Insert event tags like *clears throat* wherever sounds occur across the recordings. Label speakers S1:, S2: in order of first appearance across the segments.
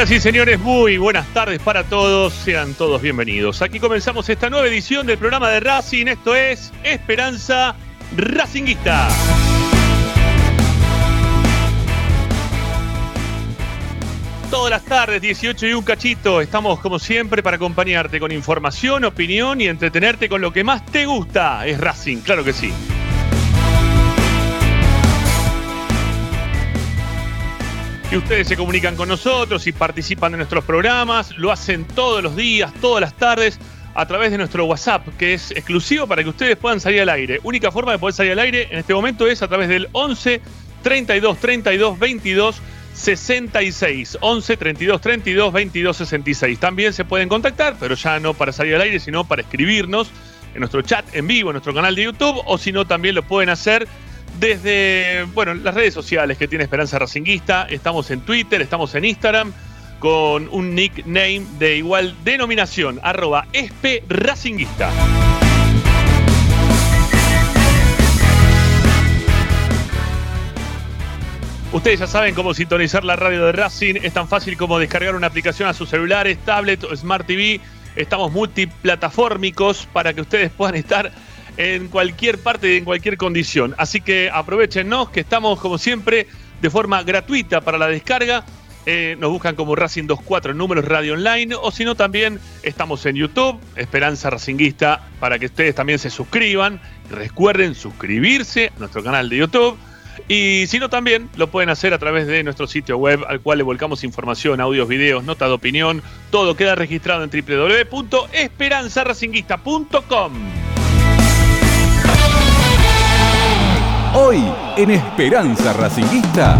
S1: Señoras y señores, muy buenas tardes para todos, sean todos bienvenidos. Aquí comenzamos esta nueva edición del programa de Racing, esto es Esperanza Racinguista. Todas las tardes, 18 y un cachito, estamos como siempre para acompañarte con información, opinión y entretenerte con lo que más te gusta. Es Racing, claro que sí. Y ustedes se comunican con nosotros y participan de nuestros programas, lo hacen todos los días, todas las tardes, a través de nuestro WhatsApp, que es exclusivo para que ustedes puedan salir al aire. Única forma de poder salir al aire en este momento es a través del 11 32 32 22 66. 11 32 32 22 66. También se pueden contactar, pero ya no para salir al aire, sino para escribirnos en nuestro chat en vivo, en nuestro canal de YouTube, o si no, también lo pueden hacer desde bueno, las redes sociales que tiene Esperanza Racinguista. Estamos en Twitter, estamos en Instagram con un nickname de igual denominación, arroba espe racinguista. Ustedes ya saben cómo sintonizar la radio de Racing. Es tan fácil como descargar una aplicación a sus celulares, tablet o Smart TV. Estamos multiplataformicos para que ustedes puedan estar en cualquier parte y en cualquier condición. Así que aprovechenos que estamos como siempre de forma gratuita para la descarga. Eh, nos buscan como Racing 24 números radio online o si no también estamos en YouTube, Esperanza Racinguista, para que ustedes también se suscriban. Recuerden suscribirse a nuestro canal de YouTube. Y si no, también lo pueden hacer a través de nuestro sitio web al cual le volcamos información, audios, videos, notas de opinión. Todo queda registrado en www.esperanzaracinguista.com.
S2: Hoy en Esperanza Racinguista.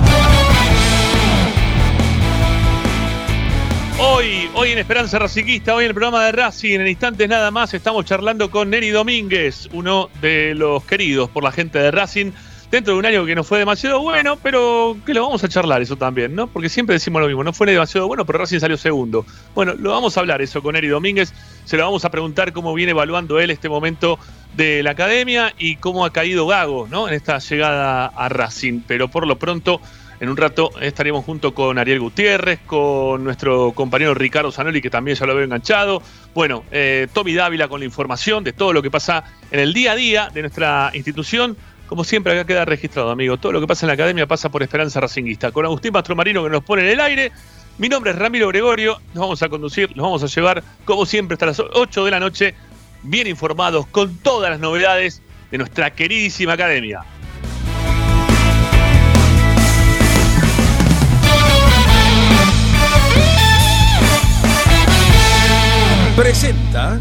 S1: Hoy, hoy en Esperanza Racinguista, hoy en el programa de Racing, en instantes nada más, estamos charlando con Neri Domínguez, uno de los queridos por la gente de Racing, dentro de un año que no fue demasiado bueno, pero que lo vamos a charlar eso también, ¿no? Porque siempre decimos lo mismo, no fue demasiado bueno, pero Racing salió segundo. Bueno, lo vamos a hablar eso con Neri Domínguez, se lo vamos a preguntar cómo viene evaluando él este momento de la academia y cómo ha caído Gago ¿no? en esta llegada a Racing. Pero por lo pronto, en un rato estaremos junto con Ariel Gutiérrez, con nuestro compañero Ricardo Zanoli, que también ya lo veo enganchado. Bueno, eh, Tommy Dávila con la información de todo lo que pasa en el día a día de nuestra institución. Como siempre, acá queda registrado, amigo. Todo lo que pasa en la academia pasa por Esperanza Racinguista. Con Agustín Mastromarino que nos pone en el aire. Mi nombre es Ramiro Gregorio. Nos vamos a conducir, nos vamos a llevar, como siempre, hasta las 8 de la noche bien informados con todas las novedades de nuestra queridísima academia.
S2: Presenta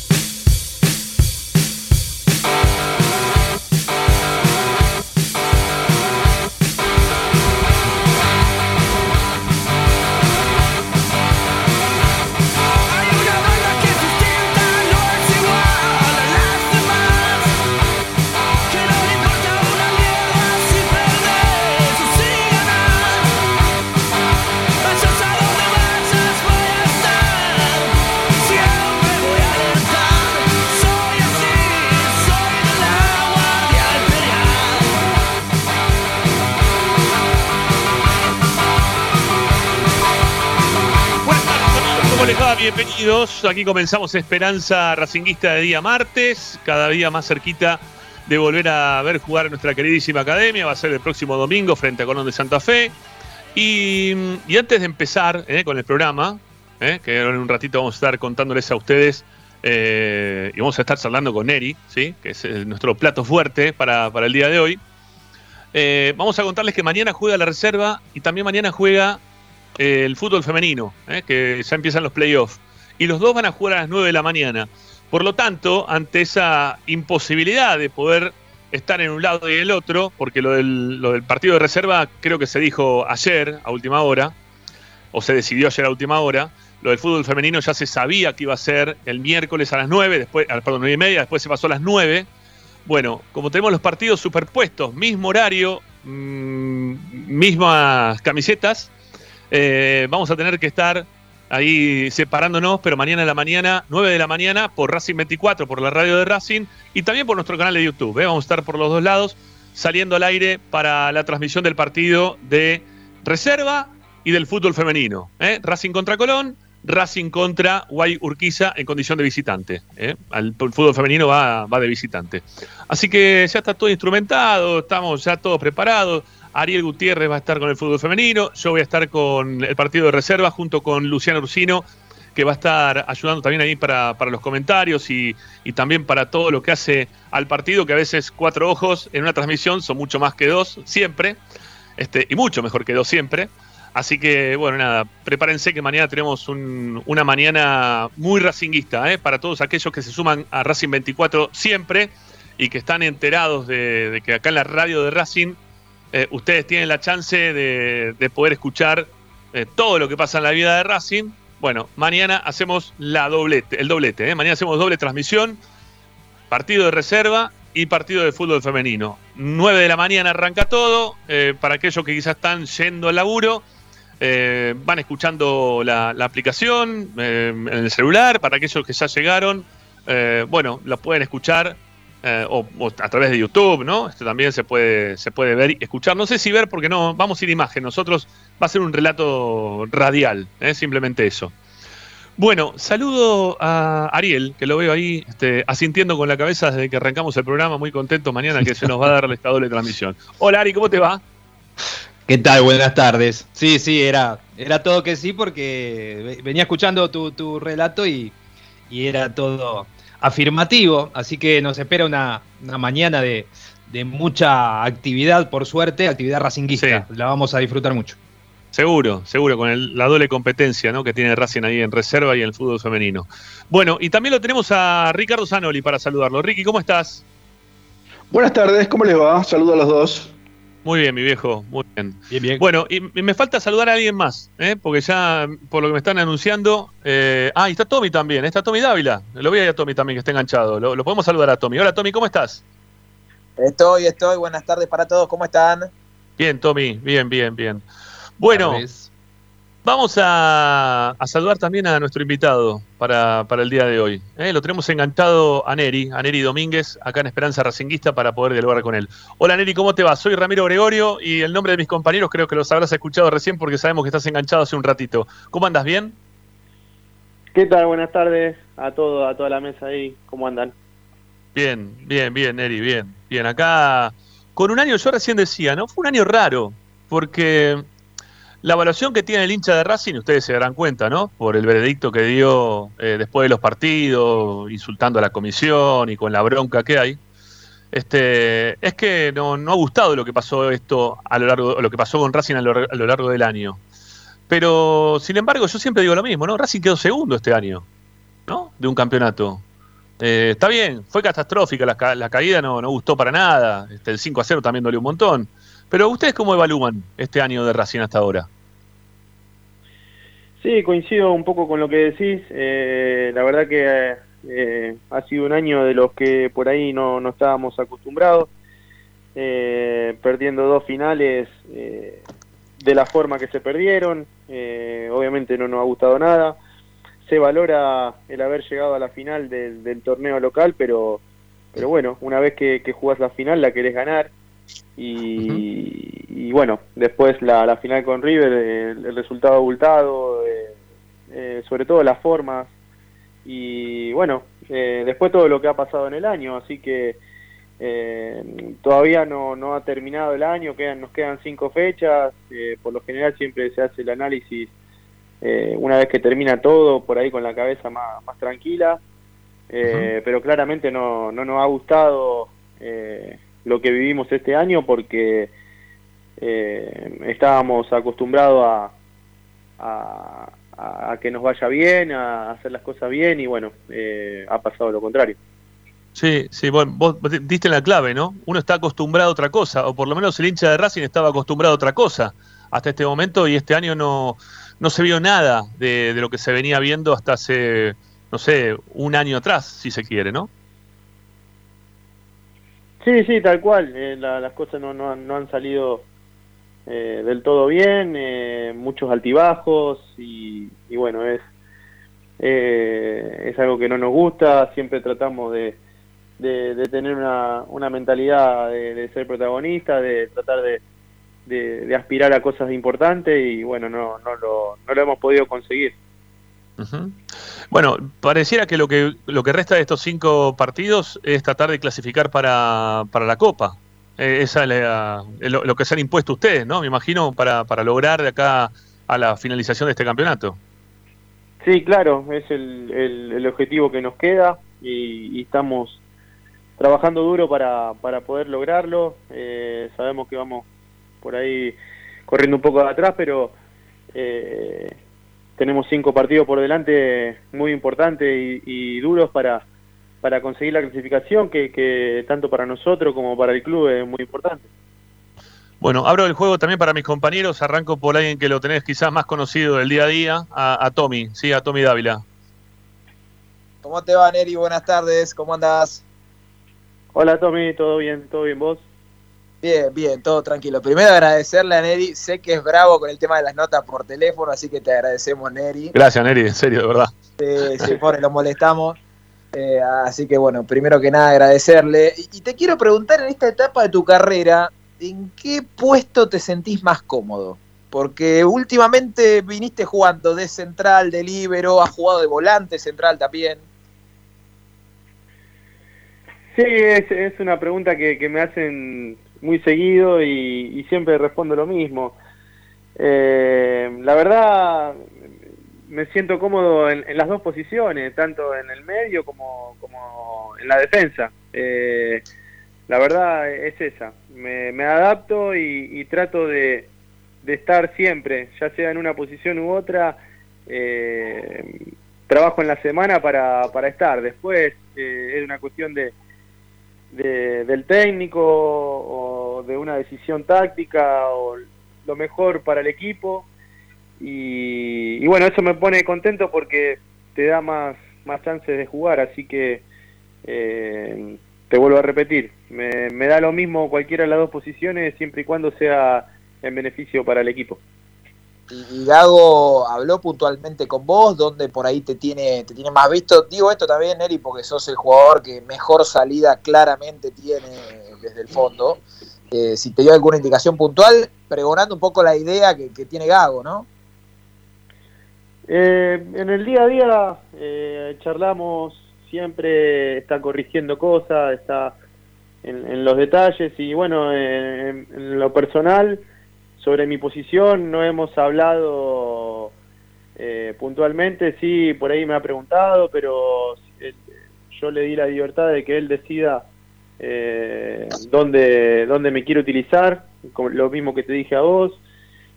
S1: Bienvenidos. Aquí comenzamos Esperanza Racinguista de día martes, cada día más cerquita de volver a ver jugar a nuestra queridísima academia. Va a ser el próximo domingo frente a Colón de Santa Fe. Y, antes de empezar eh, con el programa, eh, que en un ratito vamos a estar contándoles a ustedes, eh, y vamos a estar charlando con Eri, ¿sí? que es nuestro plato fuerte para, para el día de hoy. vamos a contarles que mañana juega la reserva y también mañana juega el fútbol femenino, ¿eh? que ya empiezan los playoffs. Y los dos van a jugar a las 9 de la mañana. Por lo tanto, ante esa imposibilidad de poder estar en un lado y el otro, porque lo del, partido de reserva creo que se dijo ayer a última hora, o se decidió ayer a última hora, lo del fútbol femenino ya se sabía que iba a ser el miércoles a las 9, después, ah, perdón, 9 y media, después se pasó a las 9, Bueno, como tenemos los partidos superpuestos, mismo horario, mmm, mismas camisetas, eh, vamos a tener que estar ahí separándonos, pero mañana en la mañana, 9 de la mañana, por Racing 24, por la radio de Racing y también por nuestro canal de YouTube. ¿eh? Vamos a estar por los dos lados saliendo al aire para la transmisión del partido de reserva y del fútbol femenino. ¿eh? Racing contra Colón, Racing contra Guay Urquiza en condición de visitante. El, fútbol femenino va de visitante. Así que ya está todo instrumentado, estamos ya todos preparados. Ariel Gutiérrez va a estar con el fútbol femenino, yo voy a estar con el partido de reserva junto con Luciano Ursino, que va a estar ayudando también ahí para, los comentarios y, también para todo lo que hace al partido, que a veces cuatro ojos en una transmisión son mucho más que dos, siempre, este, y mucho mejor que dos siempre. Así que, bueno, nada, prepárense que mañana tenemos un, una mañana muy racinguista, ¿eh? para todos aquellos que se suman a Racing 24 siempre y que están enterados de, de que acá en la radio de Racing eh, ustedes tienen la chance de, de poder escuchar eh, todo lo que pasa en la vida de Racing. Bueno, mañana hacemos el doblete. ¿eh? Mañana hacemos doble transmisión, partido de reserva y partido de fútbol femenino. 9 de la mañana arranca todo. Para aquellos que quizás están yendo al laburo, van escuchando la, la aplicación en el celular. Para aquellos que ya llegaron, bueno, la pueden escuchar eh, o, a través de YouTube, ¿no? Esto también se puede, se puede ver y escuchar. No sé si ver porque no, vamos a ir imagen. Nosotros va a ser un relato radial, ¿eh? simplemente eso. Bueno, saludo a Ariel, que lo veo ahí este, asintiendo con la cabeza desde que arrancamos el programa, muy contento mañana que se nos va a dar el estado de transmisión. Hola Ari, ¿cómo te va?
S3: ¿Qué tal? Buenas tardes. Sí, sí, era, era todo que sí porque venía escuchando tu, tu relato y, y era todo afirmativo, así que nos espera una, una mañana de, de, mucha actividad, por suerte, actividad racinguista. Sí. La vamos a disfrutar mucho.
S1: Seguro, seguro, con el, la doble competencia ¿no? que tiene Racing ahí en reserva y en el fútbol femenino. Bueno, y también lo tenemos a Ricardo Zanoli para saludarlo. Ricky, ¿cómo estás?
S4: Buenas tardes, ¿cómo les va? Saludo a los dos.
S1: Muy bien, mi viejo, muy bien. bien, bien. Bueno, y me falta saludar a alguien más, ¿eh? porque ya por lo que me están anunciando. Eh, ah, y está Tommy también, está Tommy Dávila. Lo voy a ir a Tommy también, que está enganchado. Lo, lo, podemos saludar a Tommy. Hola, Tommy, ¿cómo estás?
S5: Estoy, estoy. Buenas tardes para todos, ¿cómo están?
S1: Bien, Tommy, bien, bien, bien. Bueno, vamos a, a, saludar también a nuestro invitado para, para el día de hoy. ¿eh? Lo tenemos enganchado a Neri, a Neri Domínguez, acá en Esperanza Racinguista, para poder dialogar con él. Hola Neri, ¿cómo te va? Soy Ramiro Gregorio y el nombre de mis compañeros creo que los habrás escuchado recién porque sabemos que estás enganchado hace un ratito. ¿Cómo andas? ¿Bien?
S6: ¿Qué tal? Buenas tardes a todo, a toda la mesa ahí. ¿Cómo andan?
S1: Bien, bien, bien, Neri, bien. Bien, acá con un año, yo recién decía, ¿no? Fue un año raro, porque la evaluación que tiene el hincha de Racing, ustedes se darán cuenta, ¿no? Por el veredicto que dio eh, después de los partidos, insultando a la comisión y con la bronca que hay. Este, es que no, no ha gustado lo que pasó esto a lo largo, lo que pasó con Racing a lo, a lo, largo del año. Pero, sin embargo, yo siempre digo lo mismo, ¿no? Racing quedó segundo este año, ¿no? De un campeonato. Eh, está bien, fue catastrófica, la, la caída no, no, gustó para nada. Este, el 5 a 0 también dolió un montón. Pero ustedes cómo evalúan este año de Racing hasta ahora?
S6: Sí, coincido un poco con lo que decís. Eh, la verdad que eh, ha sido un año de los que por ahí no, no estábamos acostumbrados, eh, perdiendo dos finales eh, de la forma que se perdieron. Eh, obviamente no nos ha gustado nada. Se valora el haber llegado a la final del, del torneo local, pero, pero bueno, una vez que, que jugás la final la querés ganar y, uh -huh. y, bueno, después la, la final con River, el, el resultado abultado, eh, eh, sobre todo las formas y bueno, eh, después todo lo que ha pasado en el año, así que eh, todavía no, no ha terminado el año, quedan, nos quedan cinco fechas, eh, por lo general siempre se hace el análisis una vez que termina todo, por ahí con la cabeza más, más tranquila, uh -huh. pero claramente no, no nos ha gustado lo que vivimos este año porque eh, estábamos acostumbrados a, a, que nos vaya bien, a hacer las cosas bien y bueno, eh, ha pasado lo contrario.
S1: Sí, sí, bueno, vos diste la clave, ¿no? Uno está acostumbrado a otra cosa, o por lo menos el hincha de Racing estaba acostumbrado a otra cosa hasta este momento y este año no, no se vio nada de, de lo que se venía viendo hasta hace, no sé, un año atrás, si se quiere, ¿no?
S6: Sí, sí, tal cual. Eh, las cosas no, no, han, no han salido eh, del todo bien, eh, muchos altibajos y, bueno, es, es algo que no nos gusta. Siempre tratamos de, de, tener una, una mentalidad de, ser protagonista, de tratar de, de, aspirar a cosas importantes y bueno, no, no, lo, no lo hemos podido conseguir.
S1: Bueno, pareciera que lo que lo que resta de estos cinco partidos es tratar de clasificar para, para la Copa. Eh, esa es lo, que se han impuesto ustedes, ¿no? Me imagino, para, para lograr de acá a la finalización de este campeonato.
S6: Sí, claro, es el, el, objetivo que nos queda y, estamos trabajando duro para, para poder lograrlo. Eh, sabemos que vamos por ahí corriendo un poco atrás, pero eh, tenemos cinco partidos por delante muy importantes y, duros para, para conseguir la clasificación, que, tanto para nosotros como para el club es muy importante.
S1: Bueno, abro el juego también para mis compañeros. Arranco por alguien que lo tenés quizás más conocido del día a día, a, Tommy, sí, a Tommy Dávila.
S5: ¿Cómo te va, Neri? Buenas tardes, ¿cómo andás?
S6: Hola, Tommy, ¿todo bien? ¿Todo bien vos?
S5: Bien, bien, todo tranquilo. Primero agradecerle a Neri, sé que es bravo con el tema de las notas por teléfono, así que te agradecemos, Neri.
S1: Gracias, Neri, en serio, de verdad.
S5: Sí, sí, pobre, lo molestamos. Eh, así que bueno, primero que nada agradecerle. Y, te quiero preguntar en esta etapa de tu carrera, ¿en qué puesto te sentís más cómodo? Porque últimamente viniste jugando de central, de líbero, has jugado de volante central también.
S6: Sí, es, es una pregunta que, que me hacen muy seguido y, siempre respondo lo mismo. Eh, la verdad, me siento cómodo en, las dos posiciones, tanto en el medio como, como en la defensa. Eh, la verdad es esa, me, me adapto y, trato de, de, estar siempre, ya sea en una posición u otra, eh, trabajo en la semana para, para estar. Después es una cuestión de, del técnico o de una decisión táctica o lo mejor para el equipo. Y, bueno, eso me pone contento porque te da más, más chances de jugar, así que eh, te vuelvo a repetir, me, me da lo mismo cualquiera de las dos posiciones siempre y cuando sea en beneficio para el equipo.
S5: Y Gago habló puntualmente con vos, donde por ahí te tiene, te tiene más visto. Digo esto también, Neri, porque sos el jugador que mejor salida claramente tiene desde el fondo. Eh, si te dio alguna indicación puntual, pregonando un poco la idea que, tiene Gago, ¿no?
S6: Eh, en el día a día eh, charlamos, siempre está corrigiendo cosas, está en, los detalles y bueno, en lo personal sobre mi posición no hemos hablado eh, puntualmente, sí, por ahí me ha preguntado, pero eh, yo le di la libertad de que él decida eh, dónde, dónde me quiere utilizar, lo mismo que te dije a vos.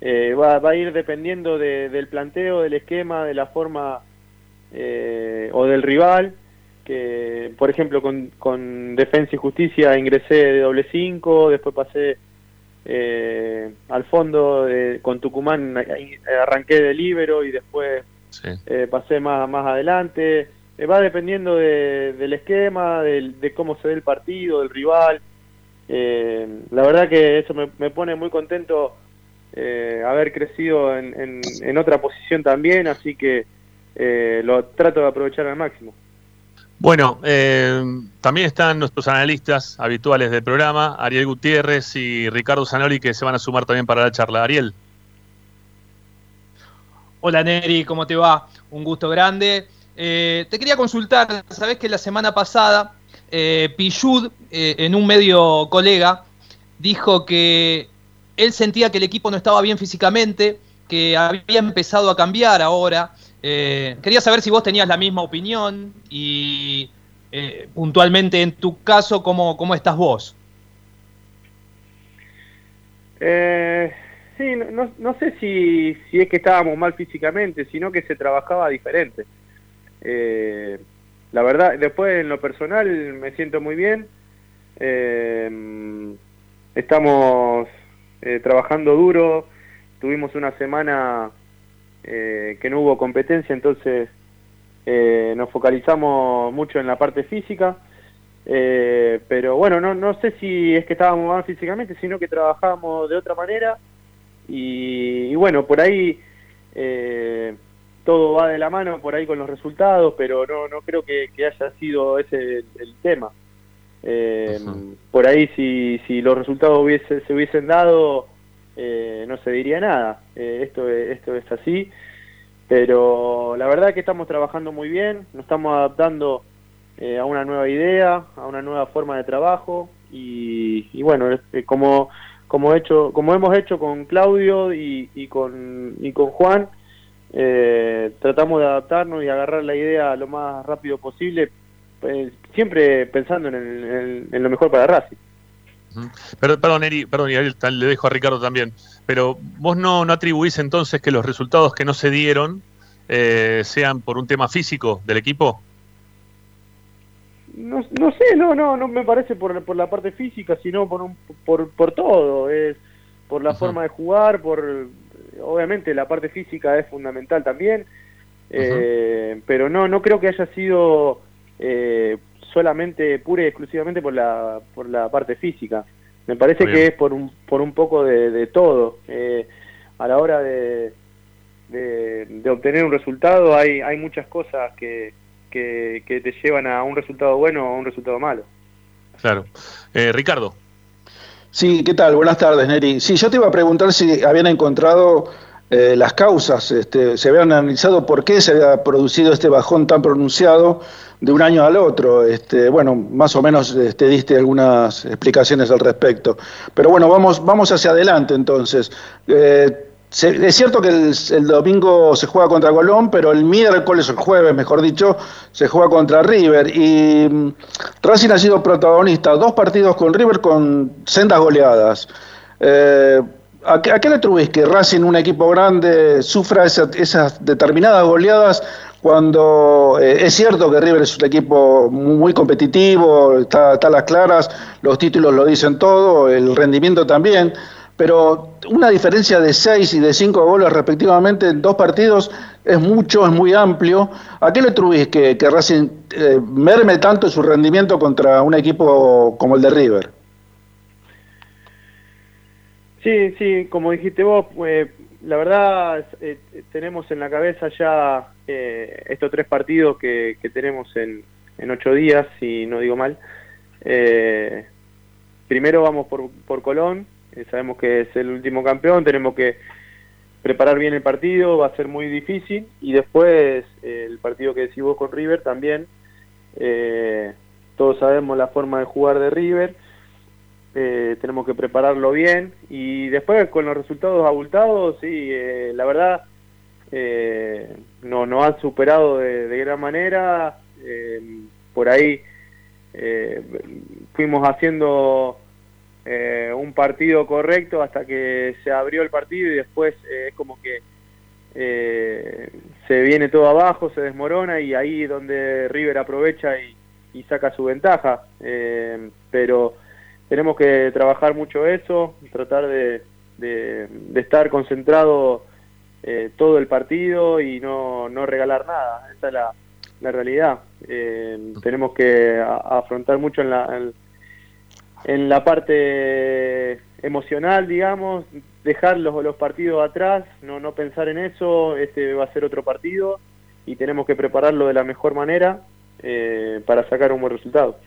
S6: Eh, va, va, a ir dependiendo del planteo, del esquema, de la forma o del rival. Que, por ejemplo, con, con Defensa y Justicia ingresé de doble 5, después pasé eh, al fondo con Tucumán arranqué de libero y después eh, pasé más, más adelante. Eh, va dependiendo del esquema, de cómo se ve el partido, del rival. la verdad que eso me, pone muy contento haber crecido en, en, otra posición también, así que lo trato de aprovechar al máximo.
S1: Bueno, eh, también están nuestros analistas habituales del programa, Ariel Gutiérrez y Ricardo Zanoli, que se van a sumar también para la charla. Ariel.
S3: Hola Neri, ¿cómo te va? Un gusto grande. Eh, te quería consultar, sabes que la semana pasada eh, eh, en un medio colega, dijo que él sentía que el equipo no estaba bien físicamente, que había empezado a cambiar ahora, eh, quería saber si vos tenías la misma opinión y eh, puntualmente en tu caso, ¿cómo, cómo estás vos?
S6: Eh, sí, no, no sé si, si, es que estábamos mal físicamente, sino que se trabajaba diferente. Eh, la verdad, después en lo personal me siento muy bien. estamos trabajando duro. Tuvimos una semana eh, que no hubo competencia, entonces eh, nos focalizamos mucho en la parte física Eh, pero bueno, no, no sé si es que estábamos mal físicamente, sino que trabajábamos de otra manera. Y, bueno, por ahí eh, todo va de la mano, por ahí con los resultados, pero no, no creo que, haya sido ese el, tema. Eh, por ahí si, si los resultados hubiese, se hubiesen dado, no se diría nada. esto, esto es así. Pero la verdad es que estamos trabajando muy bien, nos estamos adaptando eh, a una nueva idea, a una nueva forma de trabajo y, bueno, este, como como hecho como hemos hecho con Claudio y, con y con Juan eh, tratamos de adaptarnos y agarrar la idea lo más rápido posible siempre pensando en, lo mejor para Racing
S1: Perdón, perdón, Eri, perdón, y le dejo a Ricardo también. Pero vos no, no atribuís entonces que los resultados que no se dieron eh, sean por un tema físico del equipo.
S6: No, no sé, no, no, no me parece por, por la parte física, sino por, un, por, por todo, es por la forma de jugar, por obviamente la parte física es fundamental también, eh, pero no, no creo que haya sido eh, solamente, pura y exclusivamente por la, por la parte física. Me parece que es por un, por un poco de, de todo. Eh, a la hora de, de, de, obtener un resultado hay, hay muchas cosas que, que, te llevan a un resultado bueno o a un resultado malo.
S1: Claro. Eh, Ricardo.
S4: Sí, ¿qué tal? Buenas tardes, Neri. Sí, yo te iba a preguntar si habían encontrado eh, las causas, este, se habían analizado por qué se había producido este bajón tan pronunciado de un año al otro. Este, bueno, más o menos te este, diste algunas explicaciones al respecto. Pero bueno, vamos, vamos hacia adelante entonces. Eh, es cierto que el, domingo se juega contra Colón, pero el miércoles, el jueves, mejor dicho, se juega contra River. Y mm, Racing ha sido protagonista dos partidos con River con sendas goleadas. Eh, ¿a, qué, le atribuís que Racing, un equipo grande, sufra esas determinadas goleadas cuando eh, es cierto que River es un equipo muy competitivo, está, a las claras, los títulos lo dicen todo, el rendimiento también? pero una diferencia de 6 y de 5 goles respectivamente en dos partidos es mucho, es muy amplio. ¿A qué le atribuís que, que Racing eh, merme tanto su rendimiento contra un equipo como el de River?
S6: Sí, sí, como dijiste vos, eh, la verdad eh, tenemos en la cabeza ya estos tres partidos que, tenemos en, en, ocho días, si no digo mal. primero vamos por, por Colón, eh, sabemos que es el último campeón, tenemos que preparar bien el partido, va a ser muy difícil. Y después eh, el partido que decís vos con River también. Eh, todos sabemos la forma de jugar de River. Tenemos que prepararlo bien. Y después con los resultados abultados, sí, la verdad nos no han superado de, gran manera. por ahí fuimos haciendo eh, un partido correcto hasta que se abrió el partido y después eh, es como que eh, se viene todo abajo, se desmorona y ahí donde River aprovecha y, saca su ventaja. pero tenemos que trabajar mucho eso, tratar de, de, estar concentrado todo el partido y no, no regalar nada. Esa es la, realidad. tenemos que afrontar mucho en la... En, en la parte emocional, digamos, dejar los, los partidos atrás, no, no pensar en eso, este va a ser otro partido y tenemos que prepararlo de la mejor manera eh, para sacar un buen resultado.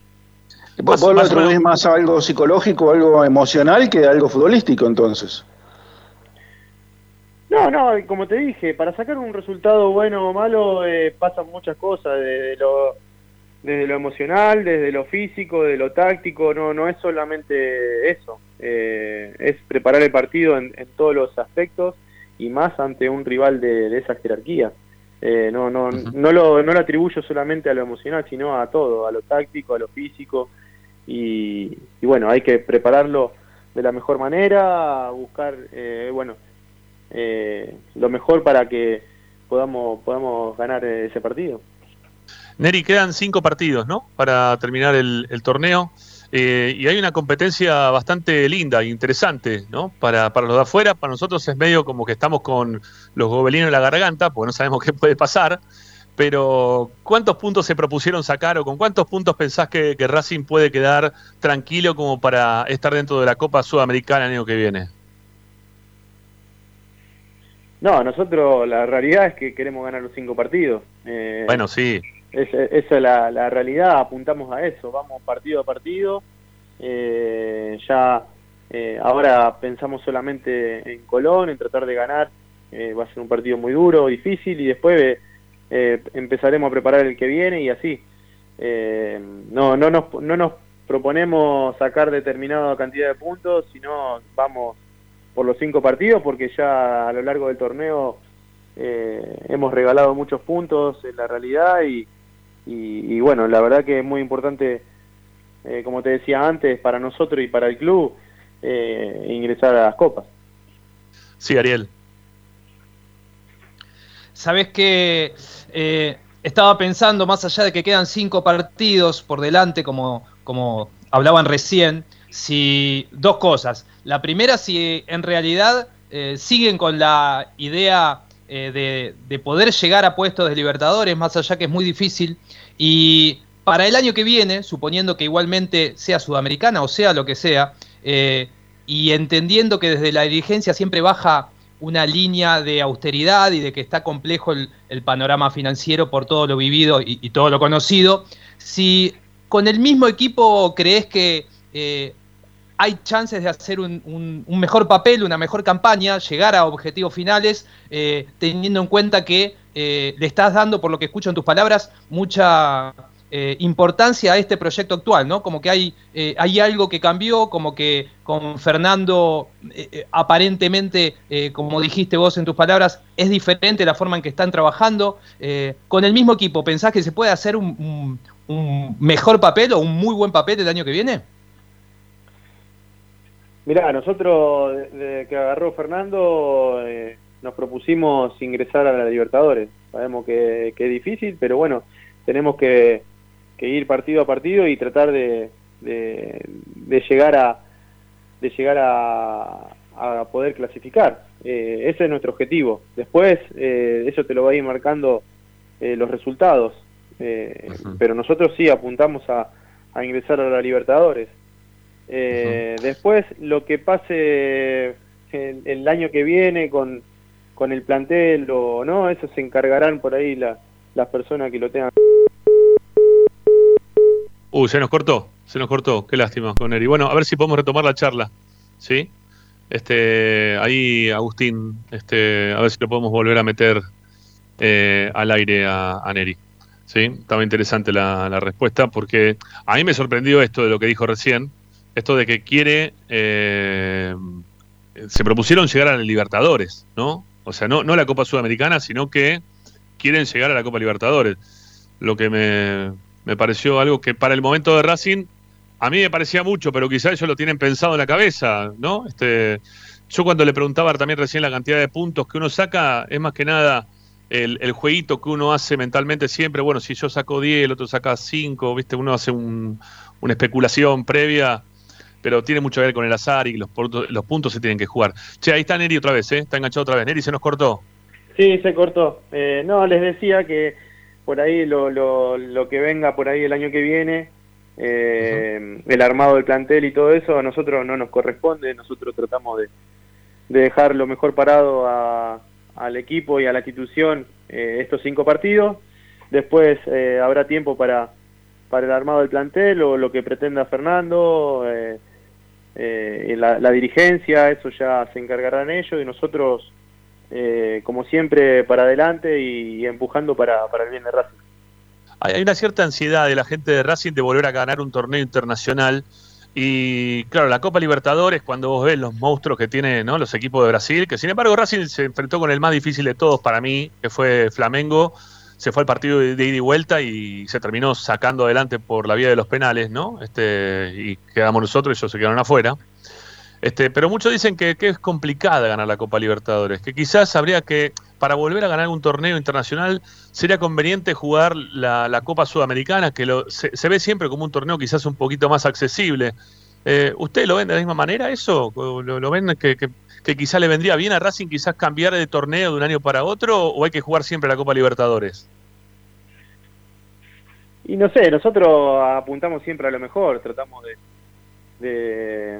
S4: ¿Vos, vos lo atribuís más a algo psicológico, algo emocional que algo futbolístico entonces?
S6: No, no, como te dije, para sacar un resultado bueno o malo eh, pasan muchas cosas, de lo desde lo emocional, desde lo físico, de lo táctico, no, no es solamente eso, eh, es preparar el partido en, todos los aspectos y más ante un rival de, esa jerarquía. Eh, no, no, no, lo, no lo atribuyo solamente a lo emocional, sino a todo, a lo táctico, a lo físico y, bueno, hay que prepararlo de la mejor manera, buscar, eh, bueno, lo mejor para que podamos, podamos ganar ese partido.
S1: Neri, quedan cinco partidos, ¿no? Para terminar el, torneo. Eh, y hay una competencia bastante linda e interesante, ¿no? Para, para los de afuera, para nosotros es medio como que estamos con los gobelinos en la garganta, porque no sabemos *laughs* qué puede pasar. Pero ¿cuántos puntos se propusieron sacar o con cuántos puntos pensás que, Racing puede quedar tranquilo como para estar dentro de la Copa Sudamericana el año que viene?
S6: No, nosotros la realidad es que queremos ganar los cinco partidos.
S1: Eh, bueno, sí.
S6: esa es la, realidad, apuntamos a eso, vamos partido a partido. Eh, ya eh, ahora pensamos solamente en Colón, en tratar de ganar. va a ser un partido muy duro, difícil, y después empezaremos a preparar el que viene y así. no, no, nos, no nos proponemos sacar determinada cantidad de puntos, sino vamos por los cinco partidos, porque ya a lo largo del torneo eh, hemos regalado muchos puntos en la realidad y, y, bueno, la verdad que es muy importante, eh, como te decía antes, para nosotros y para el club, eh, ingresar a las copas.
S1: Sí, Ariel.
S3: Sabes que estaba pensando, más allá de que quedan cinco partidos por delante, como, como hablaban recién, si dos cosas. La primera, si en realidad eh, siguen con la idea eh, de, poder llegar a puestos de Libertadores, más allá que es muy difícil. Y para el año que viene, suponiendo que igualmente sea sudamericana o sea lo que sea, eh, y entendiendo que desde la dirigencia siempre baja una línea de austeridad y de que está complejo el, panorama financiero por todo lo vivido y, todo lo conocido, si con el mismo equipo crees que hay chances de hacer un, mejor papel, una mejor campaña, llegar a objetivos finales, eh, teniendo en cuenta que eh, le estás dando, por lo que escucho en tus palabras, mucha eh, importancia a este proyecto actual, ¿no? Como que hay, hay algo que cambió, como que con Fernando, aparentemente, como dijiste vos en tus palabras, es diferente la forma en que están trabajando. con el mismo equipo, ¿pensás que se puede hacer un, un mejor papel o un muy buen papel el año que viene?
S6: Mirá, nosotros desde que agarró Fernando eh, nos propusimos ingresar a la Libertadores. Sabemos que, es difícil, pero bueno, tenemos que, ir partido a partido y tratar de, llegar a de llegar a, poder clasificar. Eh, ese es nuestro objetivo. Después eh, eso te lo va a ir marcando los resultados. Pero nosotros sí apuntamos a ingresar a la Libertadores. Eh, después, lo que pase el, año que viene con, con, el plantel o no, eso se encargarán por ahí las personas que lo tengan.
S1: Uy, se nos cortó, se nos cortó, qué lástima con Eri. Bueno, a ver si podemos retomar la charla, ¿sí? Este, ahí Agustín, este, a ver si lo podemos volver a meter eh, al aire a, a, Neri. ¿Sí? Estaba interesante la, respuesta porque a mí me sorprendió esto de lo que dijo recién, esto de que quiere, eh, se propusieron llegar a Libertadores, ¿no? O sea, no, no la Copa Sudamericana, sino que quieren llegar a la Copa Libertadores. Lo que me, me pareció algo que para el momento de Racing, a mí me parecía mucho, pero quizás ellos lo tienen pensado en la cabeza, ¿no? Este, yo cuando le preguntaba también recién la cantidad de puntos que uno saca, es más que nada el, el jueguito que uno hace mentalmente siempre, bueno, si yo saco 10, el otro saca 5, ¿viste? Uno hace un, una especulación previa pero tiene mucho que ver con el azar y los, los puntos se tienen que jugar. Che, ahí está Neri otra vez, ¿eh? Está enganchado otra vez. Neri, ¿se nos cortó?
S6: Sí, se cortó. Eh, no, les decía que por ahí lo, lo, lo, que venga por ahí el año que viene, eh, el armado del plantel y todo eso, a nosotros no nos corresponde. Nosotros tratamos de, de dejar lo mejor parado al equipo y a la institución eh, estos cinco partidos. Después habrá tiempo para, para el armado del plantel o lo que pretenda Fernando. Eh, eh, la, dirigencia, eso ya se encargarán ellos y nosotros, eh, como siempre, para adelante y, empujando para, para, el bien de Racing.
S1: Hay una cierta ansiedad de la gente de Racing de volver a ganar un torneo internacional. Y claro, la Copa Libertadores, cuando vos ves los monstruos que tienen ¿no? los equipos de Brasil, que sin embargo Racing se enfrentó con el más difícil de todos para mí, que fue Flamengo, se fue al partido de, ida y vuelta y se terminó sacando adelante por la vía de los penales, ¿no? Este, y quedamos nosotros, ellos se quedaron afuera. Este, pero muchos dicen que, es complicada ganar la Copa Libertadores, que quizás habría que, para volver a ganar un torneo internacional, sería conveniente jugar la, Copa Sudamericana, que lo, se, ve siempre como un torneo quizás un poquito más accesible. Eh, ¿Ustedes lo ven de la misma manera eso? ¿Lo, ven que, que, que quizás le vendría bien a Racing quizás cambiar de torneo de un año para otro o hay que jugar siempre la Copa Libertadores?
S6: y no sé, nosotros apuntamos siempre a lo mejor, tratamos de,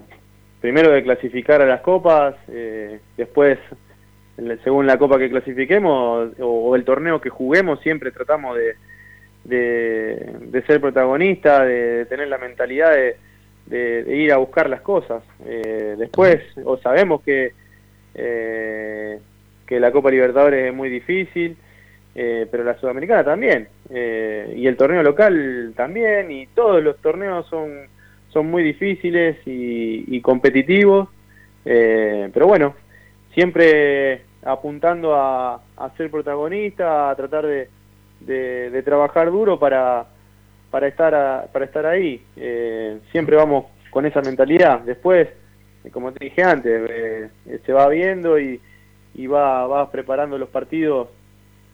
S6: primero de clasificar a las copas, eh, después según la copa que clasifiquemos o, el torneo que juguemos, siempre tratamos de, de, ser protagonista, de, tener la mentalidad de, ir a buscar las cosas. Eh, después, o sabemos que, eh, que la Copa Libertadores es muy difícil, eh, pero la Sudamericana también, y el torneo local también, y todos los torneos son, son muy difíciles y, competitivos, pero bueno, siempre apuntando a, ser protagonista, a tratar de, de, trabajar duro para, para, estar, para estar ahí. Eh, siempre vamos con esa mentalidad. Después, eh, como te dije antes, eh, se va viendo y, y va, va preparando los partidos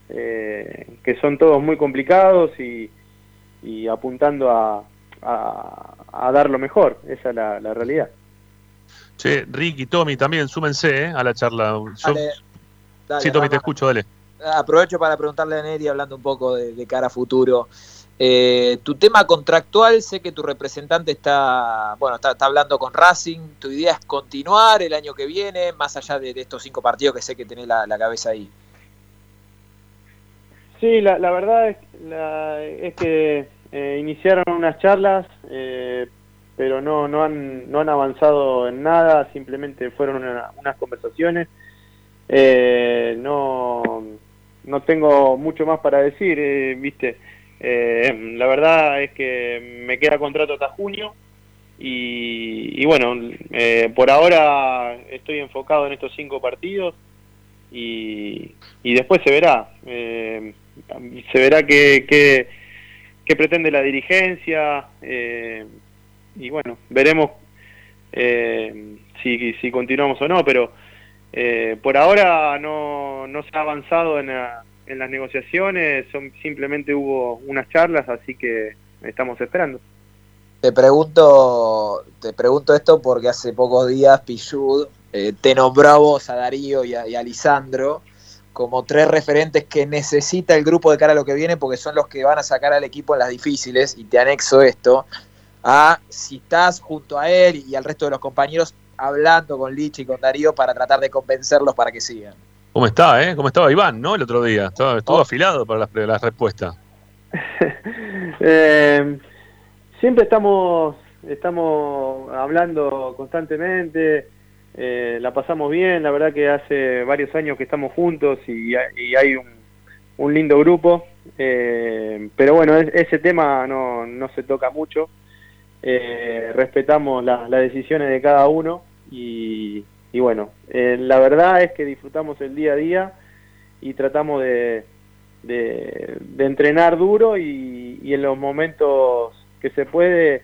S6: que son todos muy complicados y, y apuntando a, a, dar lo mejor. Esa es la, realidad.
S1: Che, Ricky, Tommy, también súmense a la charla. sí, Tommy, te escucho, dale
S5: aprovecho para preguntarle a Neri, hablando un poco de, cara a futuro. Eh, tu tema contractual, sé que tu representante está, bueno, está, hablando con Racing. ¿Tu idea es continuar el año que viene, más allá de, estos cinco partidos que sé que tenés la, cabeza ahí?
S6: Sí, la, verdad es, que eh, iniciaron unas charlas, eh, pero no, no, han, no han avanzado en nada, simplemente fueron unas conversaciones. no no tengo mucho más para decir, eh, viste. Eh, la verdad es que me queda contrato hasta junio y, bueno, eh, por ahora estoy enfocado en estos cinco partidos y, después se verá, se verá qué, qué, pretende la dirigencia y bueno, veremos si, si continuamos o no, pero eh, por ahora no, no, se ha avanzado en, en las negociaciones, son, simplemente hubo unas charlas, así que estamos esperando.
S5: Te pregunto, te pregunto esto porque hace pocos días Pichud eh, te nombró a vos, a Darío y a, y a Lisandro como tres referentes que necesita el grupo de cara a lo que viene porque son los que van a sacar al equipo en las difíciles y te anexo esto a si estás junto a él y al resto de los compañeros hablando con Lichi y con Darío para tratar de convencerlos para que sigan.
S1: ¿Cómo está, eh? ¿Cómo estaba Iván, no? El otro día. Estaba, estuvo oh. afilado para las, respuestas. *laughs*
S6: Eh, siempre estamos, estamos hablando constantemente. Eh, la pasamos bien. La verdad que hace varios años que estamos juntos y, hay un, lindo grupo. Eh, pero bueno, ese tema no, no se toca mucho. Eh, respetamos las decisiones de cada uno y, bueno, eh, la verdad es que disfrutamos el día a día y tratamos de, de, entrenar duro y, en los momentos que se puede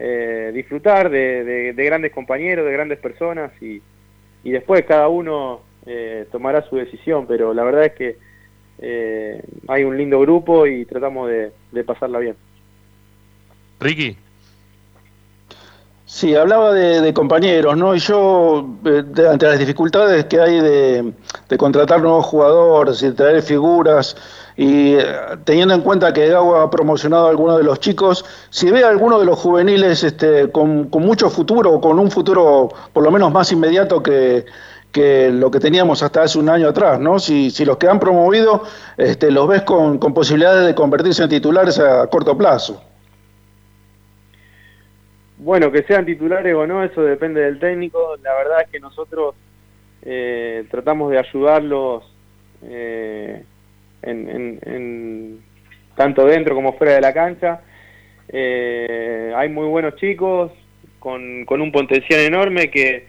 S6: eh, disfrutar de, grandes compañeros, de grandes personas y, y después cada uno tomará su decisión, pero la verdad es que hay un lindo grupo y tratamos de pasarla bien.
S1: Ricky.
S4: Sí, hablaba de, compañeros, ¿no? Y yo, eh, ante las dificultades que hay de, contratar nuevos jugadores y traer figuras, y eh, teniendo en cuenta que Gago ha promocionado a algunos de los chicos, si ve a alguno de los juveniles este, con, mucho futuro, o con un futuro por lo menos más inmediato que, lo que teníamos hasta hace un año atrás, ¿no? Si, si los que han promovido este, los ves con, con posibilidades de convertirse en titulares a corto plazo.
S6: Bueno, que sean titulares o no, eso depende del técnico. La verdad es que nosotros eh, tratamos de ayudarlos eh, en, tanto dentro como fuera de la cancha. Eh, hay muy buenos chicos con, un potencial enorme que,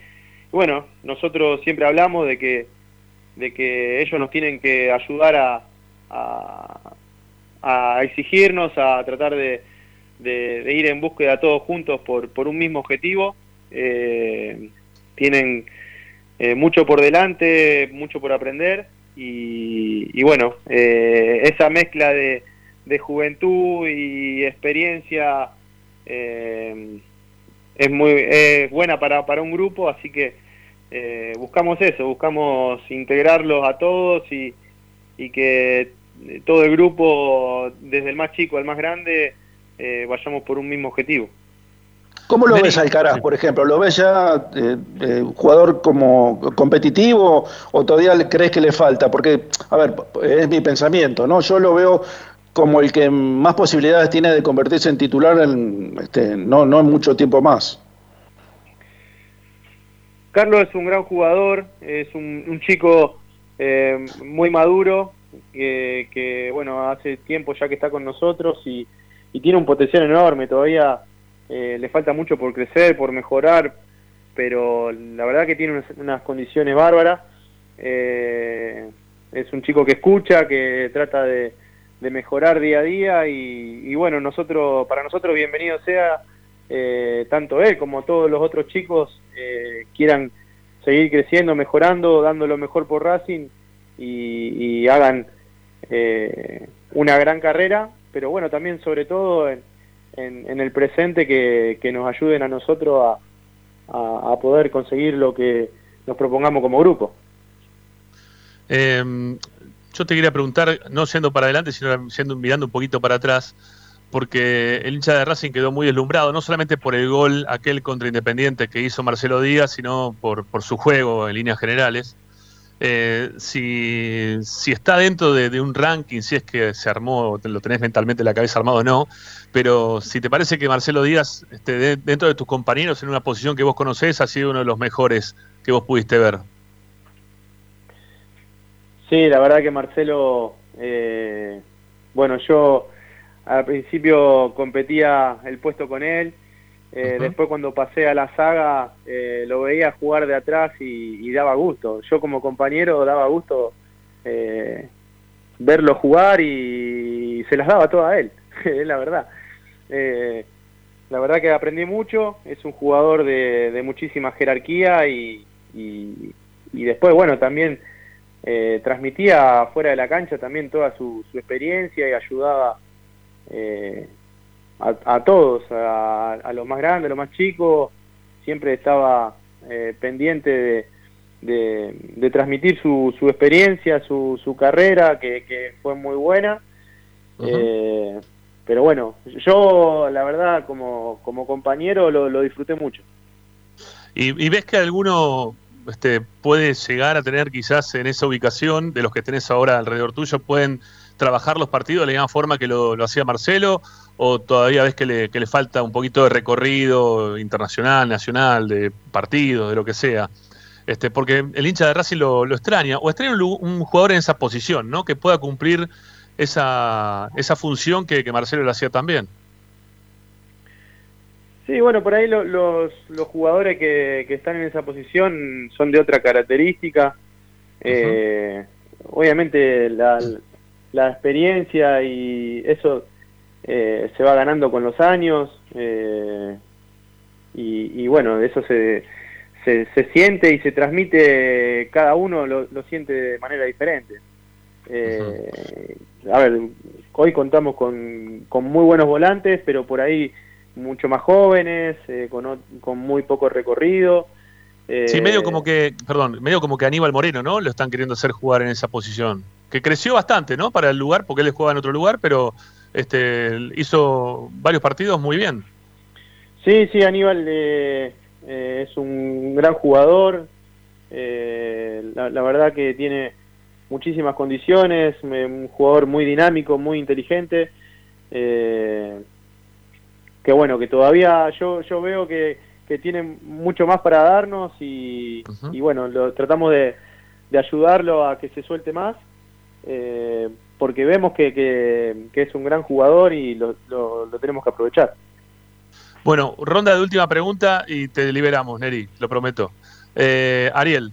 S6: bueno, nosotros siempre hablamos de que, de que ellos nos tienen que ayudar a, a exigirnos, a tratar de, de, ir en búsqueda todos juntos por, por un mismo objetivo. Eh, tienen eh, mucho por delante, mucho por aprender y, bueno, eh, esa mezcla de, de, juventud y experiencia es muy es buena para, para un grupo, así que buscamos eso, buscamos integrarlos a todos y, y que todo el grupo, desde el más chico al más grande, eh, vayamos por un mismo objetivo.
S4: ¿Cómo lo ves Alcaraz, por ejemplo? ¿Lo ves ya eh, eh, jugador como competitivo o todavía crees que le falta? Porque, a ver, es mi pensamiento, ¿no? Yo lo veo como el que más posibilidades tiene de convertirse en titular en, este, no, no en mucho tiempo más.
S6: Carlos es un gran jugador, es un, chico eh, muy maduro, que, bueno, hace tiempo ya que está con nosotros y, y tiene un potencial enorme, todavía eh, le falta mucho por crecer, por mejorar, pero la verdad que tiene unas, condiciones bárbaras. Eh, es un chico que escucha, que trata de, mejorar día a día y, bueno, nosotros, para nosotros bienvenido sea eh, tanto él como todos los otros chicos quieran seguir creciendo, mejorando, dando lo mejor por Racing y, hagan una gran carrera, pero bueno, también sobre todo en, en, el presente que, nos ayuden a nosotros a, poder conseguir lo que nos propongamos como grupo.
S1: Em, yo te quería preguntar, no siendo para adelante, sino mirando un poquito para atrás, porque el hincha de Racing quedó muy deslumbrado, no solamente por el gol aquel contra Independiente que hizo Marcelo Díaz, sino por, por su juego en líneas generales. Eh, si, si, está dentro de, un ranking, si es que se armó, lo tenés mentalmente en la cabeza armado o no, pero si te parece que Marcelo Díaz, este, dentro de tus compañeros, en una posición que vos conocés, ha sido uno de los mejores que vos pudiste ver.
S6: Sí, la verdad que Marcelo, eh, bueno, yo al principio competía el puesto con él, eh, después cuando pasé a la saga eh, lo veía jugar de atrás y, daba gusto. Yo como compañero daba gusto eh, verlo jugar y se las daba todas a él, *laughs* es la verdad. la verdad que aprendí mucho, es un jugador de, muchísima jerarquía y, después, bueno, también transmitía fuera de la cancha también toda su, su experiencia y ayudaba a, todos, a, los más grandes, a los más chicos, siempre estaba eh, pendiente de, de, transmitir su, su experiencia, su, su carrera, que, fue muy buena. Eh, pero bueno, yo la verdad como, como compañero lo, disfruté mucho.
S1: ¿Y, ves que alguno este, puede llegar a tener quizás en esa ubicación de los que tenés ahora alrededor tuyo, pueden trabajar los partidos de la misma forma que lo, lo hacía Marcelo o todavía ves que le, que le falta un poquito de recorrido internacional, nacional, de partidos, de lo que sea? Este, porque el hincha de Racing lo, extraña, o extraña un, jugador en esa posición, ¿no? Que pueda cumplir esa, esa función que, Marcelo le hacía también.
S6: Sí, bueno, por ahí los, los jugadores que, que, están en esa posición son de otra característica. Eh, obviamente la, la experiencia y eso eh, se va ganando con los años eh, y, bueno, eso se, se, siente y se transmite, cada uno lo, siente de manera diferente. Eh, a ver, hoy contamos con, con, muy buenos volantes, pero por ahí mucho más jóvenes, con, con muy poco recorrido.
S1: sí, medio como que, perdón, medio como que Aníbal Moreno, ¿no? Lo están queriendo hacer jugar en esa posición. Que creció bastante, ¿no? Para el lugar, porque él juega en otro lugar, pero este, hizo varios partidos muy bien.
S6: Sí, sí, Aníbal eh, eh, es un gran jugador. Eh, la, verdad que tiene muchísimas condiciones, un jugador muy dinámico, muy inteligente. que bueno, que todavía yo, yo veo que, que tiene mucho más para darnos y, bueno, lo, tratamos de, de ayudarlo a que se suelte más. Porque vemos que, que, es un gran jugador y lo, tenemos que aprovechar.
S1: Bueno, ronda de última pregunta y te liberamos, Neri, lo prometo. Eh, Ariel.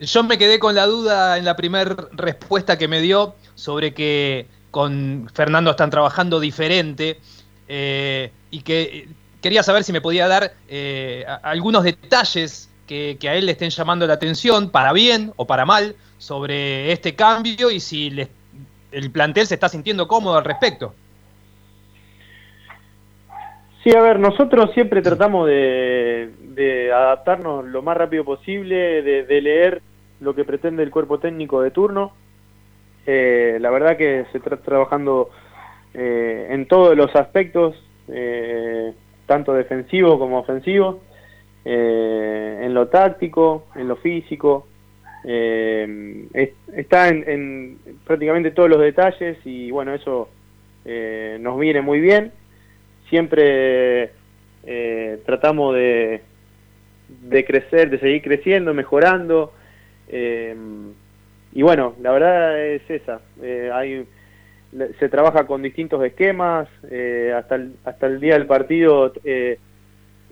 S3: Yo me quedé con la duda en la primera respuesta que me dio sobre que con Fernando están trabajando diferente eh, y que quería saber si me podía dar eh, algunos detalles que, que, a él le estén llamando la atención, para bien o para mal, sobre este cambio y si el plantel se está sintiendo cómodo al respecto.
S6: Sí, a ver, nosotros siempre tratamos de, adaptarnos lo más rápido posible, de, leer lo que pretende el cuerpo técnico de turno. Eh, la verdad que se está trabajando eh, en todos los aspectos, eh, tanto defensivo como ofensivo, eh, en lo táctico, en lo físico, está en, prácticamente todos los detalles y bueno, eso nos viene muy bien. Siempre tratamos de, de crecer, de seguir creciendo, mejorando. y bueno, la verdad es esa. hay se trabaja con distintos esquemas, eh, hasta, el, hasta el día del partido eh,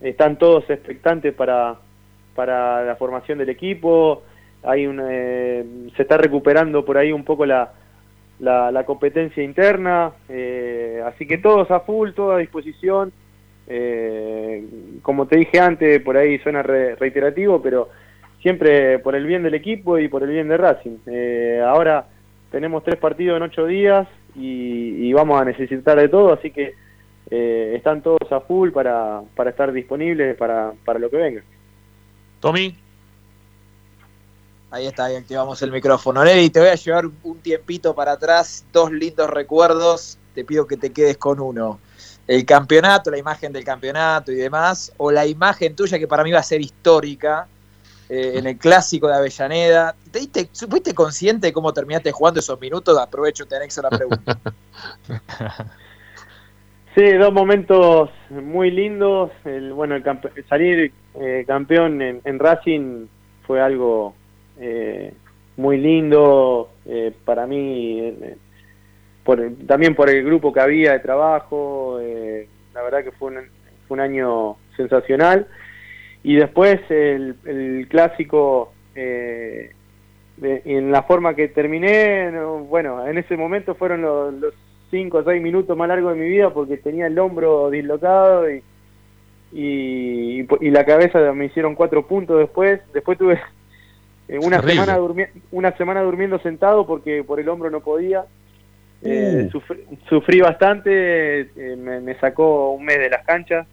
S6: están todos expectantes para, para la formación del equipo, hay un, eh, se está recuperando por ahí un poco la, la, competencia interna, así que todos a full, todos a disposición, como te dije antes, por ahí suena reiterativo, pero siempre por el bien del equipo y por el bien de Racing. ahora tenemos tres partidos en ocho días, y, vamos a necesitar de todo, así que eh, están todos a full para, para estar disponibles para, para lo que venga.
S1: Tommy.
S5: Ahí está, ahí activamos el micrófono. Nelly, te voy a llevar un tiempito para atrás, dos lindos recuerdos, te pido que te quedes con uno. El campeonato, la imagen del campeonato y demás, o la imagen tuya que para mí va a ser histórica, eh, en el clásico de Avellaneda. ¿Te diste, ¿Fuiste consciente de cómo terminaste jugando esos minutos? Aprovecho, te anexo la pregunta. *laughs*
S6: sí, dos momentos muy lindos. El, bueno, el salir eh, campeón en, Racing fue algo eh, muy lindo para mí. también por el grupo que había de trabajo. la verdad que fue fue un año sensacional y después el, clásico, eh, en la forma que terminé, bueno, en ese momento fueron los, cinco o seis minutos más largos de mi vida porque tenía el hombro dislocado y, y, la cabeza me hicieron cuatro puntos después. Después tuve eh, una semana, una semana durmiendo sentado porque por el hombro no podía. Eh, uh. sufrí, bastante, me, me, sacó un mes de las canchas.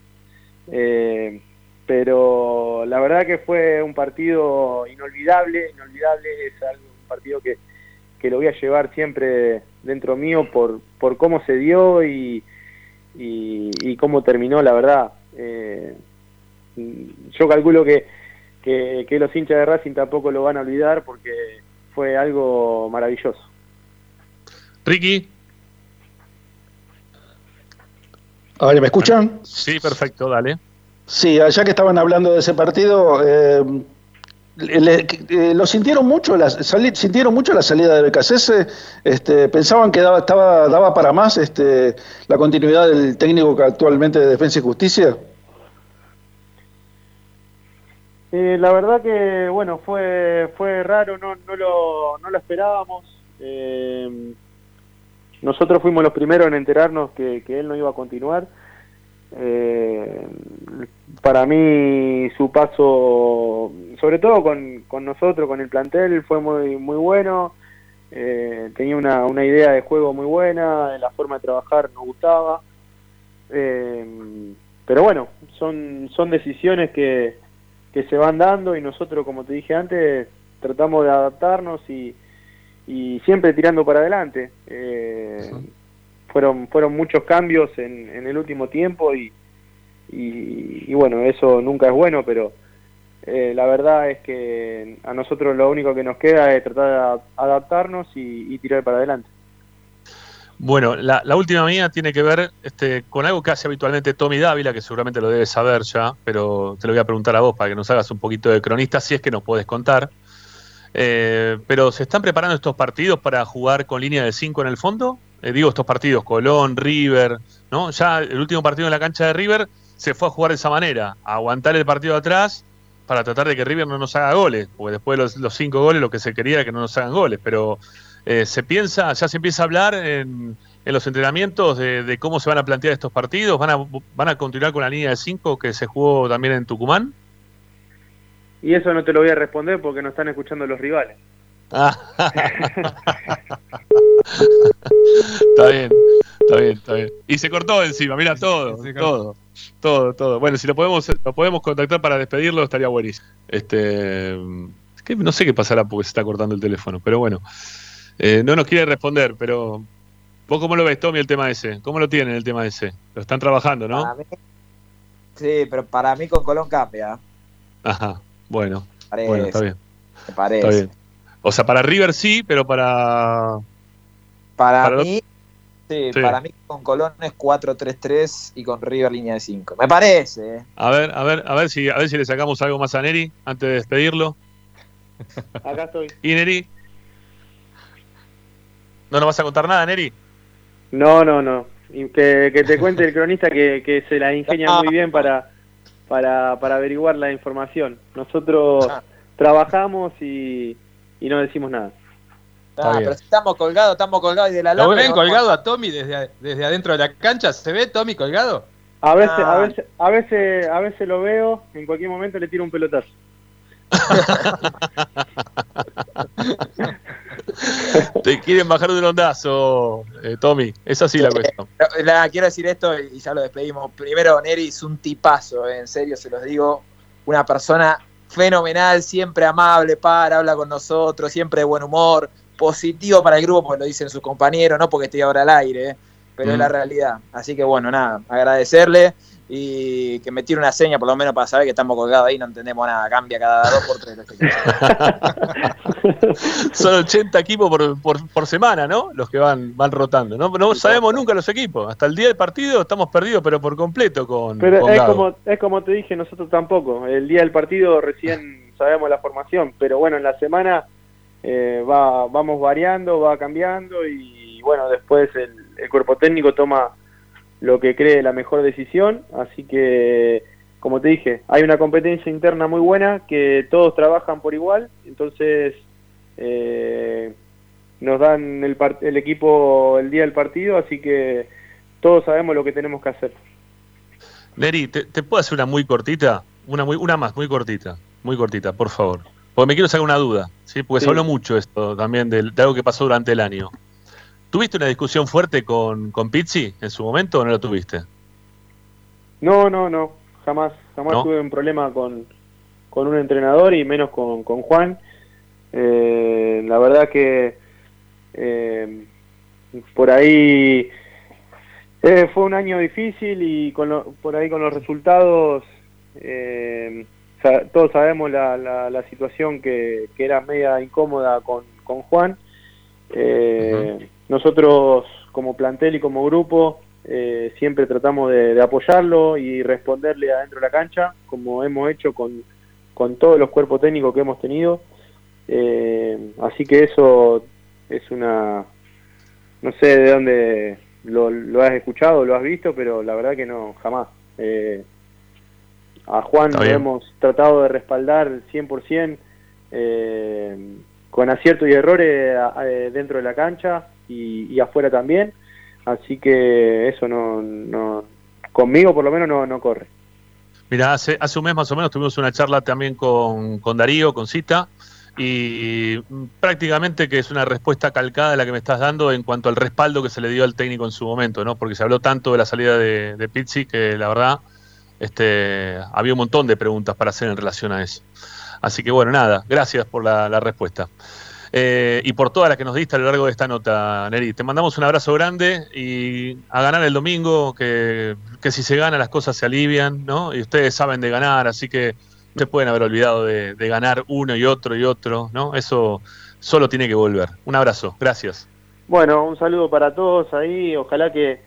S6: Eh, pero la verdad que fue un partido inolvidable, inolvidable, es un partido que, que lo voy a llevar siempre dentro mío por, por cómo se dio y, y, cómo terminó, la verdad. Eh, yo calculo que, que, que, los hinchas de Racing tampoco lo van a olvidar porque fue algo maravilloso.
S1: Ricky.
S4: Ahora, ¿me escuchan?
S1: Sí, perfecto, dale.
S4: Sí, ya que estaban hablando de ese partido, eh, eh, lo sintieron mucho, la, sintieron mucho la salida de Becasese, este, pensaban que daba, estaba, daba para más este, la continuidad del técnico que actualmente de Defensa y Justicia.
S6: Eh, la verdad que bueno fue fue raro, no, no, lo, no lo esperábamos. nosotros fuimos los primeros en enterarnos que, que él no iba a continuar eh, para mí su paso, sobre todo con, con, nosotros, con el plantel, fue muy, muy bueno. Eh, tenía una, una, idea de juego muy buena, la forma de trabajar nos gustaba. Eh, pero bueno, son, son decisiones que, que se van dando y nosotros, como te dije antes, tratamos de adaptarnos y, y siempre tirando para adelante. Eh, fueron, fueron muchos cambios en, en el último tiempo y, y, bueno, eso nunca es bueno, pero eh, la verdad es que a nosotros lo único que nos queda es tratar de adaptarnos y, tirar para adelante.
S1: Bueno, la, última mía tiene que ver este, con algo que hace habitualmente Tommy Dávila, que seguramente lo debes saber ya, pero te lo voy a preguntar a vos para que nos hagas un poquito de cronista, si es que nos puedes contar. Eh, pero ¿se están preparando estos partidos para jugar con línea de 5 en el fondo? Eh, digo, estos partidos, Colón, River, ¿no? Ya el último partido en la cancha de River se fue a jugar de esa manera, aguantar el partido atrás para tratar de que River no nos haga goles, porque después de los, cinco goles lo que se quería era que no nos hagan goles, pero eh, se piensa, ya se empieza a hablar en, los entrenamientos de, cómo se van a plantear estos partidos, van a, van a continuar con la línea de cinco que se jugó también en Tucumán.
S6: Y eso no te lo voy a responder porque no están escuchando los rivales.
S1: Ah. *laughs* está bien, está bien, está bien. Y se cortó encima, mira todo, todo, todo, todo. Bueno, si lo podemos, lo podemos contactar para despedirlo, estaría buenísimo. Este, es que no sé qué pasará porque se está cortando el teléfono, pero bueno. Eh, no nos quiere responder, pero ¿Vos cómo lo ves, Tommy, el tema ese? ¿Cómo lo tienen el tema ese? Lo están trabajando, ¿no?
S5: Para mí- sí, pero para mí con Colón cambia.
S1: Ajá, bueno,
S5: Parece,
S1: bueno, está bien,
S5: me parece.
S1: está bien. O sea, para River sí, pero para...
S5: Para,
S1: Para
S5: mí, sí,
S1: Sí.
S5: para mí con Colón es 4-3-3 y con River línea de 5. Me parece. ¿eh?
S1: A ver, a ver, a ver si, a ver si le sacamos algo más a Neri antes de despedirlo. *laughs*
S6: Acá estoy.
S1: ¿Y Neri? ¿No nos vas a contar nada, Neri?
S6: No, no, no. Que, que te cuente el cronista que, que se la ingenia muy bien para, para, para averiguar la información. Nosotros
S5: Ah.
S6: trabajamos y, y no decimos nada.
S5: Ah, pero si estamos colgados, estamos colgados y de la
S3: ¿Lo ven colgado a Tommy desde, desde adentro de la cancha? ¿Se ve Tommy colgado?
S6: A veces, a
S5: Ah.
S6: veces, a veces, a veces lo veo, en cualquier momento le tiro un pelotazo. *laughs* *laughs* *laughs*
S1: Te quieren bajar de un ondazo, eh, Tommy. Es así la cuestión.
S5: Pero, la- quiero decir esto y ya lo despedimos. Primero, Neri es un tipazo, eh, en serio se los digo. Una persona fenomenal, siempre amable, para, habla con nosotros, siempre de buen humor, positivo para el grupo, porque lo dicen sus compañeros, no porque esté ahora al aire, eh, pero es
S1: Mm.
S5: la realidad. Así que bueno, nada, agradecerle y que me tire una seña por lo menos para saber que estamos colgados ahí, no entendemos nada, cambia cada dos por tres. *laughs*
S1: Son 80 equipos por, por, por semana, ¿no? Los que van, van rotando. No, no sabemos nunca los equipos. Hasta el día del partido estamos perdidos, pero por completo con,
S6: Pero
S1: con
S6: es
S1: Gago.
S6: como, es como te dije, nosotros tampoco. El día del partido recién sabemos la formación, pero bueno, en la semana eh, va, vamos variando, va cambiando y bueno, después el, el cuerpo técnico toma lo que cree la mejor decisión. Así que, como te dije, hay una competencia interna muy buena que todos trabajan por igual, entonces eh, nos dan el, el equipo el día del partido, así que todos sabemos lo que tenemos que hacer.
S1: Neri, ¿te, te puedo hacer una muy cortita? Una, muy, una más, muy cortita. Muy cortita, por favor. Porque me quiero sacar una duda, ¿sí? Porque se
S6: Sí.
S1: habló mucho esto también del- de, algo que pasó durante el año. ¿Tuviste una discusión fuerte con, con Pizzi en su momento o no la tuviste?
S6: No, no, no, jamás, jamás
S1: ¿No?
S6: tuve un problema con, con un entrenador y menos con, con Juan. Eh, la verdad que eh, por ahí eh, fue un año difícil y con lo- por ahí con los resultados eh, todos sabemos la, la, la situación que, que era media incómoda con, con Juan. Eh, Nosotros como plantel y como grupo eh, siempre tratamos de, de apoyarlo y responderle adentro de la cancha, como hemos hecho con, con todos los cuerpos técnicos que hemos tenido. Eh, así que eso es una... No sé de dónde lo, lo has escuchado, lo has visto, pero la verdad que no, jamás. Eh, a Juan lo hemos tratado de respaldar 100%, eh, con aciertos y errores a- dentro de la cancha y, y afuera también. Así que eso no, no conmigo por lo menos no, no corre.
S1: Mira, hace, hace un mes más o menos tuvimos una charla también con, con Darío, con Cita, y prácticamente que es una respuesta calcada la que me estás dando en cuanto al respaldo que se le dio al técnico en su momento, ¿no? Porque se habló tanto de la salida de, Pizzi que la verdad este, había un montón de preguntas para hacer en relación a eso. Así que bueno, nada, gracias por la respuesta. Eh, y por todas las que nos diste a lo largo de esta nota, Neri. Te mandamos un abrazo grande y a ganar el domingo, que, que si se gana las cosas se alivian, ¿no? Y ustedes saben de ganar, así que se pueden haber olvidado de, de ganar uno y otro y otro, ¿no? Eso solo tiene que volver. Un abrazo, gracias.
S6: Bueno, un saludo para todos ahí. Ojalá que,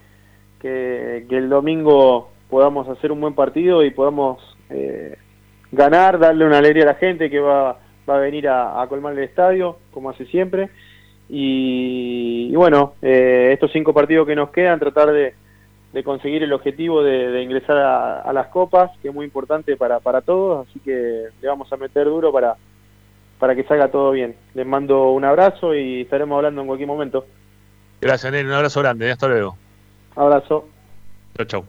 S6: que, el domingo podamos hacer un buen partido y podamos eh, ganar, darle una alegría a la gente que va, va a venir a, a colmar el estadio, como hace siempre. Y, y bueno, eh, estos cinco partidos que nos quedan, tratar de, de conseguir el objetivo de, de ingresar a, a las copas, que es muy importante para, para todos. Así que le vamos a meter duro para, para que salga todo bien. Les mando un abrazo y estaremos hablando en cualquier momento.
S1: Gracias, Neri. Un abrazo grande. ¿eh? Hasta luego.
S6: Abrazo.
S1: Chau, chau.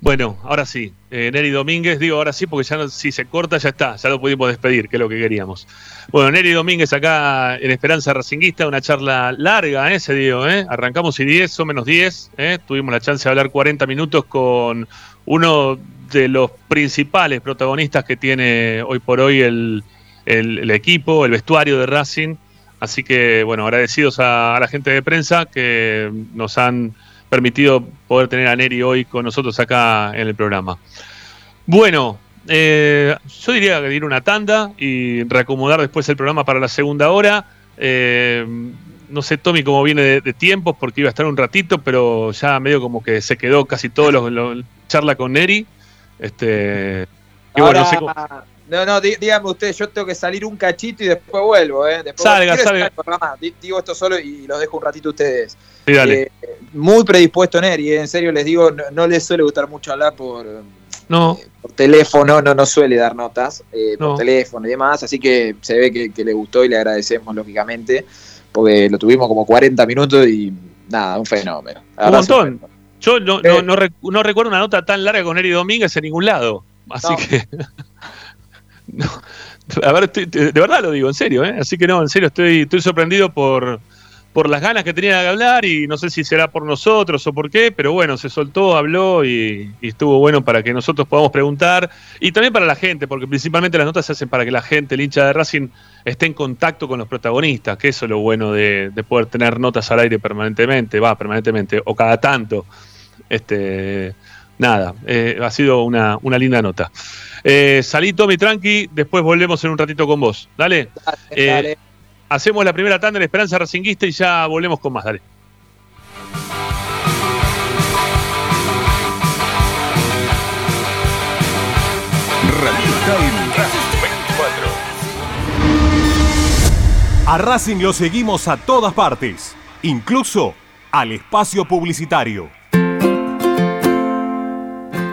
S1: Bueno, ahora sí, eh, Neri Domínguez, digo ahora sí porque ya no, si se corta ya está, ya lo pudimos despedir, que es lo que queríamos. Bueno, Neri Domínguez acá en Esperanza Racinguista, una charla larga, ¿eh? Se dio, ¿eh? Arrancamos y 10 o menos 10, ¿eh? Tuvimos la chance de hablar 40 minutos con uno de los principales protagonistas que tiene hoy por hoy el, equipo, el vestuario de Racing, Así que, bueno, agradecidos a, la gente de prensa que nos han permitido poder tener a Neri hoy con nosotros acá en el programa. Bueno, eh, yo diría que ir una tanda y reacomodar después el programa para la segunda hora. Eh, no sé, Tommy, cómo viene de, tiempos, porque iba a estar un ratito, pero ya medio como que se quedó casi todo lo, charla con Neri. Este,
S5: no, no, dígame usted, yo tengo que salir un cachito y después vuelvo, ¿eh? Después
S1: salga, salga.
S5: Digo esto solo y los dejo un ratito a ustedes. Eh, muy predispuesto Neri, ¿eh? en serio les digo, no, les suele gustar mucho hablar por,
S1: no.
S5: Eh, por teléfono, no, no suele dar notas por teléfono y demás, así que se ve que, le gustó y le agradecemos, lógicamente, porque lo tuvimos como 40 minutos y nada, un fenómeno.
S1: Un montón. Yo no, no, recuerdo una nota tan larga con Neri Domínguez en ningún lado. Así que. *laughs* *laughs* a ver, de verdad lo digo, en serio, ¿eh? Así que no, en serio, estoy, estoy sorprendido por, por las ganas que tenía de hablar y no sé si será por nosotros o por qué, pero bueno, se soltó, habló y, estuvo bueno para que nosotros podamos preguntar y también para la gente, porque principalmente las notas se hacen para que la gente, el hincha de Racing, esté en contacto con los protagonistas, que eso es lo bueno de, de poder tener notas al aire permanentemente, va, permanentemente, o cada tanto. Este, nada, eh, ha sido una, linda nota. Eh, salí Tommy tranqui, después volvemos en un ratito con vos. Dale. Eh, hacemos la primera tanda en Esperanza Racinguista y ya volvemos con más. Dale.
S2: A Racing lo seguimos a todas partes, incluso al espacio publicitario.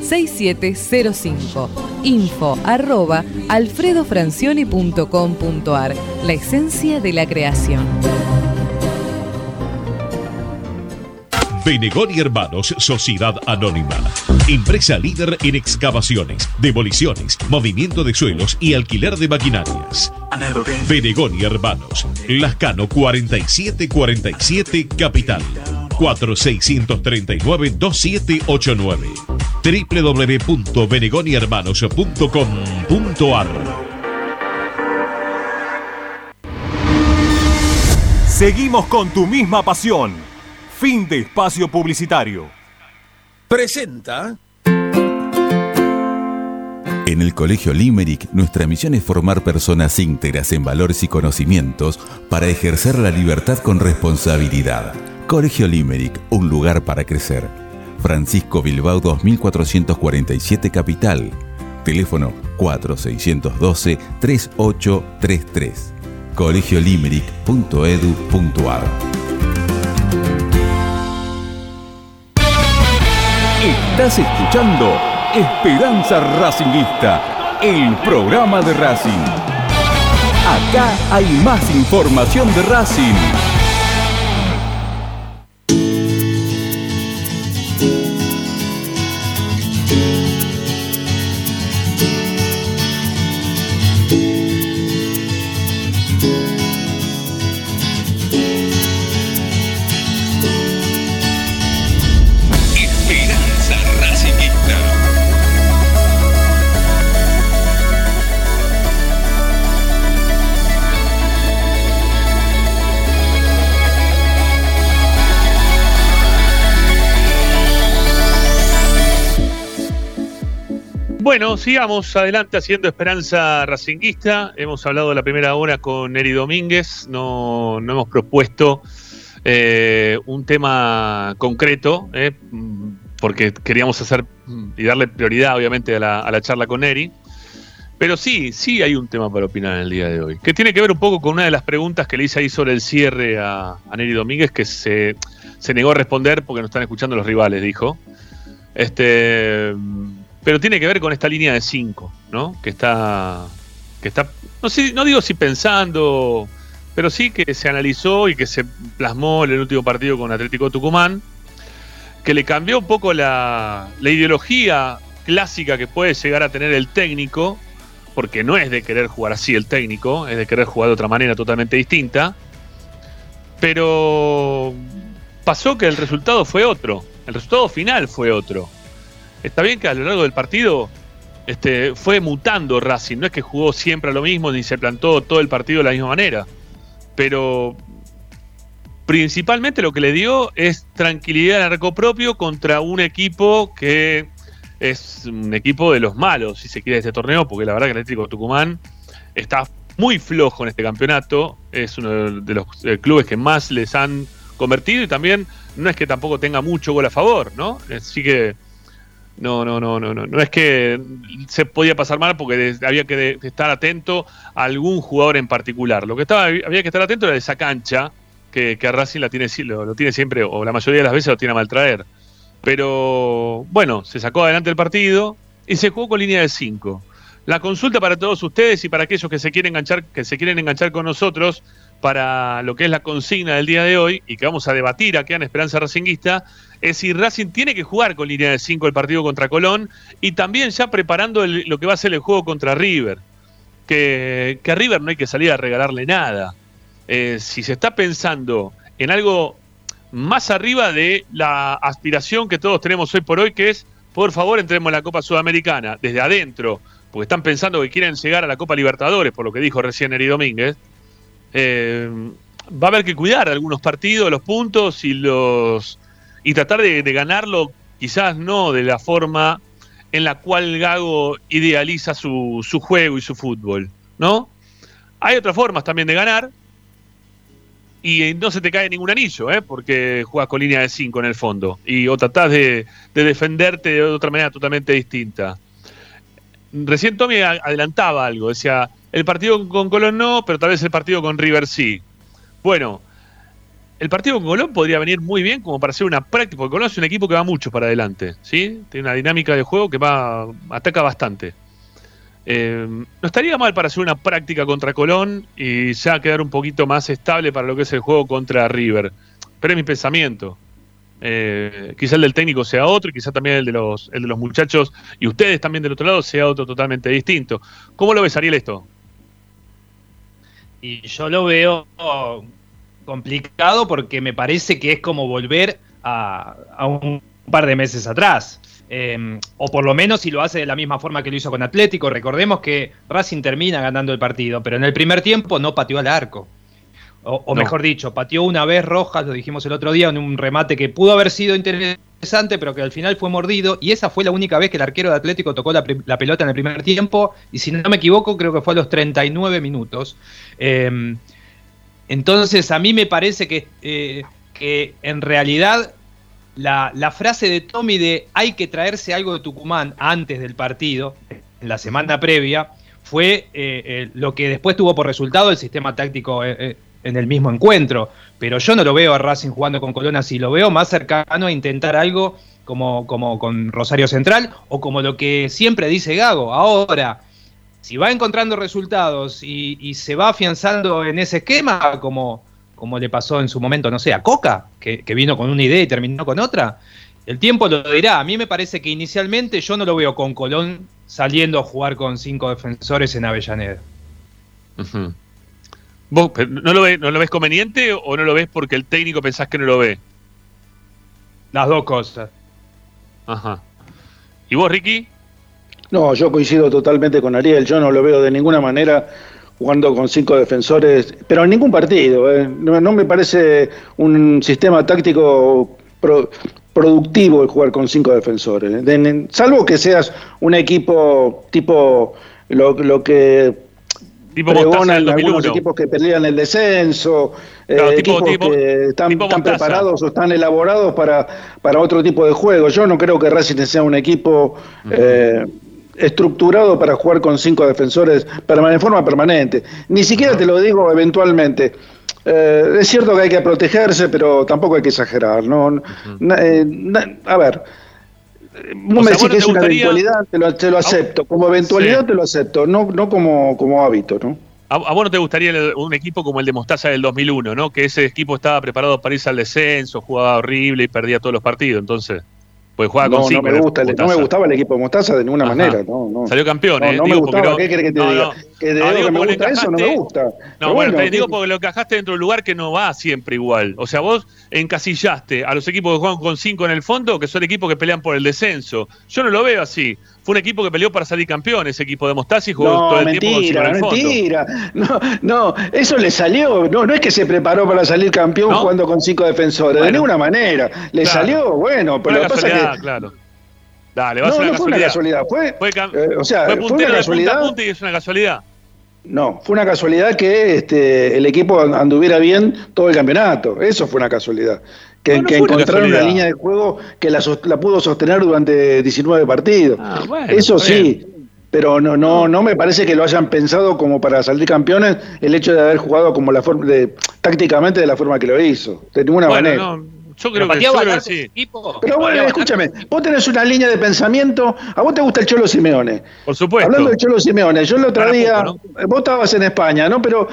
S7: 4772-6705. Info arroba alfredofrancioni.com.ar. La esencia de la creación.
S8: Benegoni Hermanos Sociedad Anónima. Empresa líder en excavaciones, demoliciones, movimiento de suelos y alquiler de maquinarias. Benegoni Hermanos. Lascano 4747 Capital. 4639-2789 www.benegonihermanos.com.ar
S9: Seguimos con tu misma pasión. Fin de espacio publicitario.
S10: Presenta.
S2: En el Colegio Limerick, nuestra misión es formar personas íntegras en valores y conocimientos para ejercer la libertad con responsabilidad. Colegio Limerick, un lugar para crecer. Francisco Bilbao 2447 Capital. Teléfono 4612-3833. colegiolimerick.edu.ar
S9: Estás escuchando Esperanza Racingista, el programa de Racing. Acá hay más información de Racing.
S1: Bueno, sigamos adelante haciendo Esperanza Racinguista. Hemos hablado la primera hora con Eri Domínguez. No, no hemos propuesto eh, un tema concreto, eh, porque queríamos hacer y darle prioridad, obviamente, a la, charla con Eri. Pero sí, sí hay un tema para opinar en el día de hoy, que tiene que ver un poco con una de las preguntas que le hice ahí sobre el cierre a, a Neri Domínguez, que se, se negó a responder porque no están escuchando los rivales, dijo. Este, pero tiene que ver con esta línea de 5, ¿no? Que está, que está, no no digo si pensando, pero sí que se analizó y que se plasmó en el último partido con Atlético Tucumán, que le cambió un poco la, la ideología clásica que puede llegar a tener el técnico, porque no es de querer jugar así el técnico, es de querer jugar de otra manera totalmente distinta, pero pasó que el resultado fue otro, el resultado final fue otro. Está bien que a lo largo del partido este, fue mutando Racing, no es que jugó siempre a lo mismo ni se plantó todo el partido de la misma manera, pero principalmente lo que le dio es tranquilidad en arco propio contra un equipo que es un equipo de los malos, si se quiere, de este torneo, porque la verdad que el Atlético Tucumán está muy flojo en este campeonato, es uno de los eh, clubes que más les han convertido y también no es que tampoco tenga mucho gol a favor, ¿no? Así que no, no, no, no, no, no es que se podía pasar mal porque había que estar atento a algún jugador en particular. Lo que estaba, había que estar atento era esa cancha que, que Racing la tiene, lo, lo tiene siempre, o la mayoría de las veces lo tiene a maltraer. Pero bueno, se sacó adelante el partido y se jugó con línea de 5. La consulta para todos ustedes y para aquellos que se quieren enganchar, que se quieren enganchar con nosotros para lo que es la consigna del día de hoy y que vamos a debatir aquí en Esperanza Racinguista, es si Racing tiene que jugar con línea de 5 el partido contra Colón y también ya preparando lo que va a ser el juego contra River. Que, que a River no hay que salir a regalarle nada. Eh, si se está pensando en algo más arriba de la aspiración que todos tenemos hoy por hoy, que es, por favor, entremos en la Copa Sudamericana, desde adentro, porque están pensando que quieren llegar a la Copa Libertadores, por lo que dijo recién Eri Domínguez, eh, va a haber que cuidar algunos partidos, los puntos y los y tratar de, ganarlo, quizás no de la forma en la cual Gago idealiza su, su juego y su fútbol, ¿no? Hay otras formas también de ganar, y eh, no se te cae ningún anillo, ¿eh? porque juegas con línea de 5 en el fondo. Y o tratás de defenderte de otra manera totalmente distinta. Recién Tommy adelantaba algo, decía, el partido con Colón no, pero tal vez el partido con River sí. Bueno, el partido con Colón podría venir muy bien como para hacer una práctica, porque Colón es un equipo que va mucho para adelante, ¿sí? Tiene una dinámica de juego que va ataca bastante. Eh, no estaría mal para hacer una práctica contra Colón y ya quedar un poquito más estable para lo que es el juego contra River. Pero es mi pensamiento. Eh, quizá el del técnico sea otro, y quizá también el de los, el de los muchachos y ustedes también del otro lado sea otro totalmente distinto. ¿Cómo lo ves, Ariel, esto?
S3: Y yo lo veo complicado porque me parece que es como volver a, un par de meses atrás. Em, o por lo menos si lo hace de la misma forma que lo hizo con Atlético. Recordemos que Racing termina ganando el partido, pero en el primer tiempo no pateó al arco. O, mejor dicho, pateó una vez Rojas, lo dijimos el otro día, en un remate que pudo haber sido interesante, pero que al final fue mordido. Y esa fue la única vez que el arquero de Atlético tocó la, pelota en el primer tiempo. Y si no me equivoco, creo que fue a los 39 minutos. Em, entonces, a mí me parece que, eh, que en realidad la, frase de Tommy de hay que traerse algo de Tucumán antes del partido, en la semana previa, fue eh, eh, lo que después tuvo por resultado el sistema táctico en el mismo encuentro. Pero yo no lo veo a Racing jugando con Colón así, lo veo más cercano a intentar algo como, como con Rosario Central o como lo que siempre dice Gago. Ahora, si va encontrando resultados y, se va afianzando en ese esquema, como, como le pasó en su momento, no sé, a Coca, que, vino con una idea y terminó con otra, el tiempo lo dirá. A mí me parece que inicialmente yo no lo veo con Colón saliendo a jugar con cinco defensores en Avellaneda.
S1: ¿Vos no lo, ves, no lo ves conveniente o no lo ves porque el técnico pensás que no lo ve?
S3: Las dos cosas.
S1: Ajá. ¿Y vos, Ricky?
S4: No, yo coincido totalmente con Ariel. Yo no lo veo de ninguna manera jugando con cinco defensores, pero en ningún partido. ¿eh? No, me parece un sistema táctico productivo el jugar con cinco defensores. salvo que seas un equipo tipo lo, lo que tipo pregonan algunos equipos que pelean el descenso, eh, equipos que están, preparados o están elaborados para, para otro tipo de juego. Yo no creo que Racing sea un equipo eh, estructurado para jugar con cinco defensores de forma permanente. Ni siquiera te lo digo eventualmente. Eh, es cierto que hay que protegerse, pero tampoco hay que exagerar. ¿no? a ver, no me decís que es una eventualidad, te lo, te lo acepto. Como eventualidad te lo acepto, no, no como, como hábito, ¿no?
S1: A, vos no te gustaría un equipo como el de Mostaza del 2001, ¿no? Que ese equipo estaba preparado para irse al descenso, jugaba horrible y perdía todos los partidos, entonces. Pues juega con
S4: no, me gusta, no me gustaba el equipo de Mostaza de ninguna manera. No, no.
S1: Salió campeón,
S4: ¿eh? No, me gustaba, ¿qué querés que te diga? Que de que me gusta eso, no me gusta.
S1: No, bueno, te digo porque lo encajaste dentro de un lugar que no va siempre igual. O sea, vos encasillaste a los equipos que juegan con cinco en el fondo, que son equipos que pelean por el descenso. Yo no lo veo así. Fue un equipo que peleó para salir campeón, ese equipo de Mostasi jugó todo el tiempo con.
S4: Mentira, no, no, eso le salió. No, no es que se preparó para salir campeón jugando con cinco defensores, de ninguna manera. Le salió, bueno, pero lo que pasa es que. Claro.
S1: Dale, va a ser una,
S4: casualidad. casualidad. Fue,
S1: fue, eh, o sea, fue, fue una casualidad. punta y es una casualidad.
S4: No, fue una casualidad que este, el equipo anduviera bien todo el campeonato. Eso fue una casualidad. Que, encontraron una, línea de juego que la, pudo sostener durante 19 partidos. Ah, Eso sí, pero no, no, no me parece que lo hayan pensado como para salir campeones el hecho de haber jugado como la forma de, tácticamente de la forma que lo hizo. De ninguna manera.
S1: Yo creo que, sí.
S4: Pero bueno, escúchame, vos tenés una línea de pensamiento, a vos te gusta el Cholo Simeone.
S1: Por supuesto.
S4: Hablando del Cholo Simeone, yo el otro día, vos estabas en España, ¿no? Pero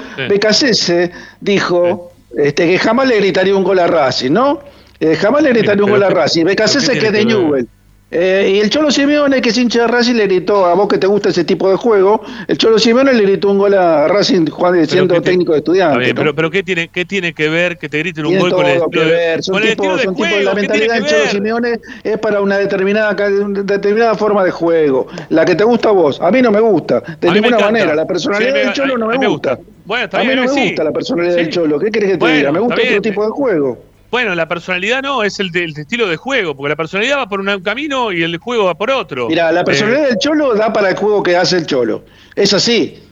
S4: sí. dijo este, que jamás le gritaría un gol a Racing, ¿no? Eh, jamás le gritaría un gol a Racing. Becasese que es de Newell. Eh, y el Cholo Simeone, que es hincha de Racing, le gritó, a vos que te gusta ese tipo de juego, el Cholo Simeone le gritó un gol a Racing Juan, siendo técnico de estudiantes.
S1: pero, pero ¿qué tiene, ¿qué tiene que ver que te griten un gol con el,
S4: que ver. Son tipos, son tipos, la mentalidad del Cholo Simeone es para una determinada, determinada forma de juego. La que te gusta a vos, a mí no me gusta, de ninguna manera. La personalidad del Cholo no me, gusta. Bueno, a mí no me gusta la personalidad del Cholo. ¿Qué querés que te diga? Me gusta otro tipo de juego.
S1: Bueno, la personalidad no, es el, estilo de juego, porque la personalidad va por un camino y el juego va por otro.
S4: Mira, la personalidad eh, del Cholo da para el juego que hace el Cholo. Es así.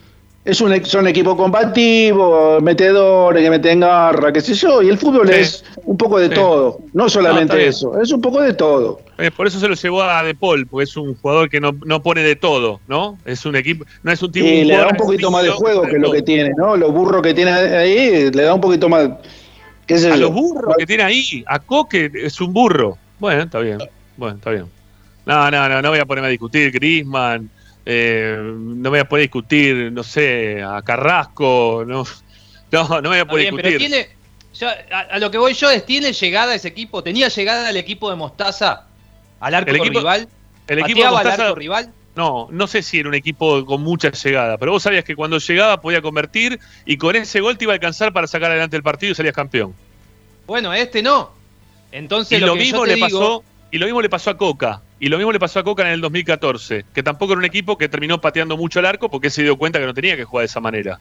S4: Es un, son equipos combativos, metedores, que meten garra, qué sé yo, y el fútbol es un poco de todo, no solamente eso, es un poco de todo.
S1: Eh, por eso se lo llevó a De Paul, porque es un jugador que no, no pone de todo, ¿no? Es un equipo, no es un tipo.
S4: Y le da un poquito más de juego que lo que tiene, ¿no? Lo burro que tiene ahí le da un poquito más
S1: a los burros que tiene ahí, a Coque es un burro. Bueno, está bien. Bueno, está bien. No, no, no, no voy a ponerme a discutir Grisman, eh, no voy a poner a discutir, no sé, a Carrasco, no, no, no voy a poder discutir.
S3: tiene, Yo, a, a lo que voy yo es, ¿tiene llegada ese equipo? ¿Tenía llegada el equipo de Mostaza al arco
S1: El equipo-
S3: rival?
S1: El equipo de
S3: ¿Pateaba al
S1: Mostaza-
S3: arco rival?
S1: No, no sé si era un equipo con mucha llegada, pero vos sabías que cuando llegaba podía convertir y con ese gol te iba a alcanzar para sacar adelante el partido y salías campeón.
S3: Bueno, este no. Entonces
S1: y lo,
S3: que
S1: mismo
S3: yo te
S1: le
S3: digo-
S1: pasó y lo mismo le pasó a Coca y lo mismo le pasó a Coca en el 2014 que tampoco era un equipo que terminó pateando mucho al arco porque se dio cuenta que no tenía que jugar de esa manera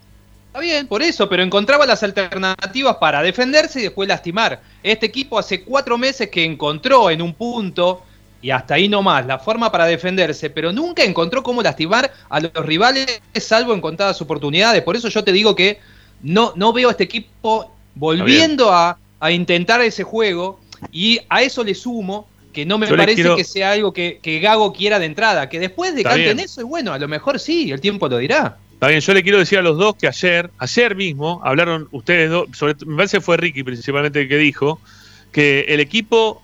S3: Está bien, por eso, pero encontraba las alternativas para defenderse y después lastimar. Este equipo hace cuatro meses que encontró en un punto, y hasta ahí nomás, la forma para defenderse, pero nunca encontró cómo lastimar a los rivales, salvo en contadas oportunidades. Por eso yo te digo que no, no veo a este equipo volviendo a, a intentar ese juego, y a eso le sumo que no me
S1: Yo
S3: parece
S1: quiero-
S3: que sea algo que, que Gago quiera de entrada, que después
S1: Está
S3: decanten
S1: bien.
S3: eso, y bueno, a lo mejor sí, el tiempo lo dirá.
S1: Está bien, yo le quiero decir a los dos que ayer, ayer mismo, hablaron ustedes dos, sobre, me parece que fue Ricky principalmente el que dijo, que el equipo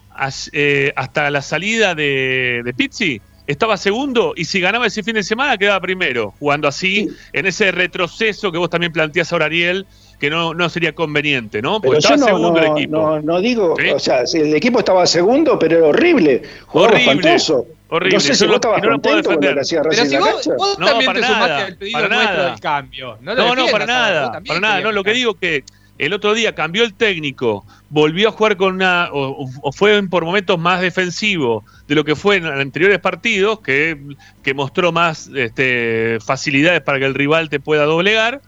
S1: eh, hasta la salida de, de Pizzi estaba segundo y si ganaba ese fin de semana quedaba primero, jugando así en ese retroceso que vos también planteás ahora, Ariel, que no, no sería conveniente, ¿no?
S4: Pero
S1: Porque
S4: yo
S1: estaba
S4: no,
S1: segundo
S4: no,
S1: el equipo.
S4: no, no digo,
S1: ¿Sí?
S4: o sea, el equipo estaba segundo, pero era horrible, jugaba
S1: Horrible,
S4: espantoso.
S1: horrible.
S4: No sé si
S1: no-
S4: vos estabas
S1: y no lo puedo
S4: contento con lo
S1: defender.
S4: que hacía
S3: Pero
S4: Racing
S3: si
S4: en la
S3: vos,
S4: cancha.
S3: vos
S1: No,
S3: también
S1: para
S3: te sumaste
S1: nada,
S3: al pedido
S1: para
S3: nuestro
S1: nada.
S3: del cambio. No, lo
S1: No, para nada, para nada. No, lo que digo que el otro día cambió el técnico, volvió a jugar con una, o, fue por momentos más defensivo de lo que fue en anteriores partidos, que, que mostró más este, facilidades para que el rival te pueda doblegar,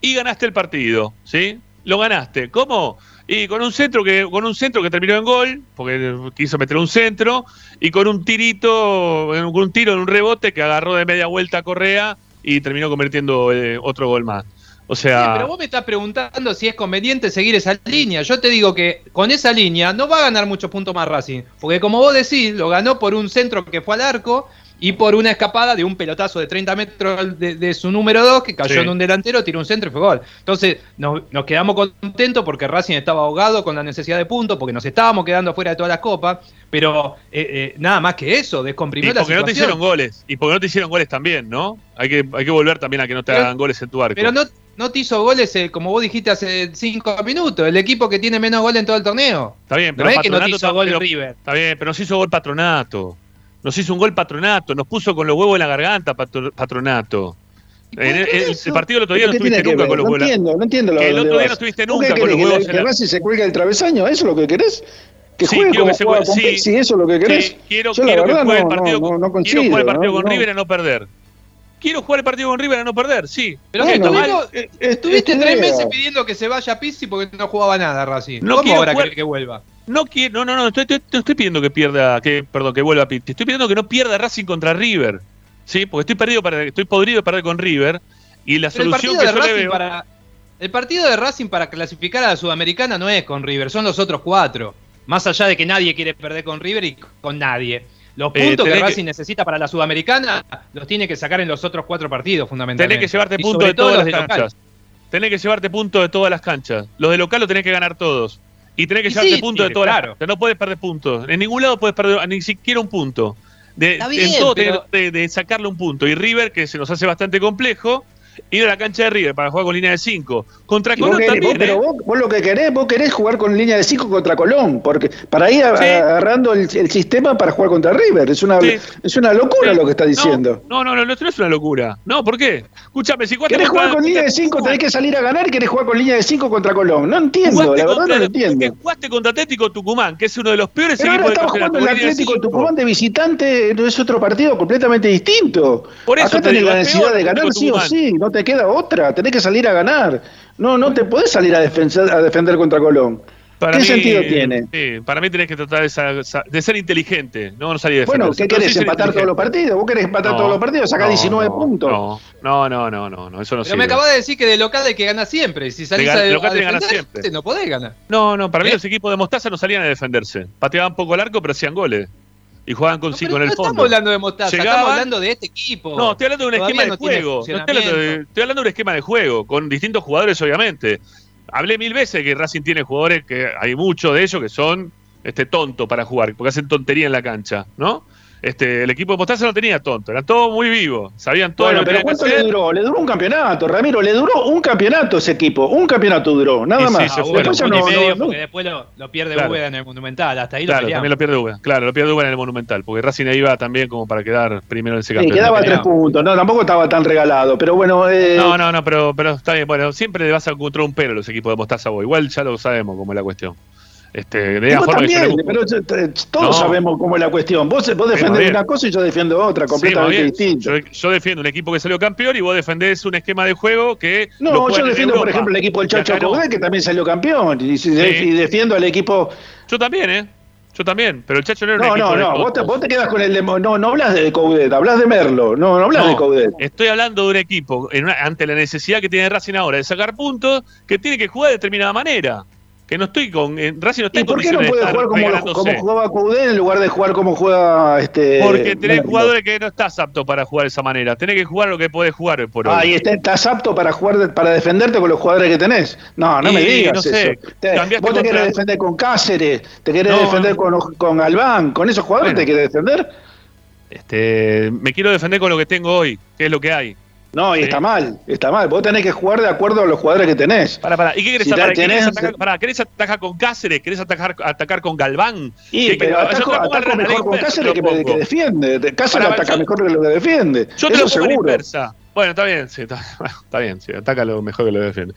S1: y ganaste el partido, ¿sí? Lo ganaste. ¿Cómo? Y con un centro que, con un centro que terminó en gol, porque quiso meter un centro, y con un tirito, con un tiro en un rebote que agarró de media vuelta a Correa y terminó convirtiendo eh, otro gol más. O sea,
S3: Sí, pero vos me estás preguntando si es conveniente seguir esa línea. Yo te digo que con esa línea no va a ganar muchos puntos más Racing. Porque como vos decís, lo ganó por un centro que fue al arco y por una escapada de un pelotazo de 30 metros de, de su número 2 que cayó
S1: Sí.
S3: en un delantero, tiró un centro y fue gol. Entonces nos, nos quedamos contentos porque Racing estaba ahogado con la necesidad de puntos, porque nos estábamos quedando fuera de todas las copas. Pero eh, eh, nada más que eso,
S1: y
S3: descomprimió la
S1: porque no te
S3: situación.
S1: hicieron goles. Y porque no te hicieron goles también, ¿no? Hay que, hay que volver también a que no te
S3: Pero-
S1: hagan goles en tu arco.
S3: Pero no, no te hizo goles, eh, como vos dijiste hace cinco minutos, el equipo que tiene menos goles en todo el torneo.
S1: Está bien, pero
S3: no es que no te hizo gol
S1: pero-
S3: River.
S1: Está bien, pero nos hizo gol Patronato. Nos hizo un gol Patronato. Nos puso con los huevos en la garganta Patro- Patronato. En el, el- el partido del otro día no
S4: ¿Qué tiene
S1: estuviste
S4: que
S1: nunca
S4: ver?
S1: con los
S4: No
S1: huevos.
S4: entiendo, no entiendo lo
S1: Que el otro día no estuviste
S4: ¿Vos
S1: nunca con
S4: querés,
S1: los
S4: que
S1: huevos
S4: que Racing se cuelgue el travesaño? ¿Eso es lo que querés? ¿Que
S1: Sí,
S4: juegue como
S1: que se juegue-
S4: con
S1: sí.
S4: Pizzi? ¿Eso es lo que querés?
S1: Sí, quiero,
S4: Yo
S1: quiero que juegue
S4: no,
S1: el partido,
S4: no,
S1: con-
S4: no, no
S1: quiero jugar el partido con. River a no perder. Quiero jugar el partido con River a no perder, sí.
S3: Pero
S4: Bueno,
S3: que
S4: es- es-
S3: estuviste
S4: es tu
S3: tres
S4: idea.
S3: meses pidiendo que se vaya Pizzi porque no jugaba nada, Racing.
S1: No
S3: ¿Cómo
S1: quiero
S3: ahora
S1: jugar-
S3: que vuelva?
S1: No quiero, no, no, no, estoy, estoy- no estoy pidiendo que pierda, que, perdón, que vuelva a Pitti. Estoy pidiendo que no pierda Racing contra River. Sí, porque estoy perdido para, estoy podrido de perder con River. Y la
S3: Pero
S1: solución que yo le
S3: Racing
S1: veo.
S3: para, el partido de Racing para clasificar a la Sudamericana no es con River, son los otros cuatro. Más allá de que nadie quiere perder con River y con nadie. Los
S1: Eh,
S3: puntos que Racing necesita para la Sudamericana los tiene que sacar en los otros cuatro partidos, fundamentalmente.
S1: Tenés que llevarte puntos de todas
S3: los
S1: las
S3: de local.
S1: canchas. Tenés que llevarte puntos de todas las canchas. Los de local lo tenés que ganar todos. Y tenés que
S3: Y
S1: llevarte
S3: sí,
S1: puntos de todas
S3: claro.
S1: las canchas. No puedes perder puntos. En ningún lado puedes perder ni siquiera un punto. De,
S3: Está bien,
S1: en todo
S3: pero-
S1: tenés de, de sacarle un punto. Y River, que se nos hace bastante complejo, ir a la cancha de River para jugar con línea de 5. Contra
S4: vos
S1: Colón también,
S4: vos- pero
S1: ¿eh?
S4: vos, vos lo que querés, vos querés jugar con línea de 5 contra Colón, porque para ir a-
S1: Sí.
S4: agarrando el, el sistema para jugar contra River. Es una,
S1: Sí.
S4: es una locura
S1: Sí.
S4: lo que está diciendo.
S1: No, no, no, no, no es una locura. No, ¿por qué? Escúchame, si
S4: ¿Querés jugar con línea de 5? Tenés que salir a ganar y querés jugar con línea de 5 contra Colón. No entiendo,
S1: Jugaste
S4: la verdad
S1: contra-
S4: no lo entiendo.
S1: Jugaste contra Atlético Tucumán, que es uno de los peores
S4: Pero ahora
S1: equipos
S4: estamos
S1: del
S4: jugando el
S1: de
S4: Atlético. Tucumán de visitante, es otro partido completamente distinto.
S1: Por eso
S4: Acá
S1: te
S4: tenés la
S1: es
S4: necesidad de ganar sí o sí, no te queda otra, tenés que salir a ganar. No, no te podés salir a defender, a defender contra Colón.
S1: Para
S4: ¿Qué
S1: mí,
S4: sentido tiene?
S1: Sí, para mí tenés que tratar de, ser inteligente, no, no salir de
S4: Bueno. ¿qué querés? ¿Empatar todos los partidos? ¿Vos querés empatar
S1: No,
S4: todos los partidos? Sacá
S1: no,
S4: 19
S1: no,
S4: puntos.
S1: No, no, no, no, no, no, eso no
S3: Pero me acabas de decir que de local hay que ganar siempre. y Si salís
S1: De
S3: a, de-
S1: local
S3: a
S1: siempre.
S3: no podés ganar.
S1: No, no, para mí
S3: ¿Eh?
S1: los equipos de Mostaza no salían a defenderse. Pateaban poco el arco, pero hacían goles. Y jugaban con
S3: No,
S1: cinco
S3: pero
S1: en
S3: no
S1: el fondo.
S3: estamos hablando de Mostaza,
S1: Llegaban-
S3: estamos hablando de este equipo.
S1: No, estoy hablando de un
S3: Todavía
S1: esquema de
S3: no
S1: juego. No estoy, hablando de, estoy hablando de un esquema de juego, con distintos jugadores, obviamente. Hablé mil veces que Racing tiene jugadores que hay muchos de ellos que son este tontos para jugar, porque hacen tontería en la cancha, ¿no? Este, el equipo de Mostaza no tenía tonto, eran todos muy vivos, sabían todo
S4: Bueno,
S1: lo que
S4: pero
S1: que
S4: ¿cuánto le duró? Le duró un campeonato, Ramiro, le duró un campeonato ese equipo, un campeonato duró, nada
S1: Y sí,
S4: más.
S1: se fueron.
S4: Después no-
S3: medio,
S4: no- no-
S3: porque después lo, lo pierde
S1: Claro.
S3: En el Monumental. Hasta ahí lo
S1: Claro, también lo pierde. Claro, lo pierde Uga en el Monumental, porque Racing iba también como para quedar primero en ese
S4: Sí,
S1: campeonato.
S4: quedaba a tres puntos, no, tampoco estaba tan regalado, pero bueno, eh,
S1: No, no, no, pero, pero está bien. Bueno, siempre le vas a encontrar un pelo a los equipos de Mostaza vos. Igual ya lo sabemos cómo es la cuestión. Este, de forma que yo le
S4: también, pero todos
S1: No.
S4: sabemos cómo es la cuestión. Vos, vos defendés una cosa y yo defiendo otra,
S1: Sí,
S4: completamente
S1: bien.
S4: distinta.
S1: Yo, yo defiendo un equipo que salió campeón y vos defendés un esquema de juego que.
S4: No, yo
S1: en
S4: defiendo, por ejemplo, el equipo del Chacho
S1: no.
S4: Coudet, que también salió campeón, y,
S1: Sí.
S4: defiendo al equipo...
S1: Yo también, ¿eh? Yo también. Pero el Chacho no era un
S4: No,
S1: equipo
S4: no,
S1: de
S4: no, vos te, vos te quedas con el de... No, no hablas de Coudet, hablas de Merlo, no, no hablas
S1: No,
S4: de Coudet.
S1: Estoy hablando de un equipo en una- ante la necesidad que tiene Racing ahora de sacar puntos, que tiene que jugar de determinada manera. Que no estoy con. en- Racing no está
S4: ¿Y
S1: en
S4: por qué no puede jugar como, jugaba Coudet en lugar de jugar como juega este
S1: Porque tenés
S4: Merlo?
S1: jugadores que no estás apto para jugar de esa manera. Tenés que jugar lo que podés jugar hoy por hoy.
S4: Ah, y está- estás apto para jugar, para defenderte con los jugadores que tenés. No, no
S1: Y
S4: me digas
S1: no sé,
S4: eso. Te- vos te querés defender con Cáceres, te querés
S1: No,
S4: defender
S1: no.
S4: con, con Albán, con esos jugadores
S1: Bueno.
S4: te querés defender.
S1: Este, me quiero defender con lo que tengo hoy, que es lo que hay.
S4: No, y
S1: Sí.
S4: está mal, está mal. Vos tenés que jugar de acuerdo a los jugadores que tenés.
S1: Para, para. ¿Y qué querés
S4: Si tenés-
S1: ¿Querés atacar, pará, ¿querés atacar con Cáceres? ¿Querés atacar, atacar con Galván?
S4: Y
S1: ¿Qué
S4: pero ataco, ataco mejor con Cáceres que, que defiende. De- Cáceres ataca
S1: yo-
S4: mejor que lo que defiende.
S1: Yo te
S4: Eso
S1: lo pongo la
S4: seguro.
S1: inversa. Bueno, está bien, sí, está, *laughs* está bien, sí, ataca lo mejor que lo defiende.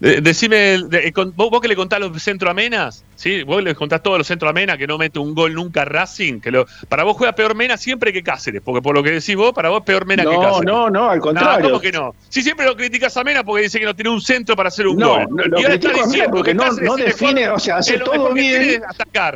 S1: De- decime, de- con- vos, vos que le contás los centroamenas, ¿sí? Vos le contás todos los centroamenas que no mete un gol nunca Racing, que lo, para vos juega peor Mena siempre que Cáceres, porque por lo que decís vos, para vos peor Mena que Cáceres.
S4: no, no, al
S1: No,
S4: contrario.
S1: ¿cómo que no? Si siempre lo criticas a Mena porque dice que no tiene un centro para hacer un
S4: No,
S1: gol.
S4: no, lo
S1: y ahora está diciendo
S4: porque
S1: que
S4: no- no define,
S1: mejor-
S4: o sea, hace todo bien.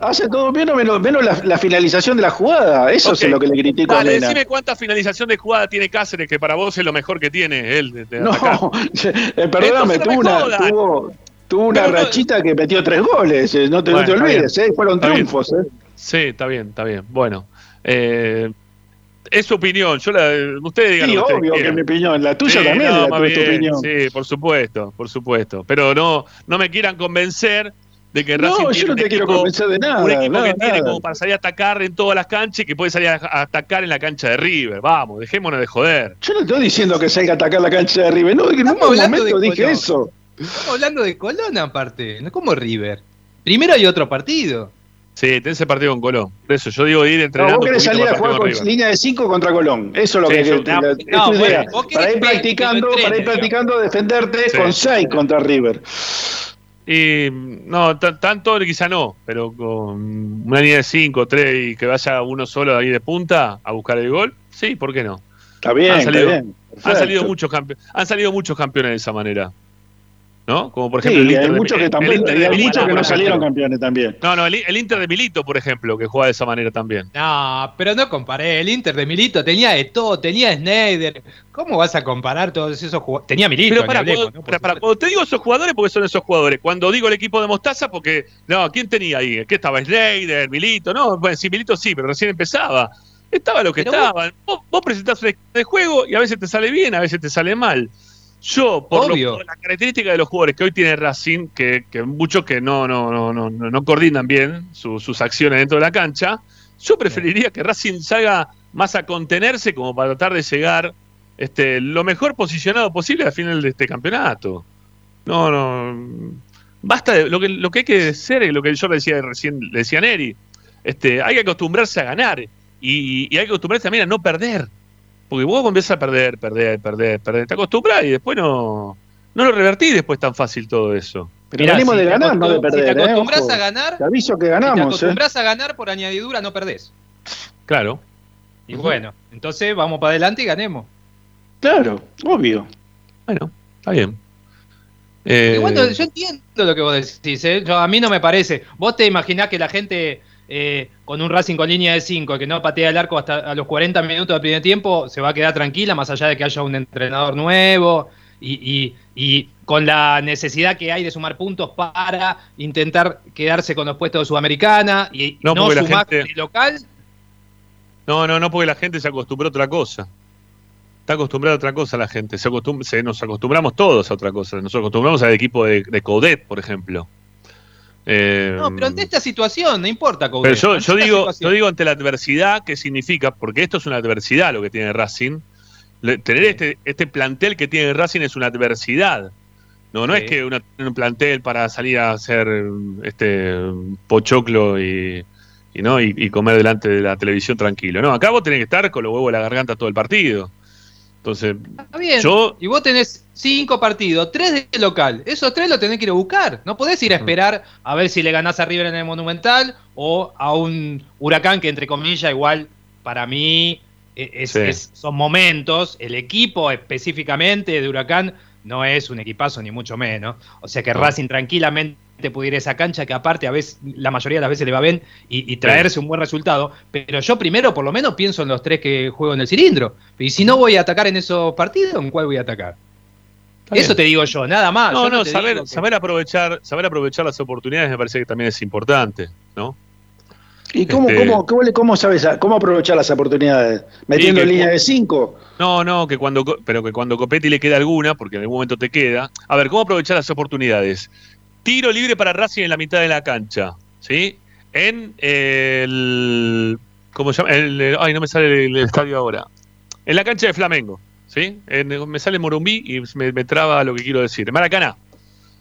S4: Hace todo bien menos, menos la, la finalización de la jugada. Eso es lo que le critico
S1: Dale,
S4: a Mena.
S1: decime cuánta finalización de jugada tiene Cáceres, que para vos es lo mejor que tiene él. de- de atacar.
S4: No, *laughs* eh, perdóname, tuvo una. Tuvo, tuvo una
S1: no-
S4: rachita que metió tres goles. eh, No te, no te olvides, eh, fueron
S1: Está bien.
S4: triunfos. eh.
S1: Sí, está bien, está bien. Bueno, eh, es su opinión. Yo la, ustedes digan
S4: Sí,
S1: lo que ustedes
S4: obvio que
S1: quieran.
S4: es mi opinión. La tuya
S1: Sí,
S4: también
S1: no,
S4: es la tu, opinión.
S1: Sí, por supuesto, por supuesto. Pero no, no me quieran convencer de que
S4: No,
S1: Racing
S4: yo
S1: tiene
S4: no
S1: un
S4: te quiero
S1: equipo-
S4: convencer de nada,
S1: Un equipo
S4: nada,
S1: que tiene
S4: nada.
S1: como para salir a atacar en todas las canchas y que puede salir a, atacar en la cancha de River. Vamos, dejémonos de joder.
S4: Yo no estoy diciendo que salga a atacar la cancha de River. No, en ningún momento dije eso.
S3: Estamos hablando de Colón aparte, no como River. Primero hay otro partido.
S1: Sí, tenés ese partido con Colón. Por eso yo digo ir
S4: No,
S1: entrenando.
S4: vos querés salir a jugar con línea de 5 contra Colón. Eso es lo
S1: Sí,
S4: que
S1: yo-
S4: es tu
S3: no,
S4: idea.
S3: bueno, vos
S4: para ir
S3: que-
S4: practicando,
S3: que
S4: para ir practicando defenderte
S1: Sí.
S4: con 6 contra River.
S1: Y no, tanto quizá no, pero con una línea de 5, 3 y que vaya uno solo ahí de punta a buscar el gol, sí, ¿por qué no?
S4: Está bien,
S1: Han
S4: está
S1: salido-
S4: bien.
S1: Han
S4: Perfecto.
S1: salido, muchos campe- han salido muchos campeones de esa manera. ¿No? Como por
S4: Sí,
S1: ejemplo el
S4: hay
S1: Inter de-
S4: muchos que
S1: el
S4: también,
S1: Inter
S4: hay
S1: de
S4: muchos
S1: Milito,
S4: que no salieron
S1: ejemplo.
S4: campeones también.
S1: No, no, el, el Inter de Milito, por ejemplo, que juega de esa manera también.
S3: No, pero no comparé. El Inter de Milito tenía de todo, tenía Snyder. ¿Cómo vas a comparar todos esos jugadores? Tenía Milito,
S1: Pero para, cuando,
S3: ¿no?
S1: Para- para- cuando te digo esos jugadores, porque son esos jugadores. Cuando digo el equipo de Mostaza, porque. No, ¿quién tenía ahí? ¿Qué estaba? Slater, Milito. No, bueno, sí, Milito sí, pero recién empezaba. Estaba lo que
S3: Pero
S1: estaba. Vos, vos presentás un equipo de juego y a veces te sale bien, a veces te sale mal. Yo, por, lo- por la característica de los jugadores que hoy tiene Racing, que, que muchos que no, no, no, no, no, no coordinan bien su- sus acciones dentro de la cancha, yo preferiría que Racing salga más a contenerse como para tratar de llegar este, lo mejor posicionado posible al final de este campeonato. No, no. Basta de lo que, lo que hay que ser, lo que yo le decía recién, le decía a Neri, este, hay que acostumbrarse a ganar y, y hay que acostumbrarse también a no perder. Porque vos empiezas a perder, perder, perder, perder. Te acostumbras y después no, no lo revertís después tan fácil todo eso.
S4: Pero
S3: Mirá,
S4: venimos
S3: si
S4: de ganar, no de perder.
S3: Si te
S4: eh,
S3: acostumbras a ganar,
S4: Te aviso que
S3: si te
S4: ganamos. eh.
S3: acostumbras a ganar por añadidura, no perdés.
S1: Claro.
S3: Y bueno, entonces vamos para adelante y ganemos.
S4: Claro, obvio.
S1: Bueno, está bien. Eh,
S3: bueno, yo entiendo lo que vos decís, ¿eh? Yo- a mí no me parece. Vos te imaginás que la gente eh, con un Racing con línea de 5 que no patea el arco hasta a los 40 minutos del primer tiempo se va a quedar tranquila, más allá de que haya un entrenador nuevo y, y- y con la necesidad que hay de sumar puntos para intentar quedarse con los puestos de Sudamericana y
S1: No,
S3: no, sumar
S1: gente-
S3: local.
S1: No, no, no, porque la gente se acostumbró a otra cosa. Está acostumbrada a otra cosa la gente. Se acostum- se- nos acostumbramos todos a otra cosa. Nos acostumbramos al equipo de, de Codet, por ejemplo. Eh,
S3: No, pero ante esta situación, no importa,
S1: pero yo, yo digo,
S3: situación.
S1: yo digo ante la adversidad, ¿qué significa? Porque esto es una adversidad lo que tiene Racing. Le- tener este, este plantel que tiene Racing es una adversidad. No, no
S3: Sí.
S1: es que una- un plantel para salir a hacer este pochoclo y, y, ¿no? y, y comer delante de la televisión tranquilo. No, acá vos tenés que estar con los huevos de la garganta todo el partido. Entonces,
S3: Está bien.
S1: yo
S3: Y vos tenés cinco partidos, tres de local. Esos tres los tenés que ir a buscar. No podés ir a esperar a ver si le ganás a River en el Monumental o a un Huracán que, entre comillas, igual para mí e- es-
S1: Sí.
S3: es- son momentos. El equipo específicamente de Huracán no es un equipazo ni mucho menos. O sea que. Racing tranquilamente ir a esa cancha que aparte a veces, la mayoría de las veces le va bien y, y traerse un buen resultado. Pero yo primero por lo menos pienso en los tres que juego en el cilindro. Y si no voy a atacar en esos partidos, ¿en cuál voy a atacar?
S1: Está bien.
S3: Eso te digo yo, nada más.
S1: No,
S3: Yo
S1: no, saber,
S3: que-
S1: saber aprovechar, saber aprovechar las oportunidades me parece que también es importante, ¿no?
S4: ¿Y cómo,
S1: Este-
S4: cómo, cómo, cómo sabes cómo aprovechar las oportunidades? ¿Metiendo
S1: que-
S4: línea de 5?
S1: No, no, que cuando, co- pero que cuando Copetti le queda alguna, porque en algún momento te queda. A ver, ¿cómo aprovechar las oportunidades? Tiro libre para Racing en la mitad de la cancha, ¿sí? En el. ¿Cómo se llama? Ay, no me sale el, estadio ahora. En la cancha de Flamengo, ¿sí? En- me sale Morumbí y me, me traba lo que quiero decir. Maracaná.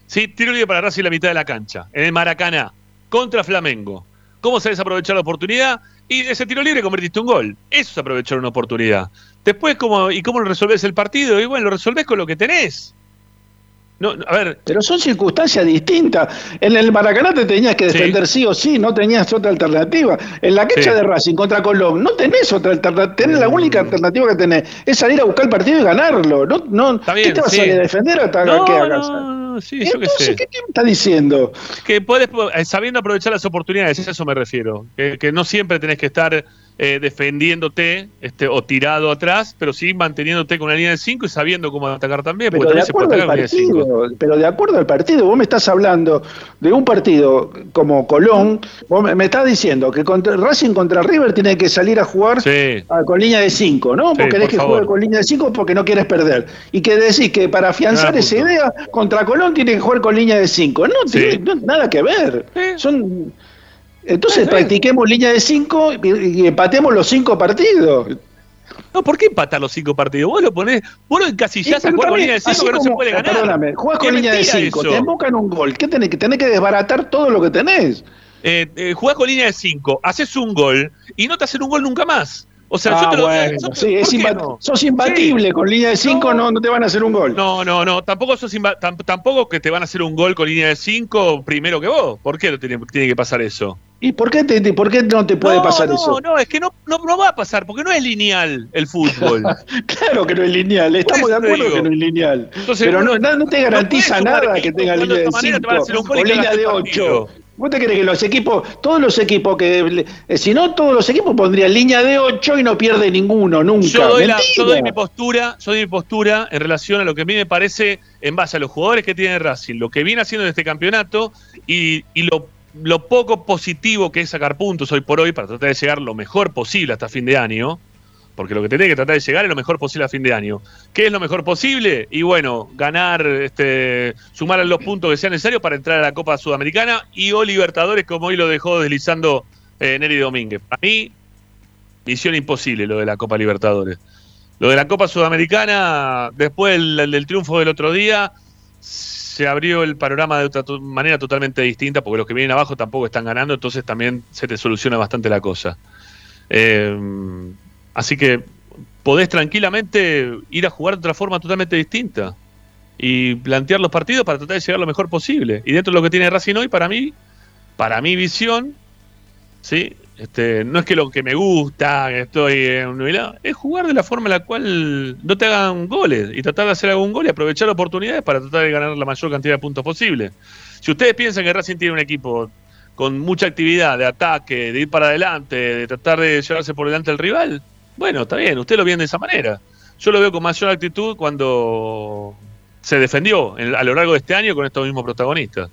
S1: Sí, tiro libre para Racing en la mitad de la cancha. En el Maracaná, contra Flamengo. ¿Cómo sabes aprovechar la oportunidad? Y de ese tiro libre convertiste un gol. Eso es aprovechar una oportunidad. Después, ¿cómo, ¿y cómo resolvés el partido? Y bueno, lo resolvés con lo que tenés. No, a ver,
S4: Pero son circunstancias distintas. En el Maracaná te tenías que defender sí, o sí, no tenías otra alternativa. En la
S1: Sí.
S4: de Racing contra Colón no tenés otra alternativa. Tenés la única alternativa que tenés es salir a buscar el partido y ganarlo. No, no,
S1: Está
S4: ¿Qué
S1: bien,
S4: te vas
S1: sí.
S4: a defender hasta
S1: no,
S4: que hagas?
S1: no, no, sí, yo qué sé.
S4: ¿qué, qué me está diciendo?
S1: Que podés, eh, sabiendo aprovechar las oportunidades, a eso me refiero. Que, que no siempre tenés que estar eh, defendiéndote este, o tirado atrás, pero sí manteniéndote con una línea de 5 y sabiendo cómo atacar también.
S4: Pero
S1: porque
S4: de
S1: también se puede
S4: acuerdo al
S1: de
S4: partido, pero de acuerdo al partido, vos me estás hablando de un partido como Colón, vos me, me estás diciendo que contra, Racing contra River tiene que salir a jugar
S1: Sí.
S4: con línea de 5, ¿no?
S1: Sí,
S4: Porque querés
S1: por
S4: que juegue con línea de 5 porque no quieres perder. Y que decís que para afianzar
S1: Ah,
S4: esa idea, contra Colón tiene que jugar con línea de 5. No,
S1: Sí.
S4: tiene no- nada que ver.
S1: Sí.
S4: Son entonces practiquemos línea de 5 y, y empatemos los 5 partidos.
S1: No, ¿por qué empatar los cinco partidos? Vos lo ponés, vos lo encasillás
S4: Sí,
S1: a jugar con línea de 5
S4: así
S1: que no se puede ganar.
S4: Perdóname, jugás con línea de
S1: mentira
S4: 5,
S1: eso.
S4: te embocan un gol. ¿Qué tenés que tenés que desbaratar todo lo que tenés?
S1: Eh, eh, jugás con línea de 5, haces un gol y no te hacen un gol nunca más. O sea,
S4: Ah,
S1: yo te lo
S4: bueno,
S1: yo
S4: sí, es
S1: ¿por qué
S4: imbat-
S1: no?
S4: sos imbatible, con línea de 5 no. No, te van a hacer un gol.
S1: No, no, no, tampoco sos tampoco que te van a hacer un gol con línea de 5 primero que vos. ¿Por qué no tiene, tiene que pasar eso?
S4: ¿Y por qué, te, por qué no te puede
S1: no,
S4: pasar
S1: no,
S4: eso?
S1: No, es que no, no, no va a pasar, porque no es lineal el fútbol. *laughs*
S4: Claro que no es lineal, estamos de acuerdo
S1: digo.
S4: que no es lineal.
S1: Entonces,
S4: pero no, no, no te garantiza
S1: no
S4: nada que tenga línea
S1: de
S4: de
S1: esta manera, te van a
S4: 5
S1: hacer un gol y
S4: o línea de
S1: el
S4: 8.
S1: partido.
S4: ¿Vos te crees que los equipos, todos los equipos que, eh, si no todos los equipos pondrían línea de 8 y no pierde ninguno, nunca?
S1: Yo doy, la- yo doy mi postura, yo doy mi postura en relación a lo que a mí me parece en base a los jugadores que tiene Racing, lo que viene haciendo en este campeonato y, y lo, lo poco positivo que es sacar puntos hoy por hoy para tratar de llegar lo mejor posible hasta fin de año. Porque lo que tenés que tratar de llegar es lo mejor posible a fin de año. ¿Qué es lo mejor posible? Y bueno, ganar, este, sumar los puntos que sean necesarios para entrar a la Copa Sudamericana y o Libertadores, como hoy lo dejó deslizando eh, Neri Domínguez. Para mí, misión imposible lo de la Copa Libertadores. Lo de la Copa Sudamericana, después del, del triunfo del otro día, se abrió el panorama de otra manera totalmente distinta, porque los que vienen abajo tampoco están ganando, entonces también se te soluciona bastante la cosa. Eh, así que podés tranquilamente ir a jugar de otra forma totalmente distinta y plantear los partidos para tratar de llegar lo mejor posible. Y dentro de lo que tiene Racing hoy, para mí, para mi visión, ¿sí? Este, no es que lo que me gusta, que estoy en un nivel, es jugar de la forma en la cual no te hagan goles y tratar de hacer algún gol y aprovechar oportunidades para tratar de ganar la mayor cantidad de puntos posible. Si ustedes piensan que Racing tiene un equipo con mucha actividad de ataque, de ir para adelante, de tratar de llevarse por delante al rival, bueno, está bien, usted lo ve de esa manera. Yo lo veo con mayor actitud cuando se defendió en- a lo largo de este año con estos mismos protagonistas.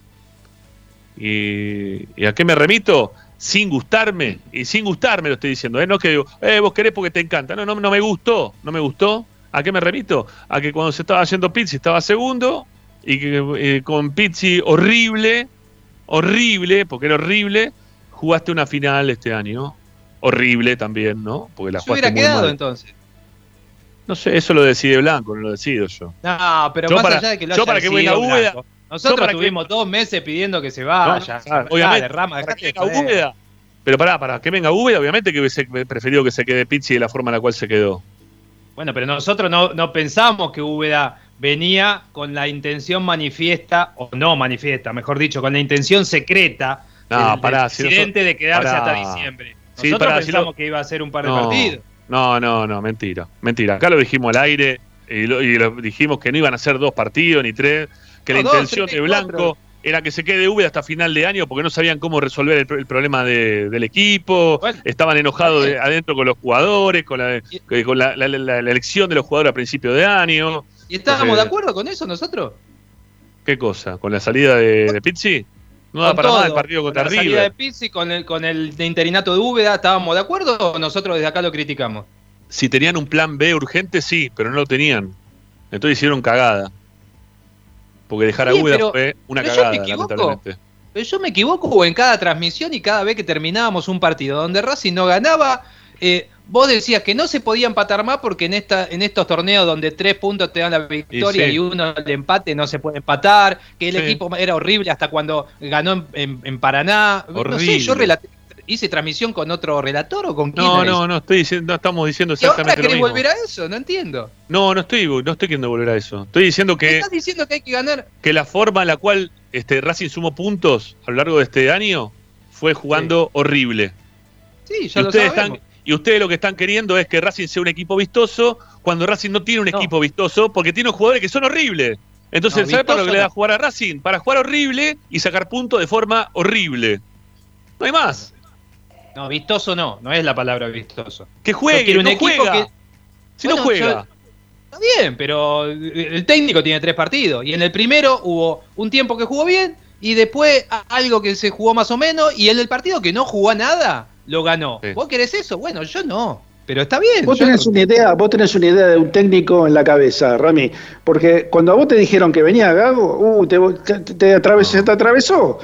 S1: Y, ¿y a qué me remito? Sin gustarme, y sin gustarme lo estoy diciendo, ¿eh? no es que digo, eh, vos querés porque te encanta, no, no, no me gustó, no me gustó. ¿A qué me remito? A que cuando se estaba haciendo Pizzi estaba segundo, y que eh, con Pizzi horrible, horrible, porque era horrible, jugaste una final este año. Horrible también, ¿no? Porque la
S3: Se hubiera
S1: muy
S3: quedado
S1: mal.
S3: entonces.
S1: No sé, eso lo decide Blanco, no lo decido yo.
S3: No, pero
S1: Yo
S3: más
S1: para-
S3: allá de que lo
S1: yo
S3: haya
S1: para que Úbeda-
S3: Blanco,
S1: yo
S3: Nosotros
S1: para que-
S3: tuvimos dos meses pidiendo que se
S1: No,
S3: vaya.
S1: claro,
S3: Dale,
S1: obviamente,
S3: Rama,
S1: para que. Pero pará, para que venga Úbeda, obviamente que hubiese preferido que se quede Pizzi de la forma en la cual se quedó.
S3: Bueno, pero nosotros no, no pensamos que Úbeda venía con la intención manifiesta, o no manifiesta, mejor dicho, con la intención secreta
S1: No,
S3: del,
S1: pará,
S3: del
S1: si
S3: presidente
S1: nosotros-
S3: de quedarse
S1: pará.
S3: hasta diciembre.
S1: Sí,
S3: Nosotros
S1: si
S3: pensamos
S1: lo-
S3: que iba a ser un par de
S1: No,
S3: partidos.
S1: No, no, no, mentira, mentira. Acá lo dijimos al aire y, lo, y lo dijimos que no iban a ser dos partidos ni tres, que
S3: No,
S1: la
S3: dos,
S1: intención
S3: tres,
S1: de Blanco
S3: cuatro.
S1: era que se quede Úbeda hasta final de año porque no sabían cómo resolver el, pro- el problema de- del equipo,
S3: Bueno,
S1: estaban enojados de- adentro con los jugadores, con, la, con la, la- la- la elección de los jugadores a principio de año.
S3: ¿Y estábamos
S1: Eh,
S3: de acuerdo con eso nosotros?
S1: ¿Qué cosa? ¿Con la salida de, de Pizzi? No da
S3: Con
S1: para más el
S3: todo,
S1: partido
S3: con
S1: contra
S3: la salida de. Pizzi, con el, con el de interinato de Úbeda, ¿estábamos de acuerdo o nosotros desde acá lo criticamos?
S1: Si tenían un plan B urgente, sí, pero no lo tenían. Entonces hicieron cagada. Porque dejar a
S3: Sí,
S1: Úbeda
S3: pero-
S1: fue una
S3: pero yo me
S1: cagada,
S3: equivoco.
S1: lamentablemente.
S3: Pero yo me equivoco o en cada transmisión y cada vez que terminábamos un partido donde Racing no ganaba, eh, vos decías que no se podía empatar más porque en esta en estos torneos donde tres puntos te dan la victoria
S1: Y
S3: uno el empate no se puede empatar, que el
S1: Sí.
S3: equipo era horrible hasta cuando ganó en, en- en Paraná. No sé, yo relaté- hice transmisión con otro relator o con quién
S1: No, no, no, estoy diciendo, no estamos diciendo
S3: Y ahora
S1: exactamente lo
S3: querés
S1: mismo.
S3: volver a eso, no entiendo.
S1: No, no estoy, no estoy queriendo volver a eso. Estoy diciendo
S3: ¿Me
S1: que,
S3: estás diciendo que hay que ganar?
S1: que la forma en la cual este, Racing sumó puntos a lo largo de este año fue jugando horrible.
S3: Sí,
S1: Y
S3: ya lo
S1: ustedes,
S3: sabemos.
S1: están, y ustedes lo que están queriendo es que Racing sea un equipo vistoso cuando Racing no tiene un
S3: No.
S1: equipo vistoso porque tiene jugadores que son horribles. Entonces,
S3: No,
S1: ¿sabe para lo que le da jugar a Racing? Para jugar horrible y sacar puntos de forma horrible. No hay más.
S3: No, vistoso no, no es la palabra vistoso.
S1: Que juegue,
S3: un
S1: no
S3: equipo
S1: juega.
S3: que-
S1: Si no juega.
S3: yo- Está bien, pero el técnico tiene tres partidos. Y en el primero hubo un tiempo que jugó bien y después algo que se jugó más o menos. Y en el partido que no jugó a nada, lo ganó.
S1: Sí.
S3: ¿Vos querés eso? Bueno, yo no. Pero está bien.
S4: Vos tenés
S3: no-
S4: una idea, vos tenés una idea de un técnico en la cabeza, Rami, porque cuando a vos te dijeron que venía Gago, uh, te, te- te atraves- te atravesó.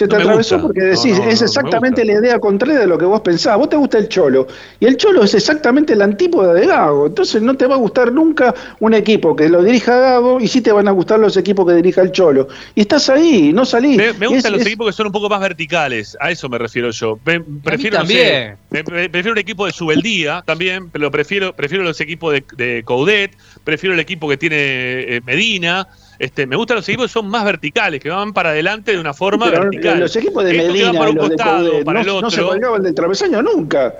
S4: Se te
S1: No me
S4: atravesó
S1: gusta.
S4: porque decís,
S1: no, no, no
S4: es
S1: me
S4: exactamente la idea contraria de lo que vos pensabas. Vos te gusta el cholo. Y el cholo es exactamente la antípoda de Gago. Entonces no te va a gustar nunca un equipo que lo dirija Gago y sí te van a gustar los equipos que dirija el cholo. Y estás ahí, no salís.
S1: Me, me gustan
S4: Es-
S1: los
S4: es-
S1: equipos que son un poco más verticales, a eso me refiero yo. Pe- prefiero, sé,
S3: también.
S1: me- me- prefiero un equipo de Subeldía también, pero prefiero, prefiero los equipos de, de Coudet, prefiero el equipo que tiene eh, Medina. Este, me gustan los equipos que son más verticales, que van para adelante de una forma
S4: pero
S1: vertical.
S4: los equipos de
S1: Estos que van
S4: Medina
S1: para un
S4: de
S1: costado,
S4: Coudet
S1: para
S4: no,
S1: el
S4: no se
S1: otro.
S4: colgaban del travesaño nunca.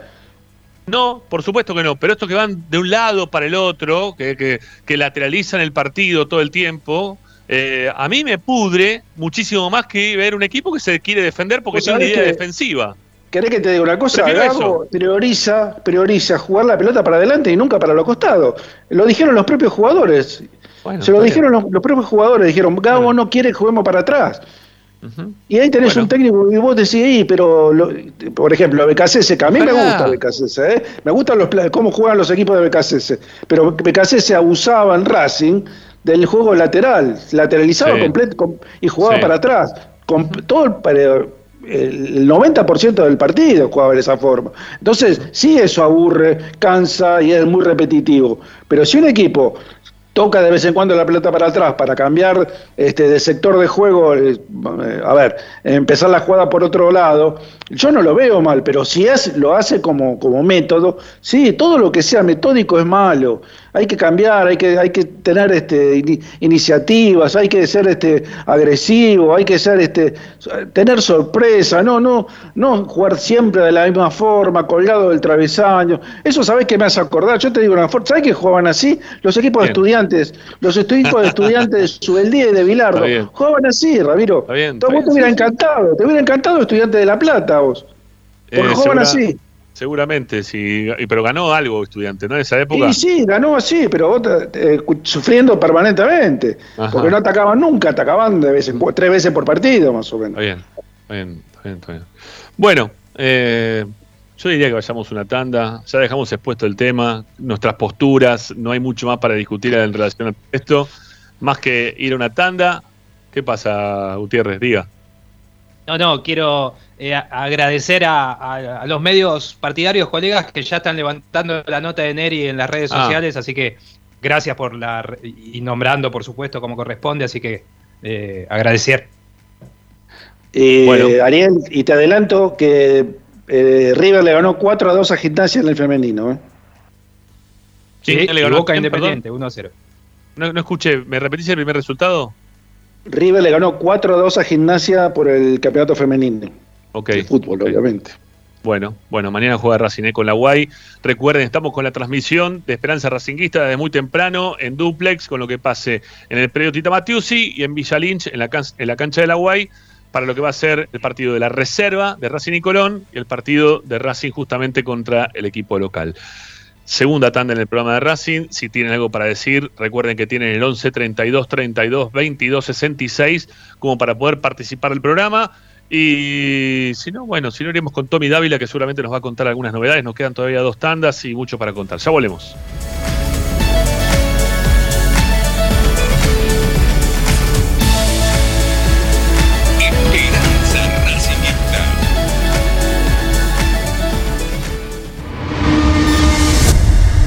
S1: No, por supuesto que no, pero estos que van de un lado para el otro, que, que, que lateralizan el partido todo el tiempo, eh, a mí me pudre muchísimo más que ver un equipo que se quiere defender porque tiene una idea
S4: que-
S1: defensiva.
S4: ¿Querés que te diga una cosa? Gago prioriza, prioriza jugar la pelota para adelante y nunca para los costados. Lo dijeron los propios jugadores.
S1: Bueno,
S4: Se lo dijeron los, los propios jugadores. Dijeron, Gago no quiere que juguemos para atrás. Y ahí tenés un técnico y vos decís, "Ih, pero, lo- por ejemplo, BKCS, que a mí me gusta BKCS, ¿eh? me gustan los, cómo juegan los equipos de BKCS, pero BKCS abusaba en Racing del juego lateral, lateralizaba
S1: Sí.
S4: completo com- y jugaba
S1: Sí.
S4: para atrás. Con todo el, el 90% del partido jugaba de esa forma. Entonces, sí, eso aburre, cansa y es muy repetitivo. Pero si un equipo toca de vez en cuando la pelota para atrás para cambiar este, de sector de juego, eh, eh, a ver, empezar la jugada por otro lado, yo no lo veo mal, pero si es, lo hace como, como método, sí, todo lo que sea metódico es malo. Hay que cambiar, hay que, hay que tener este, ini- iniciativas, hay que ser este, agresivo, hay que ser este, tener sorpresa, no, no, no jugar siempre de la misma forma, colgado del travesaño. Eso sabés que me hace acordar, yo te digo una ¿sabés que jugaban así? Los equipos
S1: Bien.
S4: Estudiantes, los de estudiantes de Subeldía y de Bilardo, jugaban así, Ramiro.
S1: Está bien, está
S4: te hubiera
S1: sí, sí.
S4: encantado, te hubiera encantado estudiante de La Plata vos. Porque
S1: Eh,
S4: jugaban
S1: segura-
S4: así.
S1: Seguramente, sí, pero ganó algo estudiante, ¿no? En esa época.
S4: Y sí, ganó así, pero vos eh, sufriendo permanentemente.
S1: Ajá.
S4: Porque no atacaban nunca, atacaban de cu- tres veces por partido, más o menos.
S1: Está bien, está bien, está bien, está bien. Bueno, eh, yo diría que vayamos una tanda, ya dejamos expuesto el tema, nuestras posturas, no hay mucho más para discutir en relación a esto, más que ir a una tanda. ¿Qué pasa, Gutiérrez? Diga.
S3: No, no, quiero eh, agradecer a, los medios partidarios, colegas, que ya están levantando la nota de Neri en las redes ah. sociales, así que gracias por la. y nombrando, por supuesto, como corresponde, así que eh, agradecer.
S4: Eh, Ariel, y te adelanto que River le ganó 4 a 2 a Gimnasia en el femenino.
S3: Sí, le ganó Boca Independiente, 1 a 0.
S1: No, no escuché, ¿me repetís el primer resultado?
S4: River le ganó 4 a 2 a Gimnasia por el campeonato femenino.
S1: Ok.
S4: De fútbol, obviamente.
S1: Bueno, bueno, mañana juega Racing eh, con la Guay. Recuerden, estamos con la transmisión de Esperanza Racinguista desde muy temprano en Duplex, con lo que pase en el predio Tita Matiusi y en Villa Lynch, en la, en la cancha de la Guay, para lo que va a ser el partido de la reserva de Racing y Colón y el partido de Racing justamente contra el equipo local. Segunda tanda en el programa de Racing. Si tienen algo para decir, recuerden que tienen el 11 32 32 22 66 como para poder participar del programa. Y si no, bueno, si no iremos con Tommy Dávila, que seguramente nos va a contar algunas novedades. Nos quedan todavía dos tandas y mucho para contar. Ya volvemos.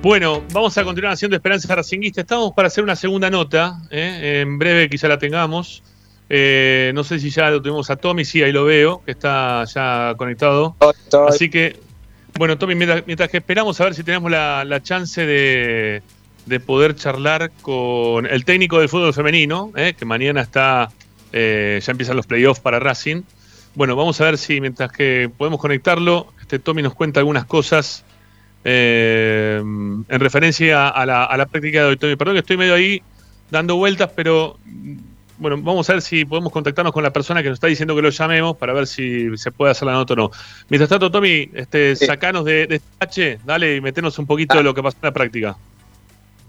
S1: Bueno, vamos a continuar haciendo Esperanza Racinguista. Estamos para hacer una segunda nota. ¿eh? En breve quizá la tengamos. Eh, no sé si ya lo tenemos a Tommy. Sí, ahí lo veo, que está ya conectado. Así que, bueno, Tommy, mientras, mientras que esperamos a ver si tenemos la, la chance de, de poder charlar con el técnico del fútbol femenino, ¿eh? que mañana está, eh, ya empiezan los playoffs para Racing. Bueno, vamos a ver si mientras que podemos conectarlo, este Tommy nos cuenta algunas cosas eh, en referencia a la, a la práctica de hoy. Tommy, perdón que estoy medio ahí dando vueltas, pero mm, bueno, vamos a ver si podemos contactarnos con la persona que nos está diciendo que lo llamemos para ver si se puede hacer la nota o no. Mientras tanto, Tommy, este, sacanos de, de este H, dale y metenos un poquito de lo que pasó en la práctica.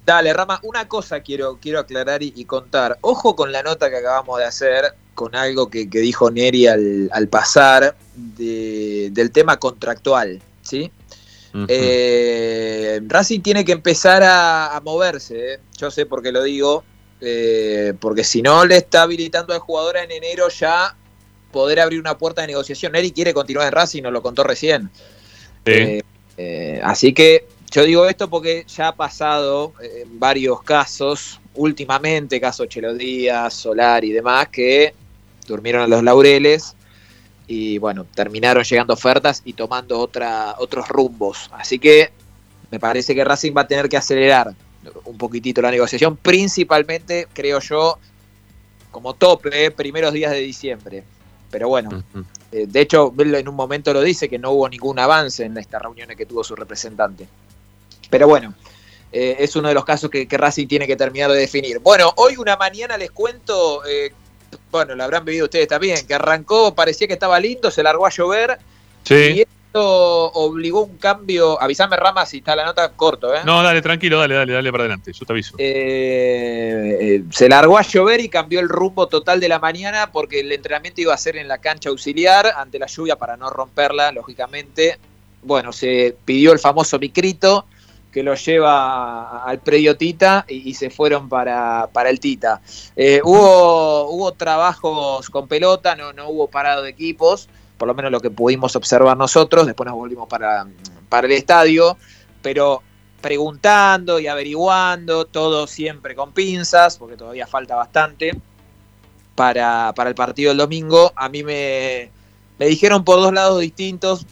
S5: Dale, Rama, una cosa quiero, quiero aclarar y, y contar. Ojo con la nota que acabamos de hacer, con algo que, que dijo Neri al, al pasar de- del tema contractual, ¿sí? Eh, Racing tiene que empezar a, a moverse, ¿eh? yo sé por qué lo digo, eh, porque si no le está habilitando al jugador en enero ya poder abrir una puerta de negociación. Neri quiere continuar en Racing, nos lo contó recién. Así que yo digo esto porque ya ha pasado en varios casos, últimamente, caso Chelo Díaz, Solar y demás, que durmieron a los laureles y bueno, terminaron llegando ofertas y tomando otra, otros rumbos. Así que me parece que Racing va a tener que acelerar un poquitito la negociación, principalmente, creo yo, como tope, eh, primeros días de diciembre. Pero bueno, eh, de hecho, él en un momento lo dice que no hubo ningún avance en estas reuniones que tuvo su representante. Pero bueno, eh, es uno de los casos que, que Racing tiene que terminar de definir. Bueno, hoy una mañana les cuento, bueno, lo habrán vivido ustedes también, que arrancó, parecía que estaba lindo, se largó a llover. Y esto obligó un cambio. Avisame, Rama, si está la nota corto, ¿eh?
S1: No, dale, tranquilo, dale, dale, dale para adelante, yo te aviso.
S5: Eh, eh, se largó a llover y cambió el rumbo total de la mañana porque el entrenamiento iba a ser en la cancha auxiliar ante la lluvia para no romperla, lógicamente. Bueno, se pidió el famoso micrito que lo lleva al predio Tita y, se fueron para, para el Tita. Eh, hubo, hubo trabajos con pelota, no, no hubo parado de equipos, por lo menos lo que pudimos observar nosotros, después nos volvimos para, para el estadio, pero preguntando y averiguando, todo siempre con pinzas, porque todavía falta bastante para, para el partido del domingo. A mí me, me dijeron por dos lados distintos,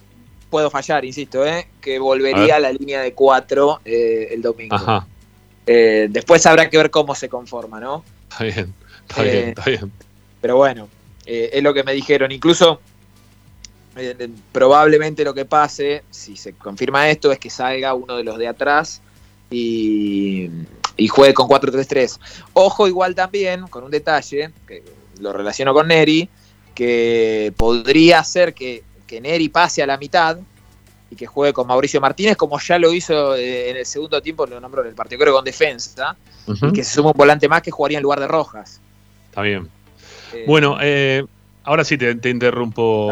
S5: puedo fallar, insisto, ¿eh? que volvería
S1: ver.
S5: a la línea de cuatro eh, el domingo.
S1: Ajá,
S5: Eh, después habrá que ver cómo se conforma, ¿no?
S1: está bien, está bien, está bien.
S5: Pero bueno, es lo que me dijeron. Incluso probablemente lo que pase, si se confirma esto, es que salga uno de los de atrás y, y juegue con 4-3-3. Ojo igual también, con un detalle, que lo relaciono con Neri, que podría ser que, que Neri pase a la mitad y que juegue con Mauricio Martínez, como ya lo hizo eh, en el segundo tiempo, lo nombró en el partido, creo con defensa, y que se suma un volante más que jugaría en lugar de Rojas.
S1: Está bien. Eh, bueno, eh, ahora sí te, interrumpo,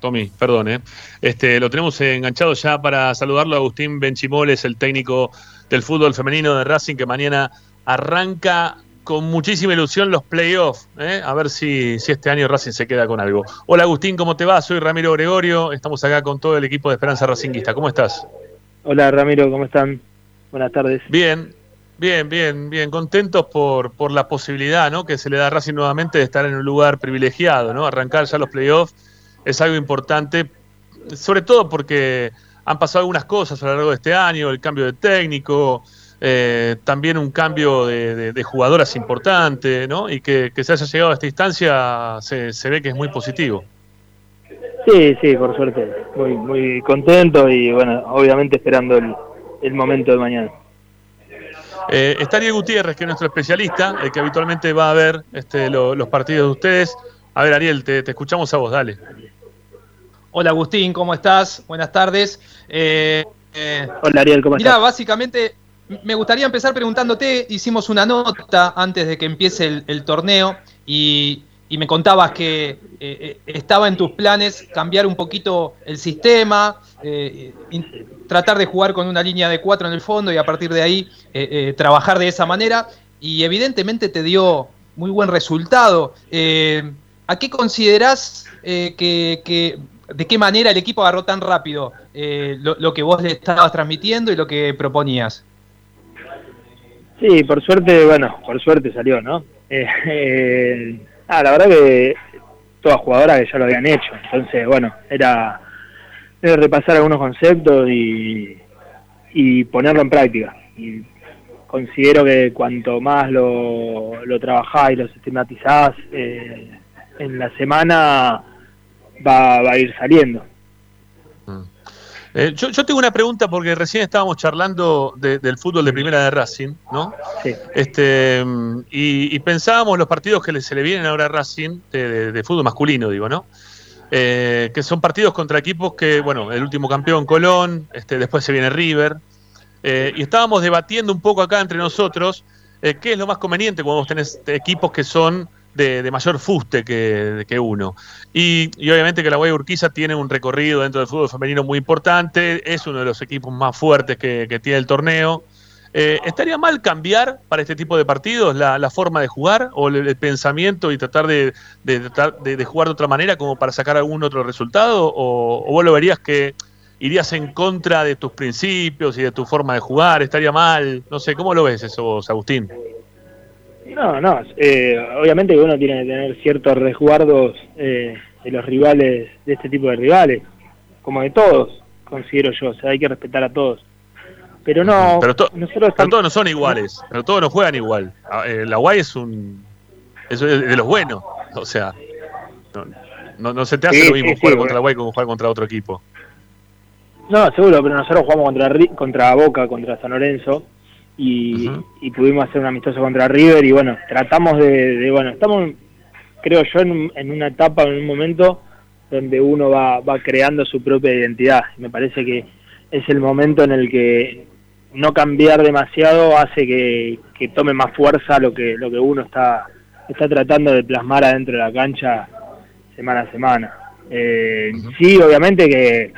S1: Tommy, perdón. Eh. Este, lo tenemos enganchado ya para saludarlo a Agustín Benchimoles, el técnico del fútbol femenino de Racing, que mañana arranca con muchísima ilusión los playoffs. ¿eh? A ver si, si este año Racing se queda con algo. Hola Agustín, ¿cómo te va? Soy Ramiro Gregorio. Estamos acá con todo el equipo de Esperanza Racinguista. ¿Cómo estás?
S6: Hola Ramiro, ¿cómo están? Buenas tardes.
S1: Bien, bien, bien, bien. Contentos por, por la posibilidad ¿no? que se le da a Racing nuevamente de estar en un lugar privilegiado. ¿no? Arrancar ya los playoffs es algo importante, sobre todo porque han pasado algunas cosas a lo largo de este año, el cambio de técnico. Eh, también un cambio de, jugadoras importante, ¿no? Y que, se haya llegado a esta instancia se, ve que es muy positivo.
S6: Sí, sí, por suerte. Muy, muy contento y, bueno, obviamente esperando el, momento de mañana.
S1: Eh, está Ariel Gutiérrez, que es nuestro especialista, el que habitualmente va a ver este, los partidos de ustedes. A ver, Ariel, te, escuchamos a vos, dale.
S3: Hola, Agustín, ¿cómo estás? Buenas tardes.
S6: Eh, Hola, Ariel, ¿cómo estás?
S3: Mira, básicamente me gustaría empezar preguntándote, hicimos una nota antes de que empiece el, torneo y, me contabas que eh, eh, estaba en tus planes cambiar un poquito el sistema, eh, tratar de jugar con una línea de cuatro en el fondo y a partir de ahí trabajar de esa manera y evidentemente te dio muy buen resultado. ¿A qué considerás que, de qué manera el equipo agarró tan rápido lo que vos le estabas transmitiendo y lo que proponías?
S6: Sí, por suerte, bueno, por suerte salió, ¿no? Eh, ah, la verdad que todas jugadoras que ya lo habían hecho, entonces, bueno, era, repasar algunos conceptos y, y ponerlo en práctica. Y considero que cuanto más lo, lo trabajás y lo sistematizás eh, en la semana, va, va a ir saliendo.
S1: Eh, yo, tengo una pregunta porque recién estábamos charlando del fútbol de primera de Racing, ¿no? Sí. Este, y, pensábamos los partidos que se le vienen ahora a Racing, de, fútbol masculino, digo, ¿no? Eh, que son partidos contra equipos que, bueno, el último campeón Colón, este, después se viene River, eh, y estábamos debatiendo un poco acá entre nosotros qué es lo más conveniente cuando vos tenés equipos que son de, mayor fuste que, uno. Y, obviamente que la Guay Urquiza tiene un recorrido dentro del fútbol femenino muy importante, es uno de los equipos más fuertes que, tiene el torneo. Eh, ¿Estaría mal cambiar para este tipo de partidos la, forma de jugar o el, pensamiento y tratar de, de, jugar de otra manera como para sacar algún otro resultado? ¿O, o vos lo verías que irías en contra de tus principios y de tu forma de jugar? ¿Estaría mal? No sé, ¿cómo lo ves eso Agustín?
S6: No, no, eh, obviamente que uno tiene que tener ciertos resguardos eh, de los rivales, de este tipo de rivales, como de todos, considero yo, o sea, hay que respetar a todos. Pero no,
S1: pero, nosotros todos no son iguales, pero todos no juegan igual. Ah, eh, la Guay es un es de los buenos, o sea, no, no, se te hace lo mismo jugar contra la Guay como jugar contra otro equipo.
S6: No, seguro, pero nosotros jugamos contra contra Boca, contra San Lorenzo y, pudimos hacer un amistoso contra River y bueno, tratamos de, bueno, estamos, creo yo, en, una etapa, en un momento donde uno va, va creando su propia identidad. Me parece que es el momento en el que no cambiar demasiado hace que, tome más fuerza lo que, lo que uno está, está tratando de plasmar adentro de la cancha semana a semana. Eh, Sí, obviamente que,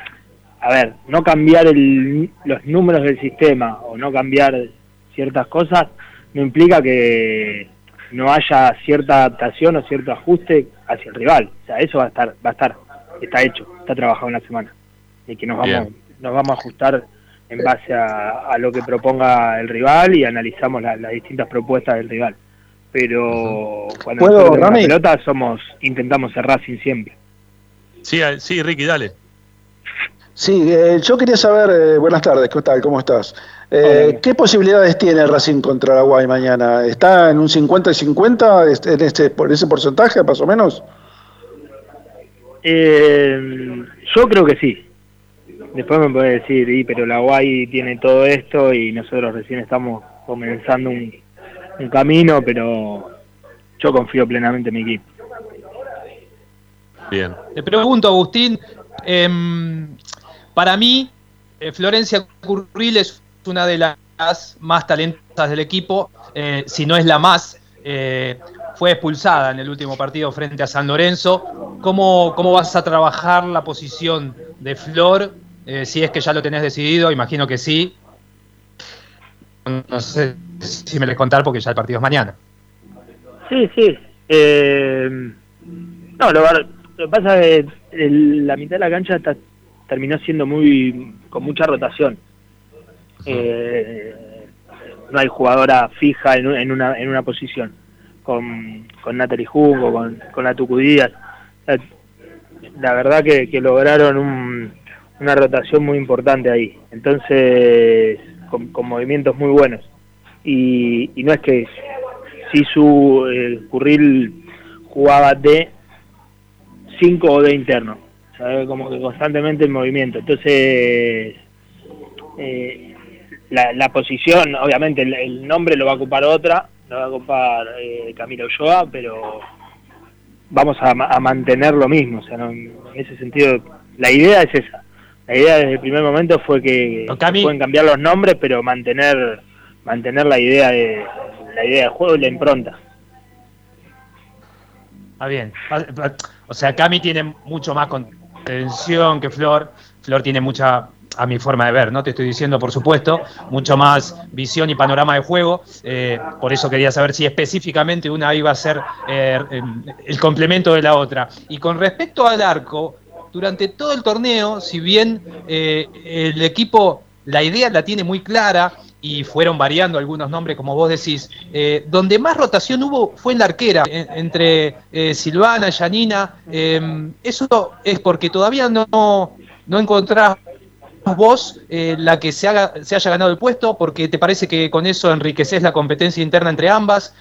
S6: a ver, no cambiar el, los números del sistema o no cambiar ciertas cosas, no implica que no haya cierta adaptación o cierto ajuste hacia el rival. O sea, eso va a estar, va a estar, está hecho, está trabajado en la semana. Y que nos vamos, nos vamos a ajustar en base a, lo que proponga el rival y analizamos las distintas propuestas del rival. Pero cuando
S4: ¿Puedo, la
S6: pelota somos, intentamos cerrar sin siempre.
S1: Sí, sí, Ricky, dale.
S4: Sí, eh, yo quería saber, eh, buenas tardes, ¿qué tal? ¿Cómo estás? Eh, ¿Qué posibilidades tiene Racing contra la Guay mañana? ¿Está en un 50 y 50 en este, por ese porcentaje, más o menos?
S6: Eh, yo creo que sí. Después me puede decir, sí, pero la Guay tiene todo esto y nosotros recién estamos comenzando un, camino, pero yo confío plenamente en mi equipo.
S3: Bien. Te pregunto, Agustín, eh, para mí, eh, Florencia Curril es una de las más talentosas del equipo, eh, si no es la más. Eh, fue expulsada en el último partido frente a San Lorenzo. ¿Cómo, cómo vas a trabajar la posición de Flor? si es que ya lo tenés decidido, imagino que sí. No sé si me les contar porque ya el partido es mañana.
S6: Sí, sí. no, lo, lo que pasa es que la mitad de la cancha está terminó siendo muy con mucha rotación. Eh, no hay jugadora fija en, una, en una posición. Con, con Natalie Jungo, con, con la Tucudías. La, verdad que, lograron una rotación muy importante ahí. Entonces, con, movimientos muy buenos. Y, no es que si su eh, Curril jugaba de 5 o de interno como que constantemente el movimiento. Entonces, eh, la, posición, obviamente el, nombre lo va a ocupar otra, lo va a ocupar eh, Camila Ulloa, pero vamos a, mantener lo mismo. O sea, en ese sentido, la idea es esa. La idea desde el primer momento fue que pueden cambiar los nombres, pero mantener mantener la idea de la idea del juego y la impronta.
S3: Está bien. O sea, Cami tiene mucho más con atención que Flor. Flor tiene mucha, a mi forma de ver, ¿no? Te estoy diciendo, por supuesto, mucho más visión y panorama de juego. Eh, por eso quería saber si específicamente una iba a ser eh, el complemento de la otra. Y con respecto al arco, durante todo el torneo, si bien eh, el equipo la idea la tiene muy clara y fueron variando algunos nombres, como vos decís. Donde más rotación hubo fue en la arquera, entre Silvana, Yanina. Em, eso es porque todavía no, no encontrás vos eh, la que se, haga, se haya ganado el puesto, porque te parece que con eso enriqueces la competencia interna entre ambas.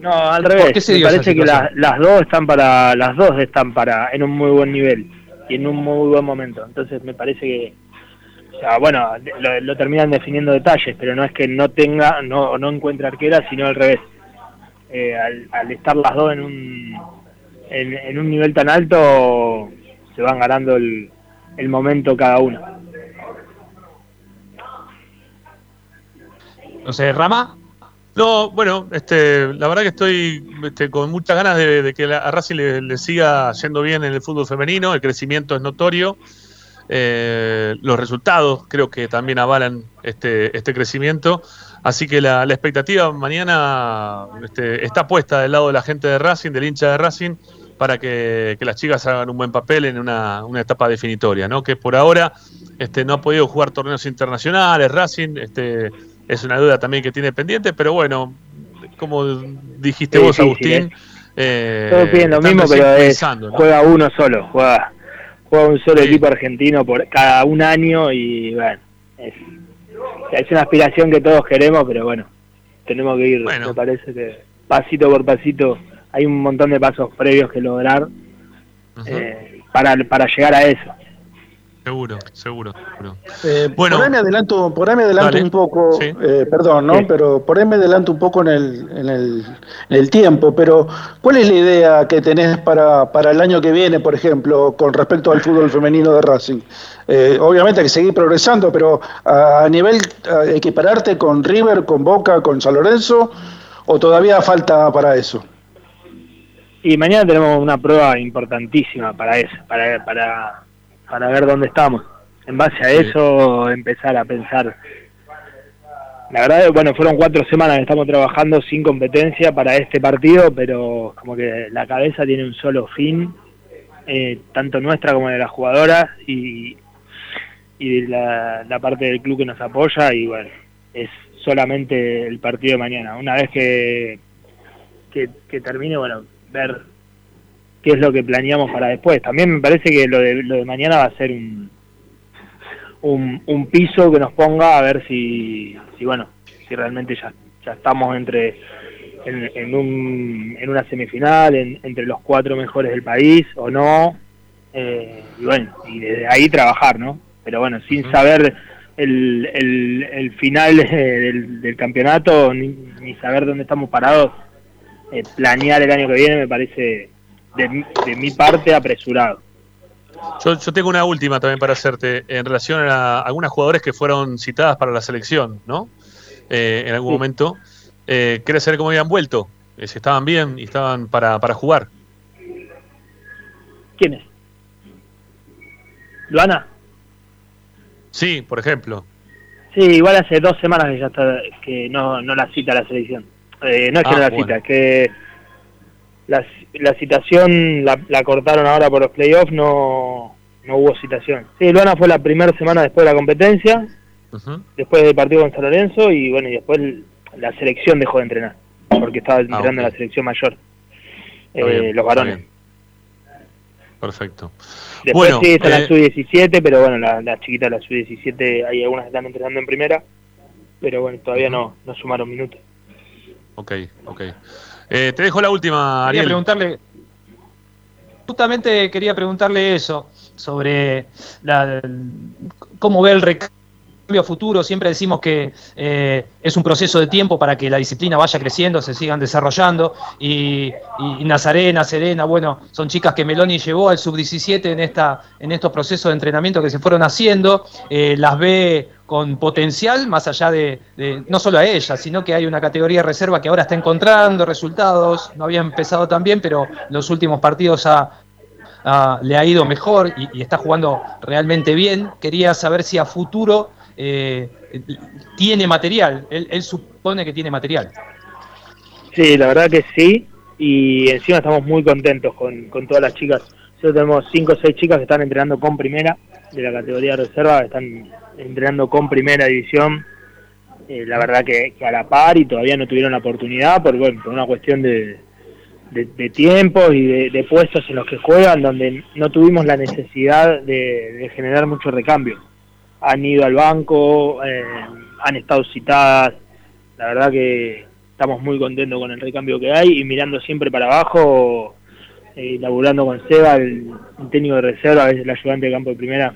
S6: no, al revés. me parece que las dos están para, las dos están para en un muy buen nivel y en un muy buen momento. Entonces me parece que bueno, lo, terminan definiendo detalles, pero no es que no tenga, no, no encuentre arquera, sino al revés. Eh, al, estar las dos en un, en, un nivel tan alto, se van ganando el, el momento cada uno.
S3: No sé, Rama.
S1: No, bueno, este, la verdad que estoy este, con muchas ganas de, que a Racing le, le, siga yendo bien en el fútbol femenino, el crecimiento es notorio. Eh, los resultados creo que también avalan este, este crecimiento. Así que la, expectativa mañana este, está puesta del lado de la gente de Racing, del hincha de Racing, para que, las chicas hagan un buen papel en una, etapa definitoria, ¿no? Que por ahora este, no ha podido jugar torneos internacionales, Racing, este, es una duda también que tiene pendiente, pero bueno, como dijiste vos, Agustín.
S6: Eh, Todo lo mismo, pero juega uno solo, juega juega un solo equipo argentino por cada un año y bueno, es, es, una aspiración que todos queremos, pero bueno, tenemos que ir, me parece que pasito por pasito hay un montón de pasos previos que lograr eh, para, para llegar a eso.
S1: Seguro, seguro.
S4: Eh, bueno, por ahí me adelanto, por ahí me adelanto un poco, eh, perdón, ¿no? Pero por ahí me adelanto un poco en el, en, el, en el tiempo, pero ¿cuál es la idea que tenés para, para el año que viene, por ejemplo, con respecto al fútbol femenino de Racing? Eh, obviamente hay que seguir progresando, pero a, nivel equipararte con River, con Boca, con San Lorenzo, o todavía falta para eso?
S6: Y mañana tenemos una prueba importantísima para eso, para, para para ver dónde estamos. En base a eso empezar a pensar. La verdad, bueno, fueron cuatro semanas que estamos trabajando sin competencia para este partido, pero como que la cabeza tiene un solo fin, eh, tanto nuestra como de las jugadoras y, y de la, la parte del club que nos apoya y bueno, es solamente el partido de mañana. Una vez que, que, que termine, bueno, ver qué es lo que planeamos para después. También me parece que lo de, lo de mañana va a ser un, un, piso que nos ponga a ver si, si bueno, si realmente ya, ya estamos entre en, en, un, en una semifinal, entre los cuatro mejores del país o no. Eh, y bueno, y desde ahí trabajar, ¿no? Pero bueno, sin saber el, el, el final *laughs* del, del campeonato, ni, ni, saber dónde estamos parados, eh, planear el año que viene me parece de, mi parte apresurado.
S1: Yo, yo, tengo una última también para hacerte en relación a algunas jugadores que fueron citadas para la selección, ¿no? Eh, en algún momento. Eh, ¿Querés saber cómo habían vuelto? Eh, si estaban bien y estaban para, para jugar.
S6: ¿Quiénes? ¿Luana?
S1: Sí, por ejemplo.
S6: Sí, igual hace dos semanas que ya está, que no, no la cita la selección. Eh, no es que
S1: Ah,
S6: no la
S1: bueno.
S6: cita, es que la, la citación la, la cortaron ahora por los playoffs, no, no hubo citación. Sí, Luana fue la primera semana después de la competencia, después del partido con San Lorenzo y bueno, y después la selección dejó de entrenar, porque estaba entrenando
S1: Ah, ok.
S6: en la selección mayor, eh,
S1: bien,
S6: los varones.
S1: Perfecto.
S6: Después
S1: Bueno,
S6: sí está
S1: eh,
S6: la sub-17, pero bueno, la- las chiquitas de la sub-17, hay algunas que están entrenando en primera, pero bueno, todavía no, no sumaron minutos.
S1: Ok, ok. Eh, te dejo la última,
S3: Quería
S1: Ariel.
S3: preguntarle, justamente quería preguntarle eso, sobre la, cómo ve el recambio futuro. Siempre decimos que eh, es un proceso de tiempo para que la disciplina vaya creciendo, se sigan desarrollando. Y, Nazarena, Serena, bueno, son chicas que Meloni llevó al sub-17 en, esta, en estos procesos de entrenamiento que se fueron haciendo. Eh, las ve con potencial, más allá de, no solo a ellas, sino que hay una categoría de reserva que ahora está encontrando resultados, no había empezado tan bien, pero los últimos partidos ha, le ha ido mejor y está jugando realmente bien. Quería saber si a futuro eh, tiene material, él, supone que tiene material.
S6: Sí, la verdad que sí, y encima estamos muy contentos con, con todas las chicas. Nosotros tenemos cinco o seis chicas que están entrenando con primera, de la categoría reserva, están entrenando con primera división. Eh, la verdad que, a la par y todavía no tuvieron la oportunidad por, bueno, por una cuestión de, de, de tiempos y de, puestos en los que juegan, donde no tuvimos la necesidad de generar mucho recambio. Han ido al banco, eh, han estado citadas, la verdad que estamos muy contentos con el recambio que hay y mirando siempre para abajo, eh, laburando con Seba, el, técnico de reserva, a veces el ayudante de campo de primera.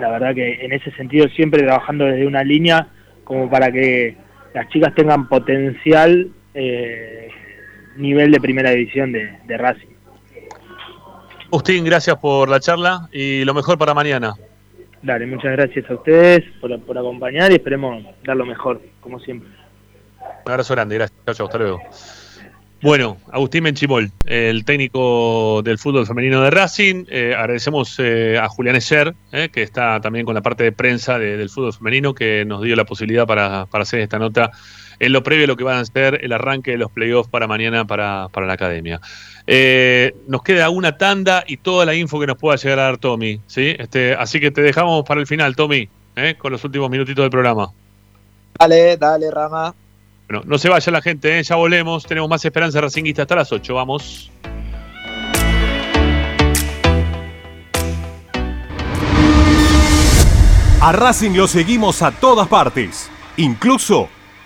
S6: La verdad que en ese sentido siempre trabajando desde una línea como para que las chicas tengan potencial eh, nivel de primera división de, de Racing.
S1: Agustín, gracias por la charla y lo mejor para mañana.
S6: Dale, muchas gracias a ustedes por, por acompañar y esperemos dar lo mejor, como siempre.
S1: Un abrazo grande, gracias. Chao, chao, hasta luego. Bueno, Agustín Menchimol, el técnico del fútbol femenino de Racing. Eh, agradecemos eh, a Julián Escher, eh, que está también con la parte de prensa de- del fútbol femenino, que nos dio la posibilidad para, para hacer esta nota en lo previo a lo que van a ser el arranque de los playoffs para mañana para, para la academia. Eh, nos queda una tanda y toda la info que nos pueda llegar a dar Tommy. ¿sí? Este, así que te dejamos para el final, Tommy, eh, con los últimos minutitos del programa.
S5: Dale, dale, Rama.
S1: Bueno, no se vaya la gente, ¿eh? ya volvemos. Tenemos más esperanza racinguista hasta las 8. Vamos.
S9: A Racing lo seguimos a todas partes, incluso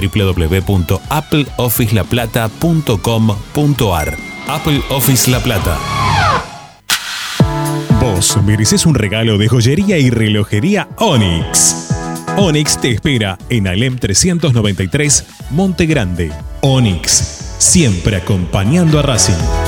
S11: www.appleofficelaplata.com.ar Apple Office La Plata.
S12: Vos mereces un regalo de joyería y relojería Onyx. Onyx te espera en Alem 393, Monte Grande. Onyx, siempre acompañando a Racing.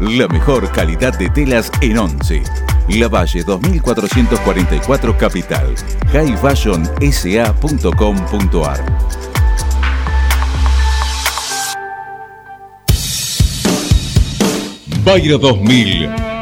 S2: la mejor calidad de telas en Once. La Valle 2444 Capital. highfashionsa.com.ar Bayra 2000,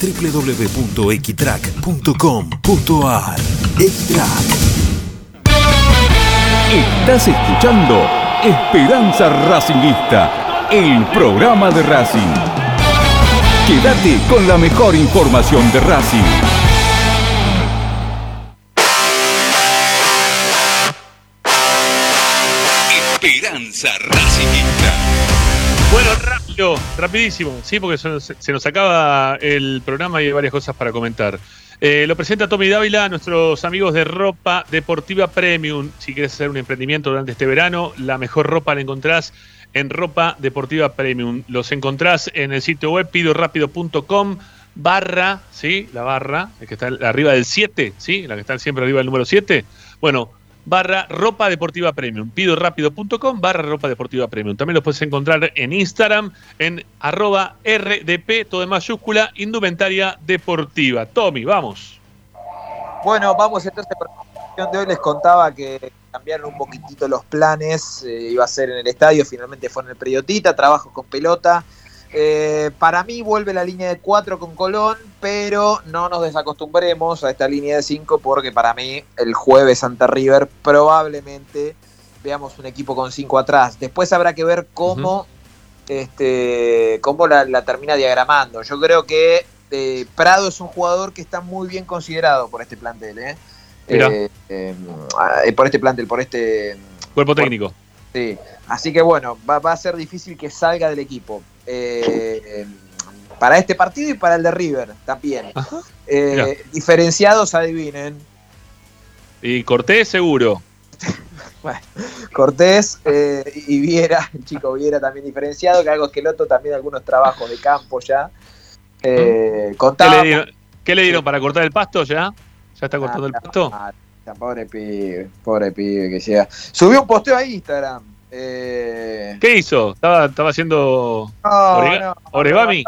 S10: www.equitrack.com.ar Equitrack
S2: Estás escuchando Esperanza Racingista, el programa de Racing. Quédate con la mejor información de Racing.
S1: Esperanza Racingista. Rápido, rapidísimo, sí, porque se, se nos acaba el programa y hay varias cosas para comentar. Eh, lo presenta Tommy Dávila, nuestros amigos de Ropa Deportiva Premium. Si quieres hacer un emprendimiento durante este verano, la mejor ropa la encontrás en Ropa Deportiva Premium. Los encontrás en el sitio web pidorapido.com barra, ¿sí? La barra, que está arriba del 7, ¿sí? La que está siempre arriba del número 7. Bueno, barra ropa deportiva premium. Pidorapido.com barra ropa deportiva premium. También lo puedes encontrar en Instagram en arroba RDP, todo en mayúscula, indumentaria deportiva. Tommy, vamos.
S5: Bueno, vamos entonces por la sesión de hoy. Les contaba que cambiaron un poquitito los planes. eh, iba a ser en el estadio, finalmente fue en el Periodita, trabajo con pelota. Eh, para mí vuelve la línea de 4 con Colón, pero no nos desacostumbremos a esta línea de 5 porque para mí el jueves Santa River probablemente veamos un equipo con 5 atrás. Después habrá que ver cómo, este, cómo la, la termina diagramando. Yo creo que eh, Prado es un jugador que está muy bien considerado por este plantel. ¿eh? Eh, eh, por este plantel, por este
S1: Cuerpo técnico.
S5: Sí, así que bueno, va, va a ser difícil que salga del equipo. Eh, para este partido y para el de River también. Eh, diferenciados, adivinen.
S1: Y Cortés, seguro. *laughs*
S5: Bueno, Cortés eh, y Viera, el chico Viera también diferenciado, que algo Esqueloto también algunos trabajos de campo ya. Eh,
S1: ¿Qué
S5: contaba-
S1: le, dieron, qué le dieron para cortar el pasto ya? ¿Ya está cortando el pasto?
S5: Ah, pobre pibe, pobre pibe que llega. Subió un posteo a Instagram. Eh,
S1: ¿Qué hizo? ¿Estaba, estaba haciendo
S5: No,
S1: orega-
S5: no,
S1: origami?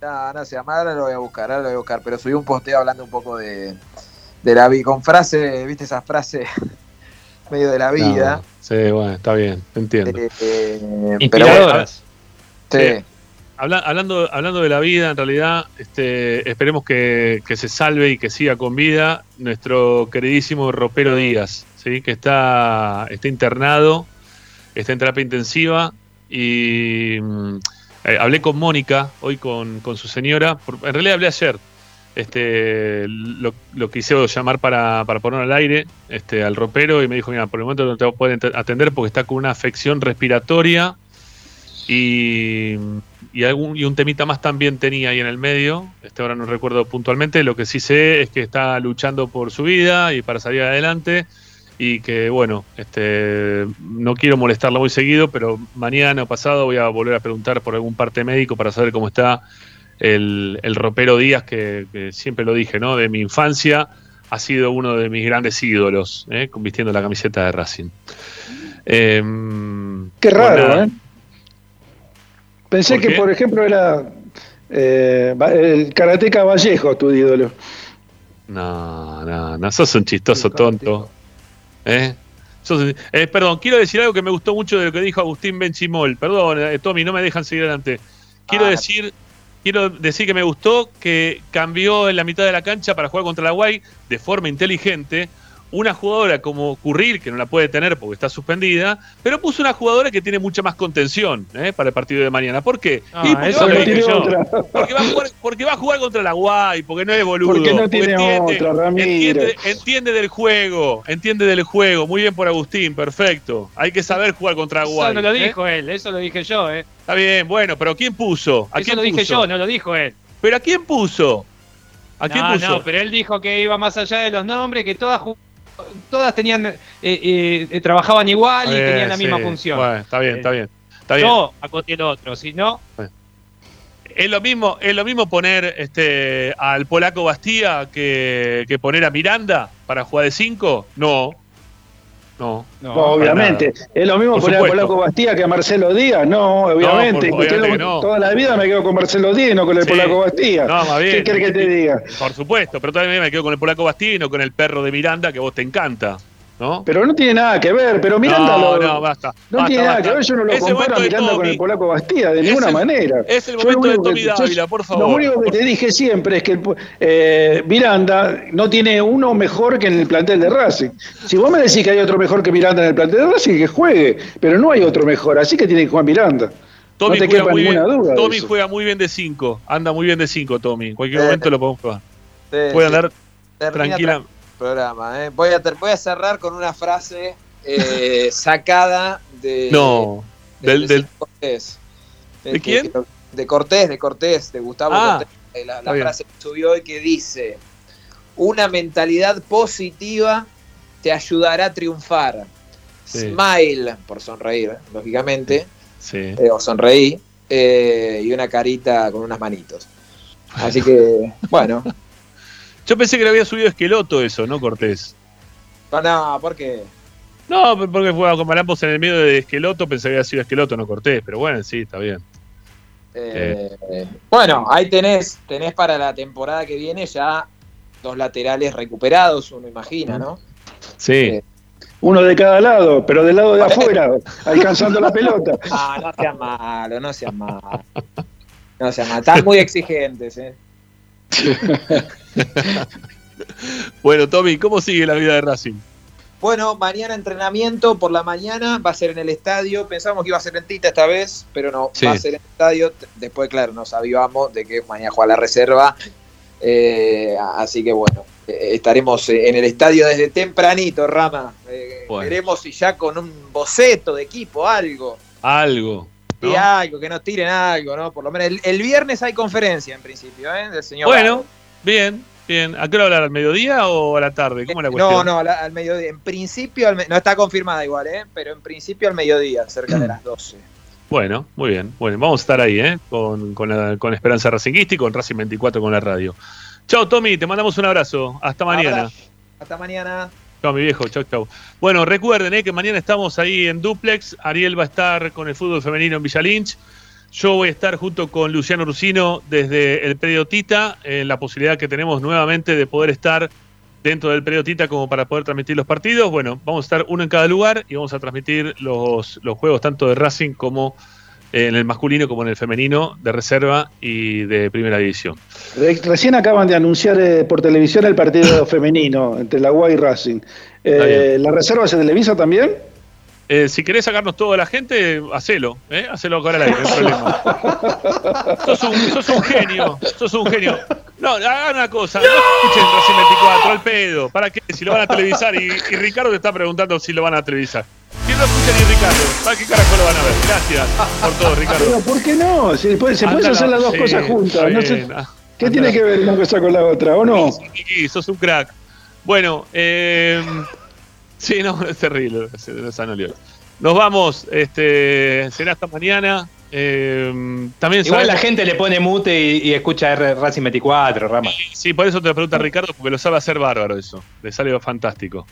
S5: No, no sé, ahora lo voy a buscar, ahora lo voy a buscar, pero subí un posteo hablando un poco de, de la vida, con frases, viste esas frases *laughs* medio de la vida.
S1: No, sí, bueno, está bien, entiendo.
S5: Eh, eh,
S1: Inspiradoras.
S5: pero bueno,
S1: Sí. Habla- hablando, hablando de la vida, en realidad, este, esperemos que, que se salve y que siga con vida nuestro queridísimo Ropero Díaz, ¿sí? que está, está internado, está en terapia intensiva y mm, eh, hablé con Mónica, hoy con, con su señora, por- en realidad hablé ayer, este, lo, lo quise llamar para, para poner al aire este, al ropero y me dijo, mira, por el momento no te voy a poder atender porque está con una afección respiratoria y, y, algún, y un temita más también tenía ahí en el medio. Este ahora no recuerdo puntualmente. Lo que sí sé es que está luchando por su vida y para salir adelante. Y que bueno, este no quiero molestarla muy seguido, pero mañana o pasado voy a volver a preguntar por algún parte médico para saber cómo está el, el ropero Díaz, que, que siempre lo dije, ¿no? De mi infancia ha sido uno de mis grandes ídolos, ¿eh? vistiendo la camiseta de Racing. Em,
S4: Qué raro. ¿eh? Pensé
S1: ¿Por
S4: que,
S1: qué?
S4: por ejemplo, era eh, el karateca Vallejo tu ídolo.
S1: No, no, no, sos un chistoso tonto. ¿Eh? Eh, perdón, quiero decir algo que me gustó mucho de lo que dijo Agustín Benchimol. Perdón, eh, Tommy, no me dejan seguir adelante. Quiero
S5: Ah.
S1: decir quiero decir que me gustó que cambió en la mitad de la cancha para jugar contra la Guay de forma inteligente. Una jugadora como Curril, que no la puede tener porque está suspendida, pero puso una jugadora que tiene mucha más contención ¿eh? para el partido de mañana. ¿Por qué?
S4: Ah,
S1: Y porque,
S4: eso
S1: va a jugar-
S4: dije yo.
S1: porque va a jugar, porque va a jugar contra la Guay, porque no es boludo.
S4: Porque no tiene otra, Ramiro.
S1: entiende, entiende del juego, entiende del juego. Muy bien por Agustín, perfecto. Hay que saber jugar contra la Guay.
S3: Eso no lo
S1: ¿eh?
S3: dijo él, eso lo dije yo, ¿eh?
S1: Está bien, bueno, pero ¿quién puso? ¿A
S3: Eso
S1: quién
S3: lo dije
S1: puso?
S3: yo, no lo dijo él.
S1: ¿Pero a quién puso? ¿A quién
S3: no,
S1: puso?
S3: no, pero él dijo que iba más allá de los nombres, que todas ju- todas tenían eh, eh, eh, trabajaban igual y
S1: Eh,
S3: tenían la misma función.
S1: Bueno, está bien,
S3: Eh,
S1: está bien. Está bien.
S3: Yo acoté el otro, si no,
S1: Es lo mismo, es lo mismo poner este al polaco Bastía que, que poner a Miranda para jugar de 5? No. No.
S4: No, obviamente. Es lo mismo
S1: Por
S4: poner a. Polaco Bastía que a Marcelo Díaz. No, obviamente.
S1: por-
S4: Usted
S1: obviamente
S4: lo-
S1: que no.
S4: Toda la vida me quedo con Marcelo Díaz y no con el
S1: Sí.
S4: Polaco Bastía.
S1: No, más bien.
S4: ¿Qué querés que te diga?
S1: Por supuesto, pero todavía me quedo con el polaco Bastía y no con el perro de Miranda que a vos te encanta. ¿No?
S4: Pero no tiene nada que ver. Pero Miranda
S1: no,
S4: lo-
S1: no, basta.
S4: No
S1: basta,
S4: tiene nada
S1: basta.
S4: que ver, yo no lo
S1: Es
S4: comparo a Miranda con el polaco Bastía, de
S1: Es
S4: ninguna
S1: el-
S4: manera.
S1: es el momento
S4: lo
S1: de Tommy
S4: que-
S1: Dávila, por favor.
S4: Lo único que te dije siempre es que eh, Miranda no tiene uno mejor que en el plantel de Racing. Si vos me decís que hay otro mejor que Miranda en el plantel de Racing, que juegue, pero no hay otro mejor, así que tiene que jugar Miranda.
S1: Tommy
S4: no te
S1: juega
S4: quepa
S1: muy
S4: ninguna
S1: bien.
S4: duda.
S1: Tommy juega muy bien de 5. Anda muy bien de 5, Tommy. En cualquier momento lo podemos jugar.
S5: Sí,
S1: Puede
S5: sí.
S1: andar tranquila.
S5: tra- programa. ¿eh? Voy, a ter- voy a cerrar con una frase eh, *laughs* sacada de,
S1: No,
S5: de-
S1: del-
S5: de
S1: del-
S5: Cortés.
S1: ¿De
S5: Eh, que-
S1: quién?
S5: que- de Cortés, de Cortés, de Gustavo
S1: Ah,
S5: Cortés. Eh, La, frase que subió hoy que dice: Una mentalidad positiva te ayudará a triunfar.
S1: Sí.
S5: Smile, por sonreír, lógicamente,
S1: Sí.
S5: eh, o sonreí, eh, y una carita con unas manitos. Así que, *laughs* bueno,
S1: Yo pensé que le había subido Esqueloto eso, ¿no, Cortés?
S5: no, porque
S1: No, porque jugaba con Marambos en el medio de Esqueloto, pensé que había sido Esqueloto, no Cortés, pero bueno, sí, está bien.
S5: Eh, bueno, ahí tenés, tenés para la temporada que viene ya dos laterales recuperados, uno imagina, ¿no?
S1: Sí.
S4: Uno de cada lado, pero del lado de *laughs* afuera, alcanzando la pelota. *laughs*
S5: Ah, no seas malo, no seas malo. No seas malo. Están muy exigentes, ¿eh? *laughs*
S1: Bueno, Tommy, ¿cómo sigue la vida de Racing?
S5: Bueno, mañana entrenamiento por la mañana, va a ser en el estadio. Pensamos que iba a ser en Tita esta vez, pero no,
S1: Sí.
S5: va a ser en el estadio. Después, claro, nos avivamos de que mañana juega la reserva. Eh, así que bueno, eh, estaremos en el estadio desde tempranito, Rama. Eh,
S1: Bueno.
S5: Veremos si ya con un boceto de equipo, algo.
S1: Algo.
S5: Sí, algo, que nos tiren algo, ¿no? Por lo menos el, el viernes hay conferencia en principio, ¿eh? Del señor
S1: Bueno, bien, bien. ¿A qué hora hablar? ¿Al mediodía o a la tarde? ¿Cómo es la cuestión?
S5: No, no, la- al mediodía. En principio, al me- no está confirmada igual, ¿eh? Pero en principio al mediodía, cerca de *clears throat* las 12.
S1: Bueno, muy bien. Bueno, vamos a estar ahí, ¿eh? Con, con, la- con Esperanza Racinguista y con Racing 24 con la radio. Chao, Tommy, te mandamos un abrazo. Hasta mañana.
S5: Abrazo. Hasta mañana.
S1: Chao, mi viejo. Chao, chao. Bueno, recuerden eh, que mañana estamos ahí en Duplex. Ariel va a estar con el fútbol femenino en Villa Lynch. Yo voy a estar junto con Luciano Rusino desde el predio Tita, en la posibilidad que tenemos nuevamente de poder estar dentro del predio Tita como para poder transmitir los partidos. Bueno, vamos a estar uno en cada lugar y vamos a transmitir los, juegos tanto de Racing como eh, en el masculino como en el femenino, de reserva y de primera división.
S4: Re- Recién acaban de anunciar eh, por televisión el partido *coughs* femenino entre la UA y Racing. Eh, ¿La reserva se televisa también?
S1: Eh, si querés sacarnos todo de la gente, hacelo, ¿eh? Hacelo acá al aire, no hay problema. *laughs* sos, un, sos un genio, sos un genio. No, hagan una cosa, no, escuchen Racing 24, al pedo. ¿Para qué? Si lo van a televisar y, y Ricardo te está preguntando si lo van a televisar. No escuchan ni Ricardo, ¿para qué carajo lo van a ver? Gracias por todo, *laughs* Ricardo.
S4: Pero ¿por qué no? Se, puede- se pueden hacer las dos
S1: sí,
S4: cosas juntas. no sé-.
S1: Ah,
S4: ¿Qué
S1: anda.
S4: tiene que ver una cosa con la otra, o no?
S1: Kiki, sos un crack. Bueno, eh, sí, no, es terrible. Nos vamos, este, será hasta mañana. Eh, también
S3: igual la gente le pone mute y, y escucha R Racing 24, Rama.
S1: Sí, por eso te lo pregunta Ricardo, porque lo sabe hacer bárbaro eso. Le sale fantástico.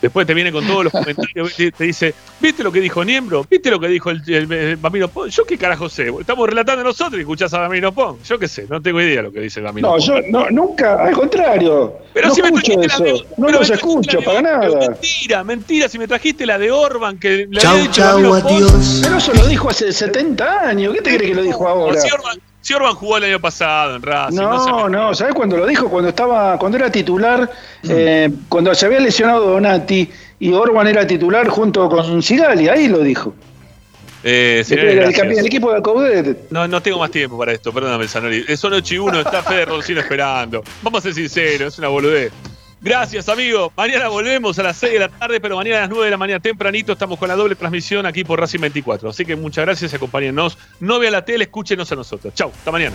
S1: Después te viene con todos los comentarios, te, te dice, ¿viste lo que dijo Niembro? ¿Viste lo que dijo el, el, el Bambino Pong? Yo qué carajo sé, estamos relatando nosotros y escuchás a Bambino Pong. Yo qué sé, no tengo idea lo que dice el Bambino
S4: No,
S1: Pong.
S4: yo no, nunca, al contrario.
S1: Pero
S4: no
S1: si me
S4: escucho
S1: trajiste
S4: eso.
S1: la de-
S4: no
S1: me
S4: los escucho
S1: la
S4: para
S1: de-
S4: nada.
S1: Mentira, mentira, si me trajiste la de Orban que le
S4: Chau,
S1: había dicho
S4: chau,
S1: Bambino Pong.
S4: adiós. Pero eso lo dijo hace 70 años. ¿Qué te crees que lo dijo ahora?
S1: Si Orban, si Orban jugó el año pasado en Racing. se
S4: No, no, ¿sabes cuándo lo dijo? Cuando estaba, cuando era titular,
S1: Mm.
S4: eh, cuando se había lesionado Donati y Orban era titular junto con Sigali, ahí lo dijo.
S1: Eh,
S4: El,
S1: señores,
S4: el
S1: gracias.
S4: campeón- el equipo de Coudet.
S1: No, no tengo más tiempo para esto, perdóname, Sanori. Es son 8 y 1, está Fede Roncino esperando. Vamos a ser sinceros, es una boludez. Gracias, amigo. Mañana volvemos a las 6 de la tarde, pero mañana a las 9 de la mañana tempranito estamos con la doble transmisión aquí por Racing 24. Así que muchas gracias, acompáñennos. No vean la tele, escúchenos a nosotros. Chau, hasta mañana.